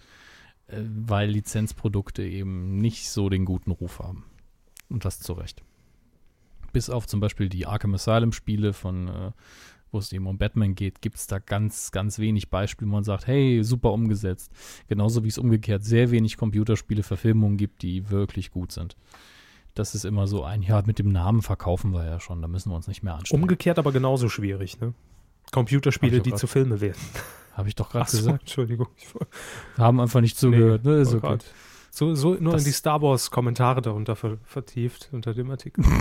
S1: Äh, weil Lizenzprodukte eben nicht so den guten Ruf haben. Und das zu Recht. Bis auf zum Beispiel die Arkham Asylum-Spiele von, äh, wo es eben um Batman geht, gibt es da ganz, ganz wenig Beispiele, wo man sagt, hey, super umgesetzt. Genauso wie es umgekehrt sehr wenig Computerspiele-Verfilmungen gibt, die wirklich gut sind. Das ist immer so ein, ja, mit dem Namen verkaufen wir ja schon, da müssen wir uns nicht mehr anstrengen.
S2: Umgekehrt aber genauso schwierig, ne? Computerspiele, die zu Filme werden.
S1: Habe ich doch gerade gesagt.
S2: Entschuldigung.
S1: Wir haben einfach nicht zugehört, nee, ne? Ist
S2: oh
S1: okay.
S2: So, so nur
S1: Das-
S2: in die Star Wars Kommentare darunter ver vertieft unter dem Artikel.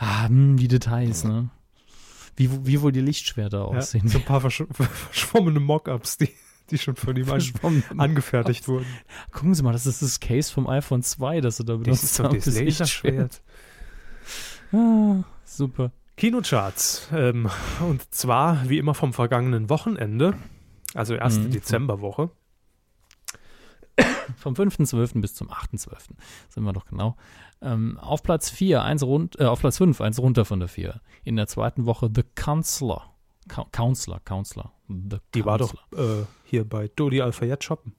S1: Ah, hm, die Details, ne? Wie, wie wohl die Lichtschwerter
S2: ja,
S1: aussehen.
S2: so ein paar versch verschwommene Mockups, die, die schon von ihm an angefertigt wurden.
S1: Gucken Sie mal, das ist das Case vom iPhone 2, das Sie da
S2: Das
S1: benutzt
S2: ist doch
S1: haben.
S2: das
S1: Das
S2: Laserschwert.
S1: Ah, super.
S2: Kinocharts. Ähm, und zwar wie immer vom vergangenen Wochenende, also erste
S1: Mhm.
S2: Dezemberwoche.
S1: Vom 5.12. bis zum 8.12. sind wir doch genau. Ähm, auf Platz 4, eins rund, äh, auf Platz 5, eins runter von der 4. In der zweiten Woche The Counselor. Cou- Counselor, Counselor. The
S2: Die war doch äh, hier bei Dodi Alfayette shoppen.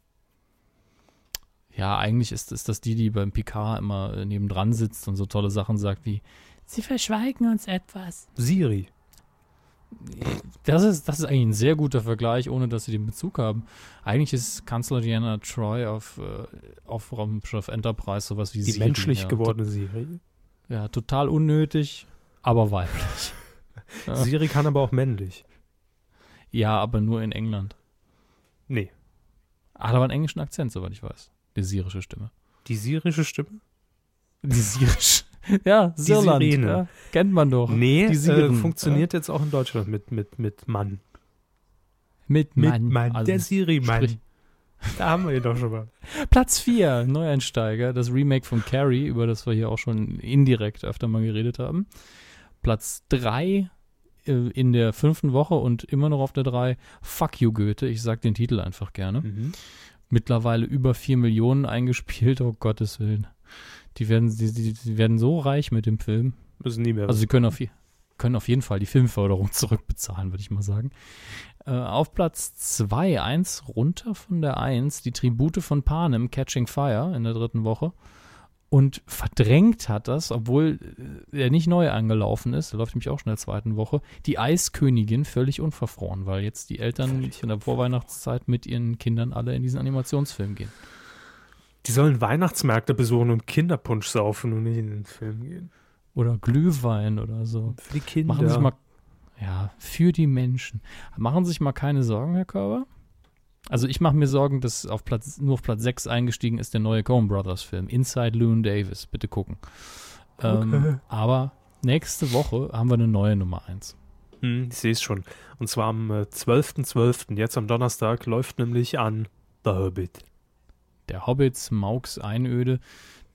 S1: Ja, eigentlich ist, ist das die, die beim Picard immer äh, nebendran sitzt und so tolle Sachen sagt wie, Sie verschweigen uns etwas.
S2: Siri.
S1: Das ist, das ist eigentlich ein sehr guter Vergleich, ohne dass sie den Bezug haben. Eigentlich ist Kanzler Diana Troy auf, äh, auf Raumschiff Enterprise sowas wie
S2: Die
S1: Siri,
S2: menschlich
S1: ja,
S2: gewordene Siri.
S1: Ja, total unnötig, aber weiblich. Ja.
S2: Siri kann aber auch männlich.
S1: ja, aber nur in England.
S2: Nee.
S1: Hat aber einen englischen Akzent, soweit ich weiß. Die syrische Stimme.
S2: Die syrische Stimme?
S1: Die syrische. Ja,
S2: Die
S1: Sirland.
S2: Sirene.
S1: Ja, kennt man doch.
S2: Nee,
S1: die
S2: äh,
S1: Siren,
S2: funktioniert jetzt auch in Deutschland mit, mit, mit Mann.
S1: Mit Mann.
S2: Mit Mann.
S1: Also,
S2: der Siri-Mann. Da haben wir ihn doch schon mal.
S1: Platz 4, Neueinsteiger, das Remake von Carrie, über das wir hier auch schon indirekt öfter mal geredet haben. Platz 3 äh, in der fünften Woche und immer noch auf der 3, Fuck You Goethe, ich sag den Titel einfach gerne.
S2: Mhm.
S1: Mittlerweile über 4 Millionen eingespielt, oh Gottes Willen. Die werden, die, die, die werden so reich mit dem Film.
S2: Müssen nie mehr.
S1: Also sie können auf, können auf jeden Fall die Filmförderung zurückbezahlen, würde ich mal sagen. Äh, auf Platz 2, 1 runter von der 1, die Tribute von Panem, Catching Fire in der dritten Woche. Und verdrängt hat das, obwohl äh, er nicht neu angelaufen ist, der läuft nämlich auch schon in der zweiten Woche, die Eiskönigin völlig unverfroren, weil jetzt die Eltern
S2: Völlig
S1: in der Vorweihnachtszeit mit ihren Kindern alle in diesen Animationsfilm gehen.
S2: Die sollen Weihnachtsmärkte besuchen und Kinderpunsch saufen und nicht in den Film gehen.
S1: Oder Glühwein oder so.
S2: Für die Kinder.
S1: Machen sich mal, ja, für die Menschen. Machen Sie sich mal keine Sorgen, Herr Körber. Also ich mache mir Sorgen, dass auf Platz, nur auf Platz 6 eingestiegen ist der neue Coen Brothers Film, Inside Loon Davis. Bitte gucken. Ähm,
S2: Okay.
S1: aber nächste Woche haben wir eine neue Nummer 1.
S2: Hm, ich sehe es schon. Und zwar am äh, 12.12., jetzt am Donnerstag, läuft nämlich an The Hobbit.
S1: Der Hobbit, Smaugs Einöde,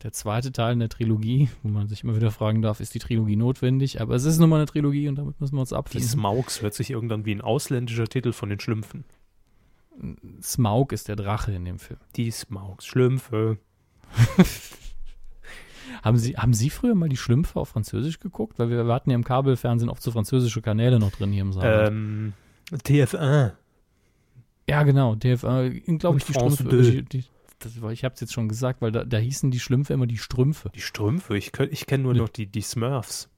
S1: der zweite Teil in der Trilogie, wo man sich immer wieder fragen darf, ist die Trilogie notwendig? Aber es ist nun mal eine Trilogie und damit müssen wir uns
S2: Die
S1: abfinden.
S2: Smaugs hört sich irgendwann wie ein ausländischer Titel von den Schlümpfen.
S1: Smaug ist der Drache in dem Film.
S2: Die Smaugs, Schlümpfe.
S1: Haben Sie, haben Sie früher mal die Schlümpfe auf Französisch geguckt? Weil wir, wir hatten ja im Kabelfernsehen oft so französische Kanäle noch drin hier im Saal.
S2: Ähm, TF1.
S1: ja, genau. DFA, glaube ich, die
S2: deux.
S1: Die, die, das, war- ich habe es jetzt schon gesagt, weil da, da hießen die Schlümpfe immer die Strümpfe.
S2: Die Strümpfe. Ich, ich kenne nur noch die, die Smurfs.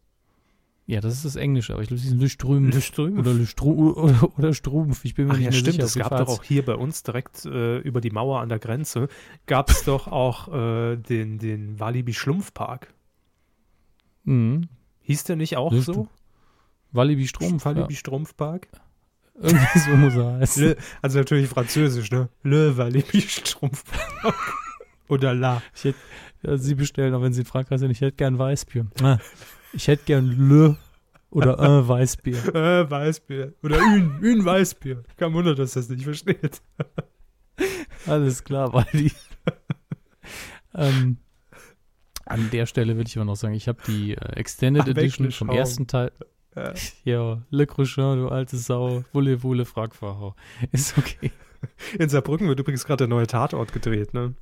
S1: Ja, das ist das Englische, aber ich glaube, die sind Le Strümpf.
S2: Le Strümpf.
S1: Oder, Le Stru oder, oder Strumpf. Ich bin mir
S2: Ach
S1: nicht
S2: ja, stimmt.
S1: sicher.
S2: Es gab doch auch hier bei uns direkt äh, über die Mauer an der Grenze, gab es doch auch äh, den, den Walibi Schlumpfpark.
S1: Mhm.
S2: Hieß der nicht auch
S1: Le
S2: so?
S1: Stru- Walibi Strumpf.
S2: Walibi
S1: Ja. Irgendwie so muss er heißen.
S2: Also natürlich französisch, ne? Le Walibi Strumpfpark. Oder La.
S1: Hätte, ja, Sie bestellen, auch wenn Sie in Frankreich sind, ich hätte gern Weißbier. Ich hätte gern Le oder ein Weißbier.
S2: Äh, Weißbier. Oder Ün, Ün Weißbier. Kein Wunder, dass das nicht versteht.
S1: Alles klar, weil die. ähm, an der Stelle würde ich aber noch sagen, ich habe die äh, Extended
S2: Ach,
S1: Edition vom ersten Teil.
S2: Ja.
S1: Le Crochon, du alte Sau. Wulle, Wulle, Fragfahrer. Ist okay.
S2: In Saarbrücken wird übrigens gerade der neue Tatort gedreht, ne?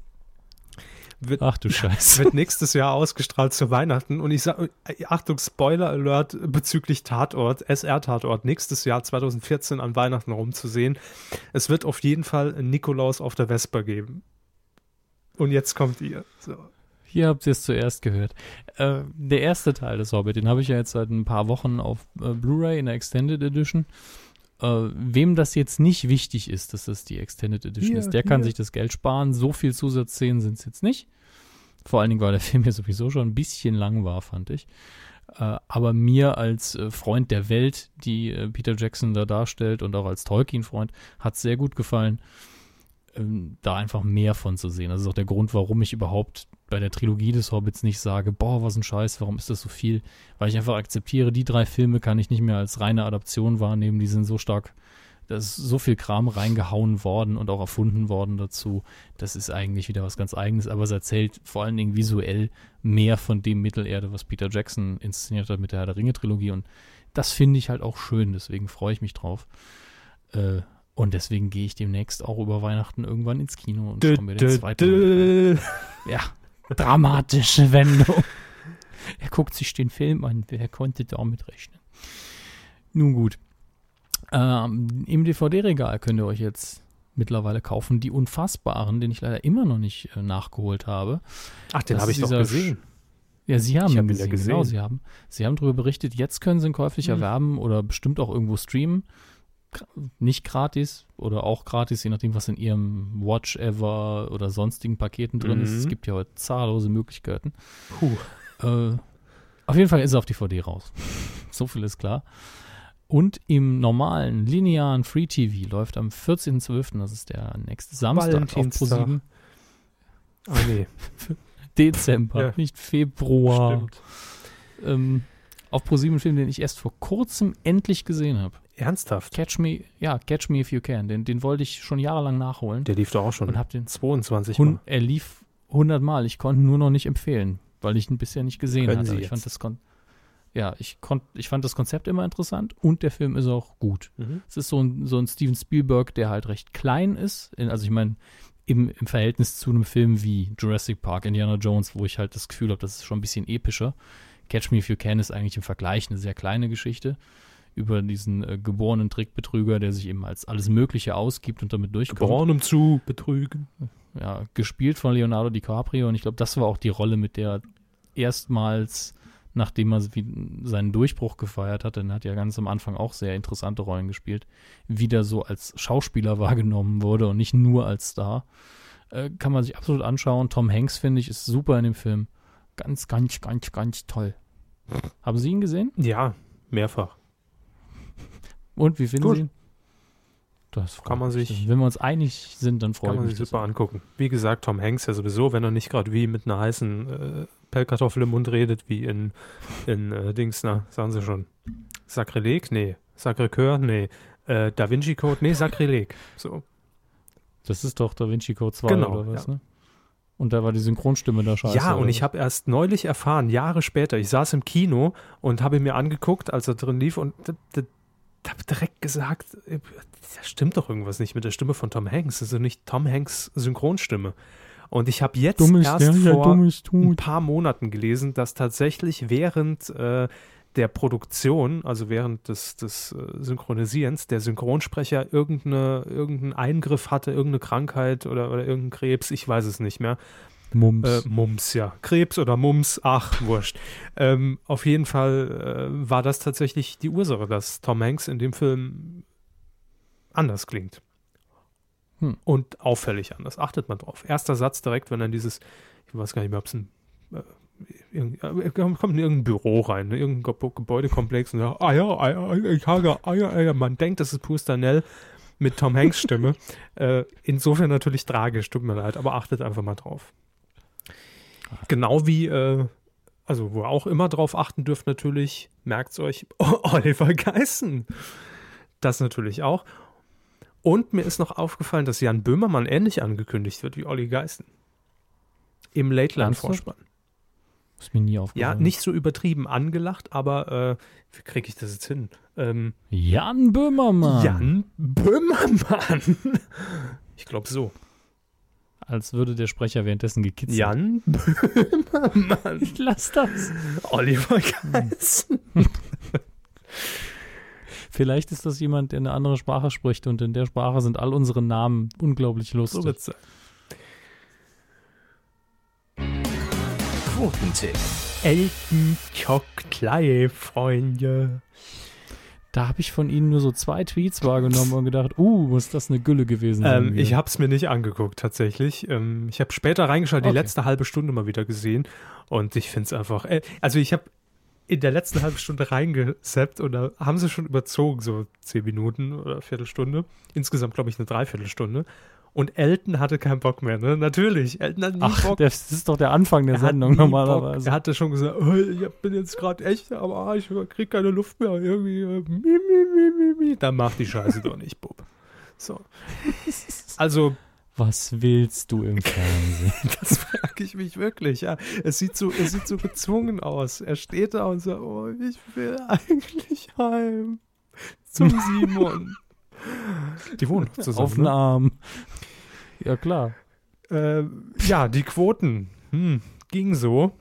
S2: Wird,
S1: Ach du Scheiße.
S2: wird nächstes Jahr ausgestrahlt zu Weihnachten. Und ich sage, Achtung, Spoiler Alert bezüglich Tatort, SR-Tatort, nächstes Jahr 2014 an Weihnachten rumzusehen. Es wird auf jeden Fall Nikolaus auf der Vespa geben. Und jetzt kommt ihr. So.
S1: Hier habt ihr es zuerst gehört. Äh, der erste Teil des Hobbit, den habe ich ja jetzt seit ein paar Wochen auf äh, Blu-ray in der Extended Edition. Äh, wem das jetzt nicht wichtig ist, dass das die Extended Edition
S2: Hier,
S1: ist, der kann
S2: hier.
S1: sich das Geld sparen. So viel Zusatzszenen sind es jetzt nicht. Vor allen Dingen, weil der Film ja sowieso schon ein bisschen lang war, fand ich. Äh, aber mir als äh, Freund der Welt, die äh, Peter Jackson da darstellt und auch als Tolkien-Freund, hat es sehr gut gefallen, ähm, da einfach mehr von zu sehen. Das ist auch der Grund, warum ich überhaupt bei der Trilogie des Hobbits nicht sage, boah, was ein Scheiß, warum ist das so viel? Weil ich einfach akzeptiere, die drei Filme kann ich nicht mehr als reine Adaption wahrnehmen, die sind so stark, da ist so viel Kram reingehauen worden und auch erfunden worden dazu. Das ist eigentlich wieder was ganz Eigenes, aber es erzählt vor allen Dingen visuell mehr von dem Mittelerde, was Peter Jackson inszeniert hat mit der Herr der Ringe-Trilogie und das finde ich halt auch schön, deswegen freue ich mich drauf. Äh, und deswegen gehe ich demnächst auch über Weihnachten irgendwann ins Kino und schaue mir den zweiten
S2: dö.
S1: Ja, dramatische Wendung. Er guckt sich den Film an. Wer konnte damit rechnen? Nun gut. Ähm, Im DVD-Regal könnt ihr euch jetzt mittlerweile kaufen. Die Unfassbaren, den ich leider immer noch nicht äh, nachgeholt habe.
S2: Ach, den habe ich doch gesehen.
S1: Ja, Sie haben ihn
S2: ja
S1: gesehen. Genau,
S2: gesehen.
S1: Sie haben, Sie haben darüber berichtet. Jetzt können Sie ihn käuflich
S2: Mhm.
S1: erwerben oder bestimmt auch irgendwo streamen. Nicht gratis oder auch gratis, je nachdem, was in Ihrem Watch Ever oder sonstigen Paketen drin ist.
S2: Mhm.
S1: Es gibt ja heute zahllose Möglichkeiten. Äh, auf jeden Fall ist er auf DVD raus. so viel ist klar. Und im normalen, linearen Free TV läuft am 14.12., das ist der nächste Samstag auf
S2: Valentinstag.
S1: ProSieben.
S2: Ah, nee.
S1: Dezember,
S2: Ja.
S1: nicht Februar.
S2: Stimmt.
S1: Ähm, auf ProSieben Film, den ich erst vor kurzem endlich gesehen habe.
S2: Ernsthaft?
S1: Catch Me, ja, Catch Me If You Can. Den, den wollte ich schon jahrelang nachholen
S2: Der lief doch auch schon
S1: und habe den
S2: 22
S1: Hun
S2: Mal.
S1: er lief 100 Mal. Ich konnte ihn nur noch nicht empfehlen, weil ich ihn bisher nicht gesehen
S2: Können
S1: hatte.
S2: Sie
S1: ich
S2: jetzt.
S1: fand das Kon ja, ich, konnt, ich fand das Konzept immer interessant und der Film ist auch gut.
S2: Mhm.
S1: Es ist so ein, so ein Steven Spielberg, der halt recht klein ist. In, also ich meine, im, im Verhältnis zu einem Film wie Jurassic Park, Indiana Jones, wo ich halt das Gefühl habe, das ist schon ein bisschen epischer. Catch Me If You Can ist eigentlich im Vergleich eine sehr kleine Geschichte über diesen äh, geborenen Trickbetrüger, der sich eben als alles Mögliche ausgibt und damit durchkommt
S2: Geboren um zu betrügen.
S1: ja, gespielt von Leonardo DiCaprio und ich glaube, das war auch die Rolle, mit der er erstmals, nachdem er seinen Durchbruch gefeiert hat, denn er hat ja ganz am Anfang auch sehr interessante Rollen gespielt, wieder so als Schauspieler wahrgenommen wurde und nicht nur als Star. Äh, kann man sich absolut anschauen. Tom Hanks, finde ich, ist super in dem Film. Ganz, ganz, ganz, ganz toll. Haben Sie ihn gesehen?
S2: Ja, mehrfach.
S1: Und wie finden
S2: Gut.
S1: Sie ihn? Das freut
S2: Kann man
S1: mich.
S2: sich-
S1: Wenn wir uns einig sind, dann freut
S2: Kann man
S1: mich
S2: sich
S1: das.
S2: super angucken. Wie gesagt, Tom Hanks ja sowieso, wenn er nicht gerade wie mit einer heißen äh, Pellkartoffel im Mund redet, wie in, in äh, Dings, na, sagen Sie schon. Sakrileg? Nee. Sacré-Cœur? Nee. Äh, Da Vinci Code? Nee, Sakrileg. So.
S1: Das ist doch Da Vinci Code 2
S2: Genau,
S1: oder was,
S2: ja.
S1: ne? Und da war die Synchronstimme da scheiße.
S2: ja, und ich habe erst neulich erfahren, Jahre später, ich saß im Kino und habe ihn mir angeguckt, als er drin lief und habe direkt gesagt, da stimmt doch irgendwas nicht mit der Stimme von Tom Hanks. Das ist doch nicht Tom Hanks Synchronstimme. Und ich habe jetzt
S1: dummes
S2: erst
S1: der, ja,
S2: vor
S1: dummes
S2: ein paar Monaten gelesen, dass tatsächlich während äh, der Produktion, also während des, des äh, Synchronisierens, der Synchronsprecher irgendeine, irgendeinen Eingriff hatte, irgendeine Krankheit oder, oder irgendeinen Krebs, ich weiß es nicht mehr.
S1: Mums.
S2: Äh, Mumps, ja. Krebs oder Mumps, ach, wurscht. Ähm, auf jeden Fall äh, war das tatsächlich die Ursache, dass Tom Hanks in dem Film anders klingt.
S1: Hm.
S2: Und auffällig anders. Achtet man drauf. Erster Satz direkt, wenn dann dieses, ich weiß gar nicht mehr, ob es ein äh, irgend- äh, kommt in irgendein Büro rein, ne, irgendein Ge Gebäudekomplex und sagt, ah ja, ah ja, ich habe, ah ja, ah ja, man denkt, das ist Pustanell mit Tom Hanks Stimme. äh, insofern natürlich tragisch, tut mir leid, aber achtet einfach mal drauf. Genau wie, äh, also wo ihr auch immer drauf achten dürft natürlich, merkt euch, Oliver Geissen. Das natürlich auch. Und mir ist noch aufgefallen, dass Jan Böhmermann ähnlich angekündigt wird wie Olli Geissen. Im Late-Line-Vorspann.
S1: ist mir nie
S2: Ja,
S1: aufgefallen.
S2: nicht so übertrieben angelacht, aber äh, wie kriege ich das jetzt hin? Ähm,
S1: Jan Böhmermann.
S2: Jan Böhmermann. Ich glaube so.
S1: Als würde der Sprecher währenddessen gekitzelt.
S2: Jan Böhmermann.
S1: Lass das.
S2: Oliver Geissen.
S1: Vielleicht ist das jemand, der eine andere Sprache spricht und in der Sprache sind all unsere Namen unglaublich lustig.
S2: So wird's sein.
S4: Quotentipp.
S2: Elton Chocolate, Freunde.
S1: Da habe ich von Ihnen nur so zwei Tweets wahrgenommen und gedacht, uh, muss das eine Gülle gewesen sein.
S2: Ähm, ich habe es mir nicht angeguckt, tatsächlich. Ähm, ich habe später reingeschaltet, die
S1: Okay.
S2: letzte halbe Stunde mal wieder gesehen. Und ich finde es einfach. Äh, also, ich habe in der letzten halben Stunde reingesappt und da haben sie schon überzogen, so zehn Minuten oder Viertelstunde. Insgesamt, glaube ich, eine Dreiviertelstunde. Und Elton hatte keinen Bock mehr, ne? Natürlich. Elton hat nie
S1: Ach,
S2: Bock.
S1: das ist doch der Anfang der
S2: Er
S1: Sendung
S2: nie Bock.
S1: normalerweise.
S2: Er hatte schon gesagt, oh, ich bin jetzt gerade echt am Arsch, ich krieg keine Luft mehr. Irgendwie, äh, mi, mi, mi, mi, mi. Dann mach die Scheiße doch nicht, Bub. So. Also,
S1: Was willst du im Fernsehen?
S2: das frage ich mich wirklich. Ja. Es, sieht so, es sieht so gezwungen aus. Er steht da und sagt, oh, ich will eigentlich heim zum Simon. Die wohnen noch zusammen.
S1: Auf den
S2: ne?
S1: Arm. Ja, klar.
S2: Äh, ja, die Quoten. Hm, ging so.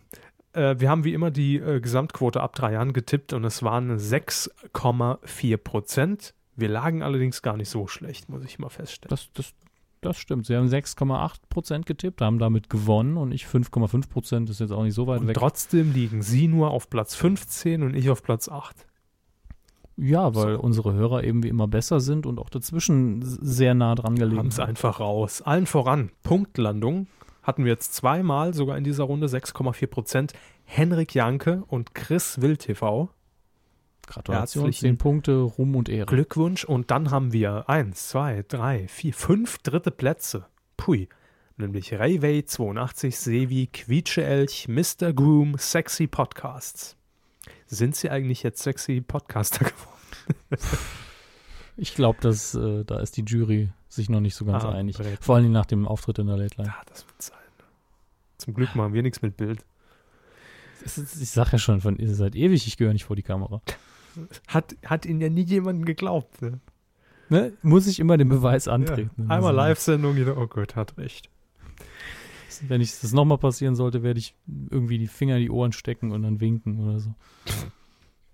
S2: Äh, wir haben wie immer die äh, Gesamtquote ab drei Jahren getippt und es waren 6,4 Prozent. Wir lagen allerdings gar nicht so schlecht, muss ich mal feststellen.
S1: Das, das, das stimmt. Sie haben 6,8 Prozent getippt, haben damit gewonnen und ich 5,5 Prozent ist jetzt auch nicht so weit
S2: Und
S1: weg.
S2: trotzdem liegen Sie nur auf Platz 15 und ich auf Platz 8.
S1: Ja, weil
S2: So.
S1: unsere Hörer eben wie immer besser sind und auch dazwischen sehr nah dran gelegen
S2: Haben es einfach raus. Allen voran, Punktlandung hatten wir jetzt zweimal, sogar in dieser Runde 6,4 Prozent. Henrik Janke und Chris Will TV.
S1: Gratulation,
S2: Herzlichen
S1: 10 Punkte, Ruhm und Ehre.
S2: Glückwunsch. Und dann haben wir eins, zwei, drei, vier, fünf dritte Plätze. Pui. Nämlich Rayway 82, Sevi, Quietscheelch, Mr. Groom, Sexy Podcasts. Sind sie eigentlich jetzt sexy Podcaster geworden?
S1: Ich glaube, dass äh, da ist die Jury sich noch nicht so ganz
S2: Ah,
S1: einig.
S2: Brett.
S1: Vor allem nach dem Auftritt in der Late Line.
S2: Ja, das wird sein. Zum Glück machen wir nichts mit Bild.
S1: Ist, ich sag ja schon, von ihr seid ewig, ich gehöre nicht vor die Kamera.
S2: Hat, hat ihnen ja nie jemand geglaubt. Ne?
S1: Ne? Muss ich immer den Beweis antreten.
S2: Ja. Einmal Live-Sendung, jeder, oh Gott, hat recht.
S1: Wenn ich das nochmal passieren sollte, werde ich irgendwie die Finger in die Ohren stecken und dann winken oder so.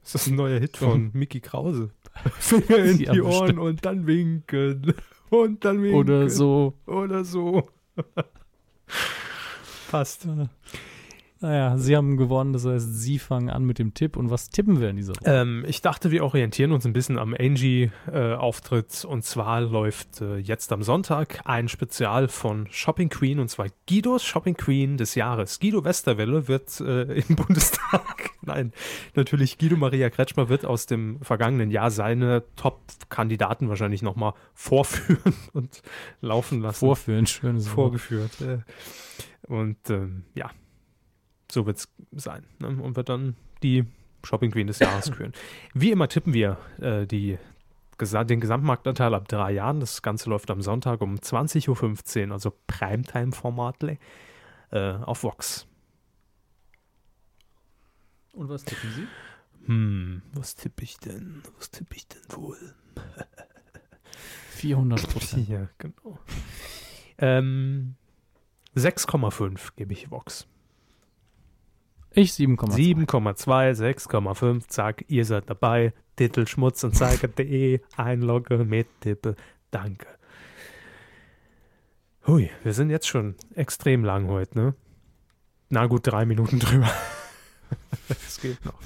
S2: Das ist ein neuer Hit von Mickey Krause. Finger in die
S1: bestimmt.
S2: Ohren und dann winken. Und dann winken.
S1: Oder so.
S2: Oder so. Passt.
S1: Naja, sie haben gewonnen, das heißt, sie fangen an mit dem Tipp. Und was tippen wir in dieser Runde?
S2: Ähm, ich dachte, wir orientieren uns ein bisschen am Angie-Auftritt. und zwar läuft äh, jetzt am Sonntag ein Spezial von Shopping Queen und zwar Guidos Shopping Queen des Jahres. Guido Westerwelle wird äh, im Bundestag, nein, natürlich Guido Maria Kretschmer wird aus dem vergangenen Jahr seine Top-Kandidaten wahrscheinlich nochmal vorführen und laufen lassen.
S1: Vorführen, schönes
S2: vorgeführt. Äh. Und ähm, ja, so wird es sein. Ne? Und wird dann die Shopping Queen des Jahres küren. Wie immer tippen wir äh, die, den Gesamtmarktanteil ab drei Jahren. Das Ganze läuft am Sonntag um 20.15 Uhr, also Primetime-Formatle, äh, auf Vox.
S1: Und was tippen Sie?
S2: Hm, was tippe ich denn? Was tippe ich denn wohl?
S1: 400 Prozent.
S2: Ja, genau. Ähm, 6,5 gebe ich Vox.
S1: Ich 7,2.
S2: 7,2, 6,5, zack, ihr seid dabei. Titel schmutzanzeiger.de, einlogge, mittippe, danke. Hui, wir sind jetzt schon extrem lang heute, ne? Na gut, drei Minuten drüber. Es geht noch.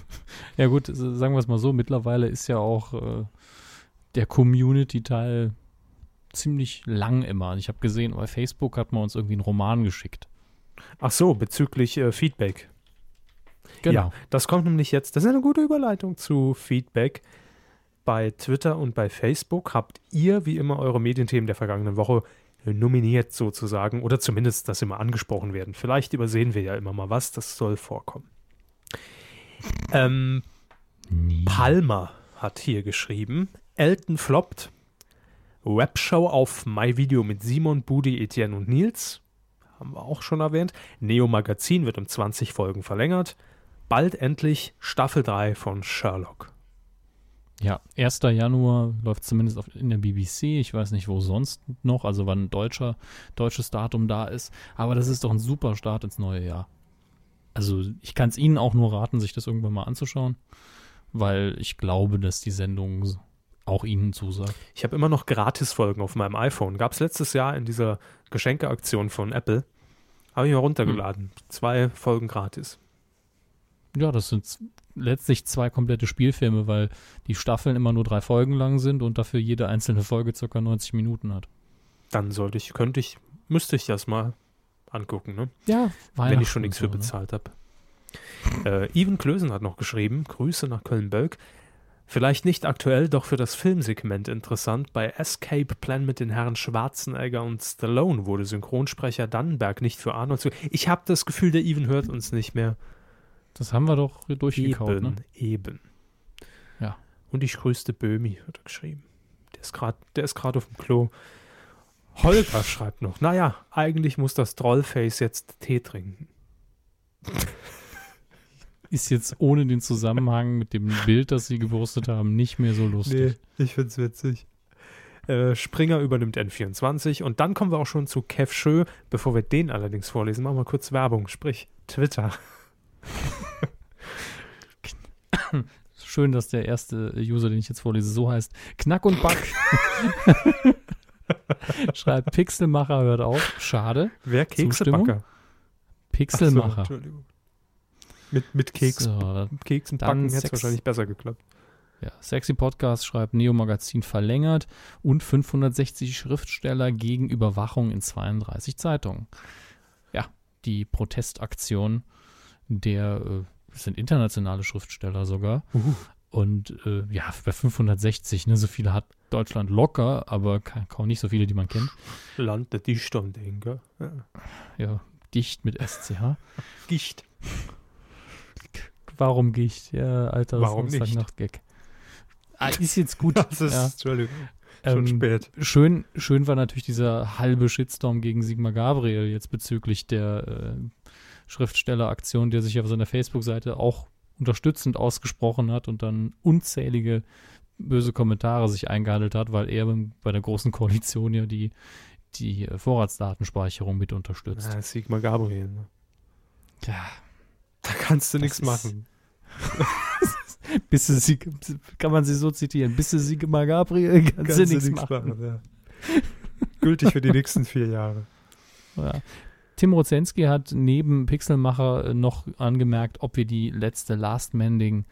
S1: Ja gut, sagen wir es mal so, mittlerweile ist ja auch äh, der Community-Teil ziemlich lang immer. Ich habe gesehen, bei Facebook hat man uns irgendwie einen Roman geschickt.
S2: Ach so, bezüglich äh, Feedback.
S1: Genau.
S2: Ja, das kommt nämlich jetzt, das ist eine gute Überleitung zu Feedback. Bei Twitter und bei Facebook habt ihr wie immer eure Medienthemen der vergangenen Woche nominiert sozusagen oder zumindest, dass immer angesprochen werden. Vielleicht übersehen wir ja immer mal was, das soll vorkommen. Ähm,
S1: Nie.
S2: Palmer hat hier geschrieben, Elton floppt, Webshow auf MyVideo mit Simon, Budi, Etienne und Nils, haben wir auch schon erwähnt. Neo Magazin wird um 20 Folgen verlängert. Bald endlich Staffel 3 von Sherlock.
S1: Ja, 1. Januar läuft zumindest auf, in der BBC. Ich weiß nicht, wo sonst noch, also wann ein deutscher, deutsches Datum da ist. Aber das ist doch ein super Start ins neue Jahr. Also ich kann es Ihnen auch nur raten, sich das irgendwann mal anzuschauen, weil ich glaube, dass die Sendung auch Ihnen zusagt.
S2: Ich habe immer noch Gratisfolgen auf meinem iPhone. Gab es letztes Jahr in dieser Geschenkeaktion von Apple. Habe ich mal runtergeladen. Zwei Folgen gratis.
S1: Ja, das sind letztlich zwei komplette Spielfilme, weil die Staffeln immer nur drei Folgen lang sind und dafür jede einzelne Folge circa 90 Minuten hat.
S2: Dann sollte ich, könnte ich, müsste ich das mal angucken, ne?
S1: Ja,
S2: wenn ich schon nichts für
S1: so, ne?
S2: bezahlt habe. Äh, Even Klösen hat noch geschrieben, Grüße nach Köln-Bölk. Vielleicht nicht aktuell, doch für das Filmsegment interessant. Bei Escape Plan mit den Herren Schwarzenegger und Stallone wurde Synchronsprecher Dannenberg nicht für Arnold zu. Ich habe das Gefühl, der Even hört uns nicht mehr.
S1: Das haben wir doch durchgekaut,
S2: Eben,
S1: ne?
S2: eben.
S1: Ja.
S2: Und ich grüßte Böhmi, hat er geschrieben. Der ist gerade, der ist gerade auf dem Klo. Holger schreibt noch, naja, eigentlich muss das Trollface jetzt Tee trinken.
S1: Ist jetzt ohne den Zusammenhang mit dem Bild, das sie gepostet haben, nicht mehr so lustig.
S2: ich find's witzig. Äh, Springer übernimmt N24 und dann kommen wir auch schon zu Kev Schö. Bevor wir den allerdings vorlesen, machen wir kurz Werbung, sprich Twitter.
S1: Schön, dass der erste User, den ich jetzt vorlese, so heißt. Knack und Back. Schreibt Pixelmacher hört auf. Schade.
S2: Wer? Keksebacker?
S1: Pixelmacher.
S2: Entschuldigung. Mit, mit Keks,
S1: So,
S2: Keksen backen hätte es wahrscheinlich besser geklappt.
S1: ja, Sexy Podcast schreibt Neo Magazin verlängert und 560 Schriftsteller gegen Überwachung in 32 Zeitungen. Ja, die Protestaktion der äh, das sind internationale Schriftsteller sogar.
S2: Uh.
S1: Und äh, ja, bei 560, ne, so viele hat Deutschland locker, aber ka- kaum nicht so viele, die man kennt.
S2: Land der Dichter und Denker. Ja.
S1: Ja, dicht mit SCH.
S2: Gicht.
S1: Warum Gicht? Ja, alter
S2: Warum nicht?
S1: Samstagnacht-Gag. Ah, ist jetzt gut.
S2: Das ist,
S1: ja.
S2: Entschuldigung, schon
S1: Ähm,
S2: spät.
S1: Schön, schön war natürlich dieser halbe Shitstorm gegen Sigmar Gabriel jetzt bezüglich der äh, Schriftstelleraktion, der sich auf seiner Facebook-Seite auch unterstützend ausgesprochen hat und dann unzählige böse Kommentare sich eingehandelt hat, weil er bei der großen Koalition ja die, die äh, Vorratsdatenspeicherung mit unterstützt.
S2: Ja, Sigmar Gabriel. Ne?
S1: Ja,
S2: Da kannst du nichts machen.
S1: bis sie, kann man sie so zitieren, bis sie Sigmar Gabriel kannst, du nichts machen.
S2: ja. Gültig für die nächsten vier Jahre.
S1: Ja. Tim Rozenski hat neben Pixelmacher äh, noch angemerkt, ob wir die letzte Last Manding,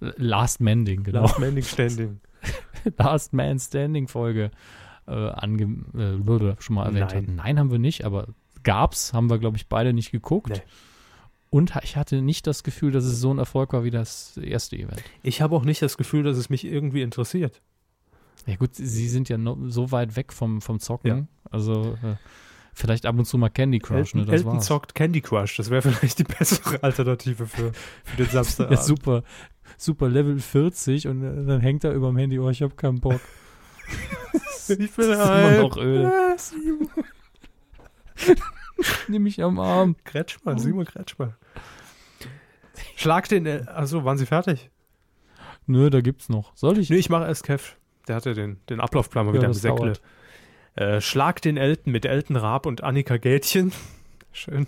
S1: Last Manding, genau,
S2: Last Manding Standing.
S1: Last Man Standing Folge äh, ange, äh, schon mal erwähnt
S2: Nein.
S1: hatten. Nein, haben wir nicht, aber gab's, haben wir, glaube ich, beide nicht geguckt.
S2: Nee.
S1: Und ich hatte nicht das Gefühl, dass es so ein Erfolg war wie das erste Event.
S2: Ich habe auch nicht das Gefühl, dass es mich irgendwie interessiert.
S1: Ja gut, sie sind ja no, so weit weg vom, vom Zocken. Also äh, vielleicht ab und zu mal Candy Crush,
S2: Elton,
S1: ne? Das
S2: Elton
S1: war's.
S2: zockt Candy Crush. Das wäre vielleicht die bessere Alternative für, für den Samstag.
S1: Ja, super, super Level 40 und äh, dann hängt er über dem Handy, oh, ich hab keinen Bock.
S2: Ich bin
S1: Das ist immer noch öde. Nimm mich am Arm.
S2: Kretschmann, Simon Kretschmann. Schlag den. El- Achso, waren Sie fertig?
S1: Nö, da gibt's noch. Soll ich?
S2: Nee, ich mache erst Kev. Der hatte den, den Ablaufplan mal
S1: Ja,
S2: wieder im Säckle.
S1: dauert.
S2: Äh, Schlag den Elten mit Elton Raab und Annika Gätchen. Schön.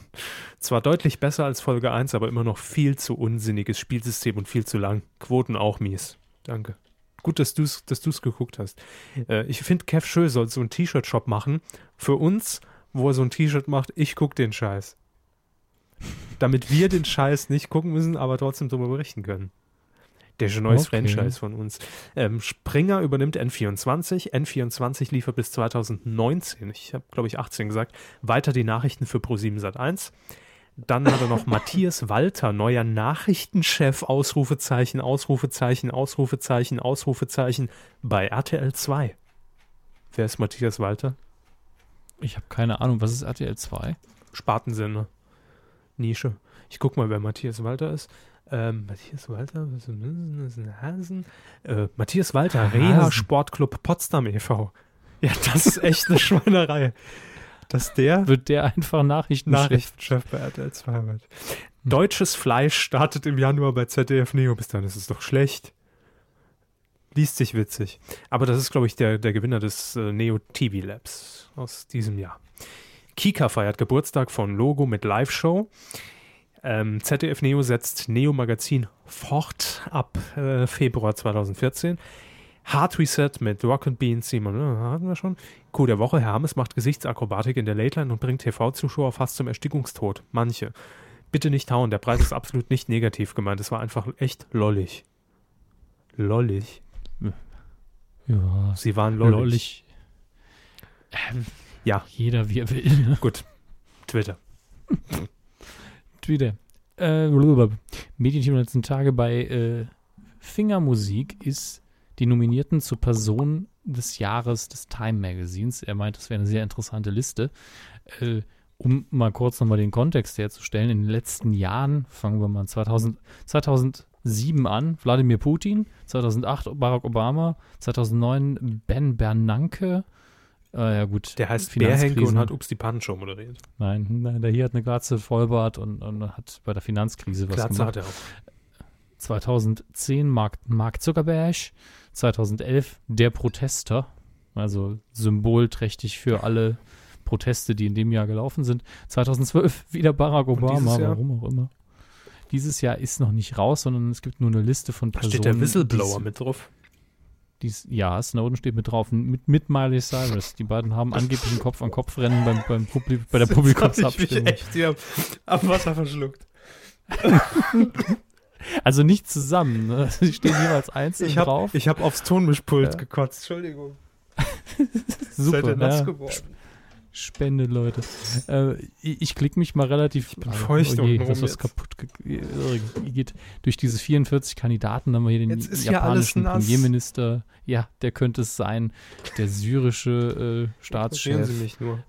S2: Zwar deutlich besser als Folge 1, aber immer noch viel zu unsinniges Spielsystem und viel zu lang. Quoten auch mies. Danke. Gut, dass du es dass du's geguckt hast. Äh, ich finde, Kev Schö soll so einen T-Shirt-Shop machen. Für uns, wo er so ein T-Shirt macht, ich guck den Scheiß. Damit wir den Scheiß nicht gucken müssen, aber trotzdem darüber berichten können. Der ist ein neues
S1: Okay.
S2: Franchise von uns. Ähm, Springer übernimmt N24. N24 liefert bis 2019, ich habe glaube ich 18 gesagt, weiter die Nachrichten für Pro7 Sat1. Dann hat er noch Matthias Walter, neuer Nachrichtenchef, Ausrufezeichen, Ausrufezeichen, Ausrufezeichen, Ausrufezeichen bei RTL 2. Wer ist Matthias Walter?
S1: Ich habe keine Ahnung. Was ist RTL 2?
S2: Spartensender. Nische. Ich guck mal, wer Matthias Walter ist. Ähm, Matthias Walter, Hasen? Äh, Matthias Walter,
S1: Hasen.
S2: Reha Sportclub Potsdam e.V. Ja, das ist echt eine Schweinerei. Dass der
S1: Wird der einfach Nachrichtenchef?
S2: Nachrichtenchef bei RTL 2 wird. Deutsches Fleisch startet im Januar bei ZDF Neo. Bis dann ist es doch schlecht. Liest sich witzig. Aber das ist, glaube ich, der, der Gewinner des äh, Neo TV Labs aus diesem Jahr. Kika feiert Geburtstag von Logo mit Live-Show. Ähm, ZDF Neo setzt Neo Magazin fort ab äh, Februar 2014. Hard Reset mit Rock and Bean Simon, ne, hatten wir schon. Coup der Woche, Hermes macht Gesichtsakrobatik in der Late Line und bringt TV-Zuschauer fast zum Erstickungstod. Manche. Bitte nicht hauen, der Preis ist absolut nicht negativ gemeint. Es war einfach echt lollig. Lollig.
S1: Ja,
S2: Sie waren lollig.
S1: lollig. Ähm,
S2: Ja.
S1: Jeder wie er will.
S2: Gut. Twitter.
S1: Twitter. Äh. Medienteam der letzten Tage bei äh, Fingermusik ist die Nominierten zur Person des Jahres des Time Magazins. Er meint, das wäre eine sehr interessante Liste. Äh, um mal kurz nochmal den Kontext herzustellen, in den letzten Jahren, fangen wir mal 2000, 2007 an, Wladimir Putin, 2008 Barack Obama, 2009 Ben Bernanke, äh, ja gut.
S2: Der heißt Bärhenke und hat Ups die Pannenshow moderiert.
S1: Nein, nein, der hier hat eine Glatze, Vollbart und, und hat bei der Finanzkrise was
S2: Glatze
S1: gemacht.
S2: hat er auch.
S1: 2010 Mark, Mark Zuckerberg, 2011 der Protester, also symbolträchtig für alle Proteste, die in dem Jahr gelaufen sind. 2012 wieder Barack Obama, warum auch immer. Dieses Jahr ist noch nicht raus, sondern es gibt nur eine Liste von
S2: Da
S1: Personen.
S2: steht der Whistleblower mit drauf.
S1: Dies, ja, Snowden steht mit drauf, mit, mit Miley Cyrus. Die beiden haben angeblich ein Kopf-an-Kopf-Rennen beim, beim Publi bei der
S2: Ich
S1: Publikumsabstimmung.
S2: echt hier am Wasser verschluckt.
S1: Also nicht zusammen, ne? Sie stehen jeweils einzeln
S2: Ich habe
S1: drauf.
S2: hab aufs Tonmischpult
S1: Ja.
S2: gekotzt. Entschuldigung.
S1: Super,
S2: Seid ihr nass
S1: ja.
S2: geworden?
S1: Spende, Leute. Äh, ich ich klicke mich mal relativ. Ich
S2: bin feucht
S1: oh je, das ist kaputt. ge- geht durch diese 44 Kandidaten. Haben wir hier den
S2: ja
S1: japanischen
S2: nass.
S1: Premierminister. Ja, der könnte es sein. Der syrische äh, Staatschef.
S2: Sie mich nur.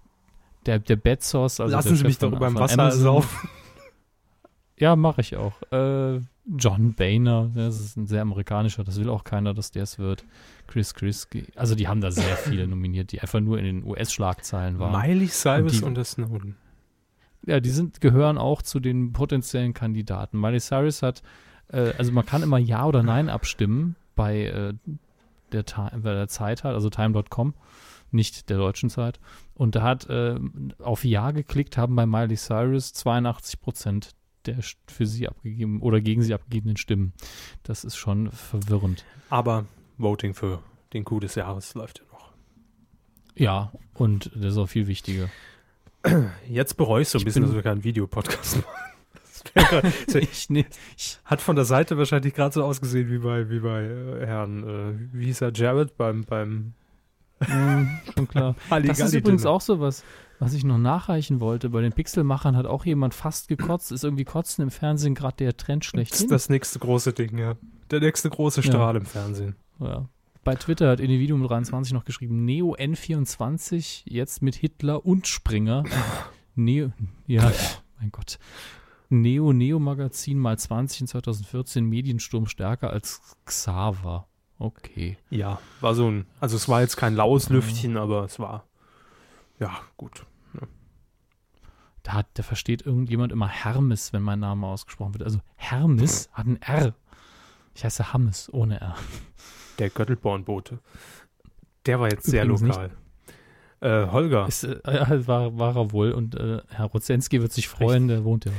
S1: Der, der Bezos. Also
S2: Lassen
S1: der
S2: Sie
S1: Chef
S2: mich doch beim Wasser
S1: Amazon.
S2: saufen.
S1: Ja, mache ich auch. Äh, John Boehner, das ist ein sehr amerikanischer, das will auch keiner, dass der es wird. Chris Christie. Also die haben da sehr viele nominiert, die einfach nur in den US-Schlagzeilen waren.
S2: Miley Cyrus
S1: Und die-
S2: und der Snowden.
S1: Ja, die sind, gehören auch zu den potenziellen Kandidaten. Miley Cyrus hat, äh, also man kann immer Ja oder Nein abstimmen bei, äh, der, bei der Zeit halt, also time.com, nicht der deutschen Zeit. Und da hat äh, auf Ja geklickt, haben bei Miley Cyrus 82 Prozent der für sie abgegeben oder gegen sie abgegebenen Stimmen. Das ist schon verwirrend.
S2: Aber Voting für den Coup des Jahres läuft ja noch.
S1: Ja, und das ist auch viel wichtiger.
S2: Jetzt bereue ich so ein
S1: Ich
S2: bisschen, dass wir keinen Videopodcast machen.
S1: Ich, nee, ich,
S2: Hat von der Seite wahrscheinlich gerade so ausgesehen wie bei, wie bei äh, Herrn, äh, wie hieß er, Jared beim, beim
S1: mm, schon klar. Das ist übrigens auch so was, ich noch nachreichen wollte. Bei den Pixelmachern hat auch jemand fast gekotzt. Ist irgendwie Kotzen im Fernsehen gerade der Trend
S2: Das
S1: schlechthin.
S2: ist das nächste große Ding, ja. Der nächste große
S1: Ja.
S2: Strahl im Fernsehen.
S1: ja. Bei Twitter hat Individuum 23 noch geschrieben, Neo N24, jetzt mit Hitler und Springer. Neo, ja, mein Gott. Neo Neo Magazin mal 20 in 2014, Mediensturm stärker als Xaver. Okay.
S2: Ja, war so ein, also es war jetzt kein laues Lüftchen, aber es war, ja, gut.
S1: Da, hat, da versteht irgendjemand immer Hermes, wenn mein Name ausgesprochen wird. Also Hermes hat ein R. Ich heiße Hammes ohne R.
S2: Der Göttelbornbote. Der war jetzt sehr
S1: Übrigens nicht-
S2: lokal. Äh, Holger.
S1: Ist, äh, ja, war, war er wohl. Und äh, Herr Rozenski wird sich freuen, der wohnt ja.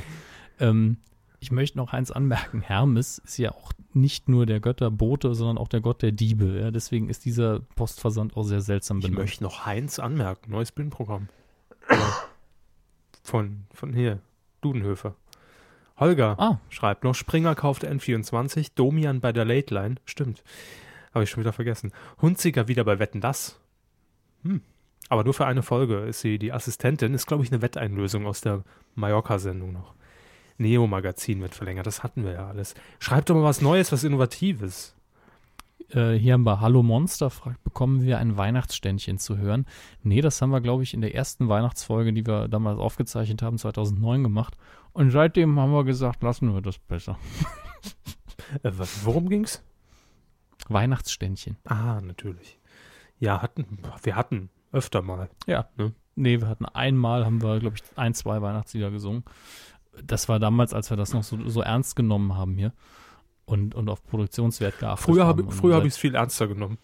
S1: Ähm, ich möchte noch eins anmerken. Hermes ist ja auch nicht nur der Götterbote, sondern auch der Gott der Diebe. Ja? Deswegen ist dieser Postversand auch sehr seltsam
S2: Ich
S1: benannt.
S2: möchte noch Heinz anmerken, neues Bühnenprogramm. von, von hier, Dudenhöfer. Holger
S1: Ah,
S2: schreibt noch, Springer kauft N24, Domian bei der Late Line. Stimmt. Habe ich schon wieder vergessen. Hunziger wieder bei Wetten Das. Hm. Aber nur für eine Folge ist sie die Assistentin. Ist, glaube ich, eine Wetteinlösung aus der Mallorca-Sendung noch. Neo-Magazin wird verlängert. Das hatten wir ja alles. Schreibt doch mal was Neues, was Innovatives.
S1: äh, hier haben wir Hallo Monster fragt, bekommen wir ein Weihnachtsständchen zu hören? Nee, das haben wir, glaube ich, in der ersten Weihnachtsfolge, die wir damals aufgezeichnet haben, 2009 gemacht. Und seitdem haben wir gesagt, lassen wir das besser.
S2: Äh, was, worum ging's?
S1: Weihnachtsständchen.
S2: Ah, natürlich. Ja, hatten, wir hatten öfter mal.
S1: Ja.
S2: Ne?
S1: Nee, wir hatten einmal, haben wir, glaube ich, ein, zwei Weihnachtslieder gesungen. Das war damals, als wir das noch so, so ernst genommen haben hier und, und auf Produktionswert geachtet
S2: Früher
S1: haben.
S2: habe
S1: Und
S2: früher hab
S1: seit-
S2: ich es viel ernster genommen.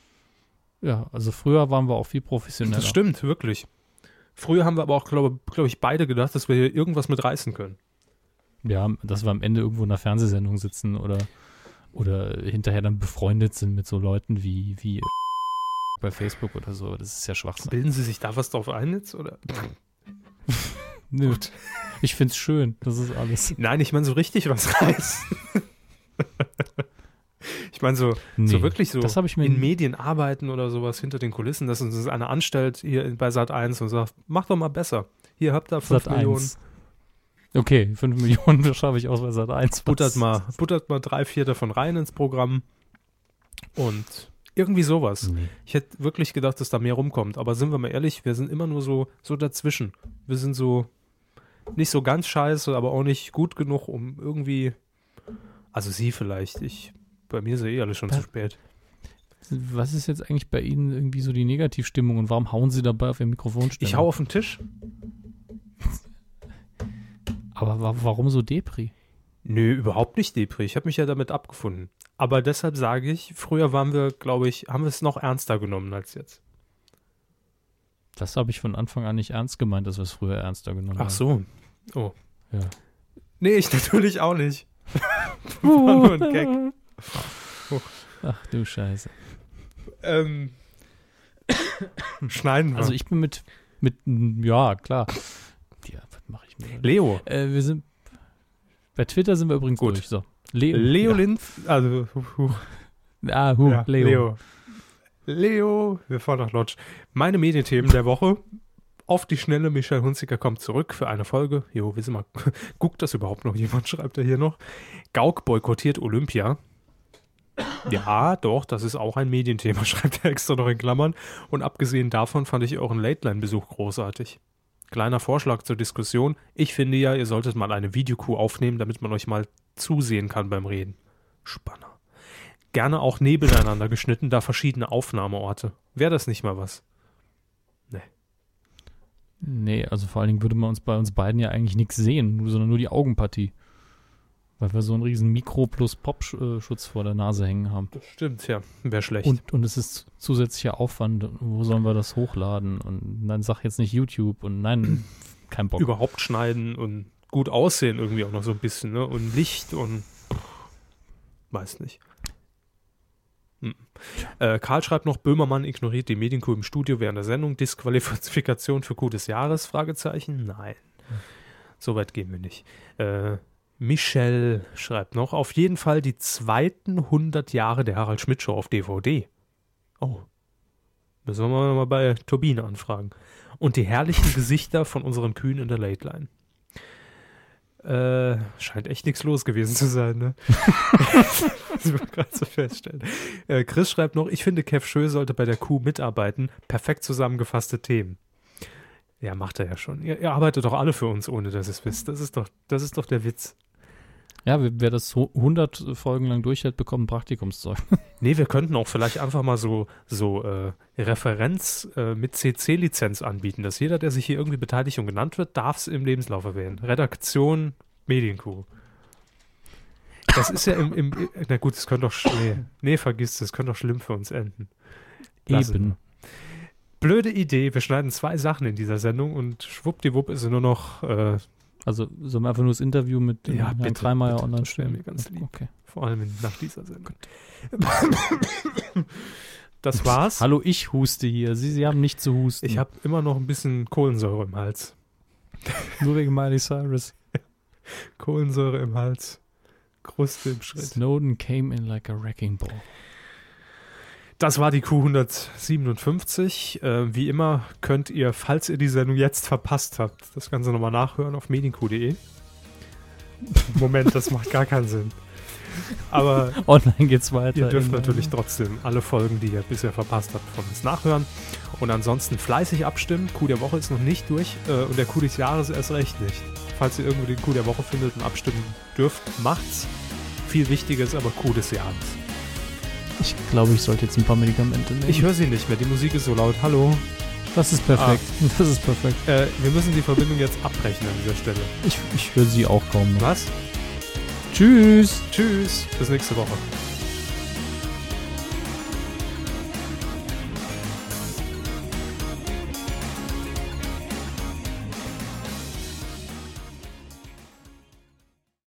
S1: Ja, also früher waren wir auch viel professioneller.
S2: Das stimmt, wirklich. Früher haben wir aber auch, glaube glaub ich, beide gedacht, dass wir hier irgendwas mit reißen können.
S1: Ja, dass wir am Ende irgendwo in einer Fernsehsendung sitzen oder, oder hinterher dann befreundet sind mit so Leuten wie, wie bei Facebook oder so. Das ist ja Schwachsinn.
S2: Bilden Sie sich da was drauf ein jetzt? Oder?
S1: Nö. Ich find's schön, das ist alles.
S2: Nein, ich meine so richtig was reißen. ich meine so, so
S1: Nee,
S2: wirklich so
S1: das hab ich mir
S2: in Medien arbeiten oder sowas hinter den Kulissen, dass uns einer anstellt hier bei Sat 1 und sagt, mach doch mal besser. Hier habt ihr 5
S1: Sat
S2: Millionen.
S1: 1. Okay, 5 Millionen das schaffe ich aus bei Sat 1.
S2: Buttert mal, buttert mal drei, vier davon rein ins Programm. Und irgendwie sowas.
S1: Nee.
S2: Ich hätte wirklich gedacht, dass da mehr rumkommt. Aber sind wir mal ehrlich, wir sind immer nur so, so dazwischen. Wir sind so nicht so ganz scheiße, aber auch nicht gut genug, um irgendwie. Also sie vielleicht. Ich, bei mir ist ja eh alles schon
S1: Ja.
S2: zu spät.
S1: Was ist jetzt eigentlich bei Ihnen irgendwie so die Negativstimmung und warum hauen Sie dabei auf Ihr Mikrofon?
S2: Ich hau auf den Tisch.
S1: Aber wa warum so Depri?
S2: Nö, überhaupt nicht Depri. Ich habe mich ja damit abgefunden. Aber deshalb sage ich, früher waren wir, glaube ich, haben wir es noch ernster genommen als jetzt.
S1: Das habe ich von Anfang an nicht ernst gemeint, dass wir es früher ernster genommen
S2: Ach
S1: haben.
S2: so. Oh.
S1: Ja.
S2: Nee, ich natürlich auch nicht. War nur ein Gag.
S1: Ach du Scheiße.
S2: Ähm, schneiden wir.
S1: Also ich bin mit, mit ja, klar. Ja, was mache ich mir?
S2: Leo.
S1: Äh, wir sind, bei Twitter sind wir übrigens
S2: Gut.
S1: durch. So. Leo.
S2: Leo
S1: ja.
S2: Linz. Also, hu, hu,
S1: Ah, hu,
S2: ja,
S1: Leo.
S2: Leo. Leo, wir fahren nach Lodge. Meine Medienthemen der Woche. Auf die Schnelle, Michael Hunziker kommt zurück für eine Folge. Jo, wissen wir, guckt das überhaupt noch jemand, schreibt er hier noch. Gauck boykottiert Olympia. Ja, doch, das ist auch ein Medienthema, schreibt er extra noch in Klammern. Und abgesehen davon fand ich euren Late-Line-Besuch großartig. Kleiner Vorschlag zur Diskussion. Ich finde ja, ihr solltet mal eine Videokuh aufnehmen, damit man euch mal zusehen kann beim Reden. Spanner. Gerne auch nebeneinander geschnitten, da verschiedene Aufnahmeorte. Wäre das nicht mal was?
S1: Nee, also vor allen Dingen würde man uns bei uns beiden ja eigentlich nichts sehen, sondern nur die Augenpartie. Weil wir so einen riesen Mikro plus Popschutz vor der Nase hängen haben.
S2: Das stimmt, ja. Wäre schlecht.
S1: Und, und es ist zusätzlicher Aufwand. Wo sollen wir das hochladen? Und dann sag jetzt nicht YouTube und nein, kein Bock.
S2: überhaupt schneiden und gut aussehen irgendwie auch noch so ein bisschen, ne? Und Licht und weiß nicht. Hm. Äh, Karl schreibt noch, Böhmermann ignoriert die Medienkuh im Studio während der Sendung. Disqualifikation für Coup des Jahres? Fragezeichen. Nein. So weit gehen wir nicht. Äh, Michel schreibt noch, auf jeden Fall die zweiten 100 Jahre der Harald Schmidt Show auf DVD. Oh. Müssen wir mal bei Turbine anfragen. Und die herrlichen Gesichter von unseren Kühen in der Late Line. Äh, scheint echt nichts los gewesen zu sein, ne? das wir gerade so feststellen. Äh, Chris schreibt noch, ich finde, Kev Schö sollte bei der Kuh mitarbeiten. Perfekt zusammengefasste Themen. Ja, macht er ja schon. Ihr, ihr arbeitet doch alle für uns, ohne dass ihr es wisst. Das ist doch, das ist doch der Witz.
S1: Ja, wer, das so 100 Folgen lang durchhält, bekommt ein Praktikumszeug.
S2: Nee, wir könnten auch vielleicht einfach mal so, so äh, Referenz äh, mit CC-Lizenz anbieten, dass jeder, der sich hier irgendwie beteiligt und genannt wird, darf es im Lebenslauf erwähnen. Redaktion Medienkuh. Das ist ja im, im na gut, es könnte doch, nee, nee, vergiss es, könnte doch schlimm für uns enden. Lassen
S1: Eben.
S2: wir. Blöde Idee, wir schneiden zwei Sachen in dieser Sendung und schwuppdiwupp ist nur noch, äh,
S1: Also sollen wir einfach nur das Interview mit
S2: Ja,
S1: Herrn
S2: bitte,
S1: Kreimeier
S2: bitte,
S1: online
S2: das wär mir
S1: stellen?
S2: ganz lieb.
S1: Okay.
S2: vor allem nach dieser Sendung. Das war's.
S1: Hallo, ich huste hier. Sie, Sie haben nicht zu husten.
S2: Ich habe immer noch ein bisschen Kohlensäure im Hals.
S1: nur wegen Miley Cyrus.
S2: Kohlensäure im Hals. Kruste im Schritt.
S1: Snowden came in like a wrecking ball.
S2: Das war die Q157. Äh, wie immer könnt ihr, falls ihr die Sendung jetzt verpasst habt, das Ganze nochmal nachhören auf medienq.de. Moment, das macht gar keinen Sinn. Aber
S1: Online geht's weiter.
S2: ihr dürft natürlich trotzdem alle Folgen, die ihr bisher verpasst habt, von uns nachhören. Und ansonsten fleißig abstimmen. Coup der Woche ist noch nicht durch äh, und der Coup des Jahres erst recht nicht. Falls ihr irgendwo den Coup der Woche findet und abstimmen dürft, macht's. Viel wichtiger ist aber Coup des Jahres.
S1: Ich glaube, ich sollte jetzt ein paar Medikamente nehmen.
S2: Ich höre sie nicht mehr, die Musik ist so laut. Hallo.
S1: Das ist perfekt. Das ist perfekt.
S2: Äh, wir müssen die Verbindung jetzt abbrechen an dieser Stelle.
S1: Ich, ich höre sie auch kaum noch.
S2: Was?
S1: Tschüss.
S2: Tschüss. Bis nächste Woche.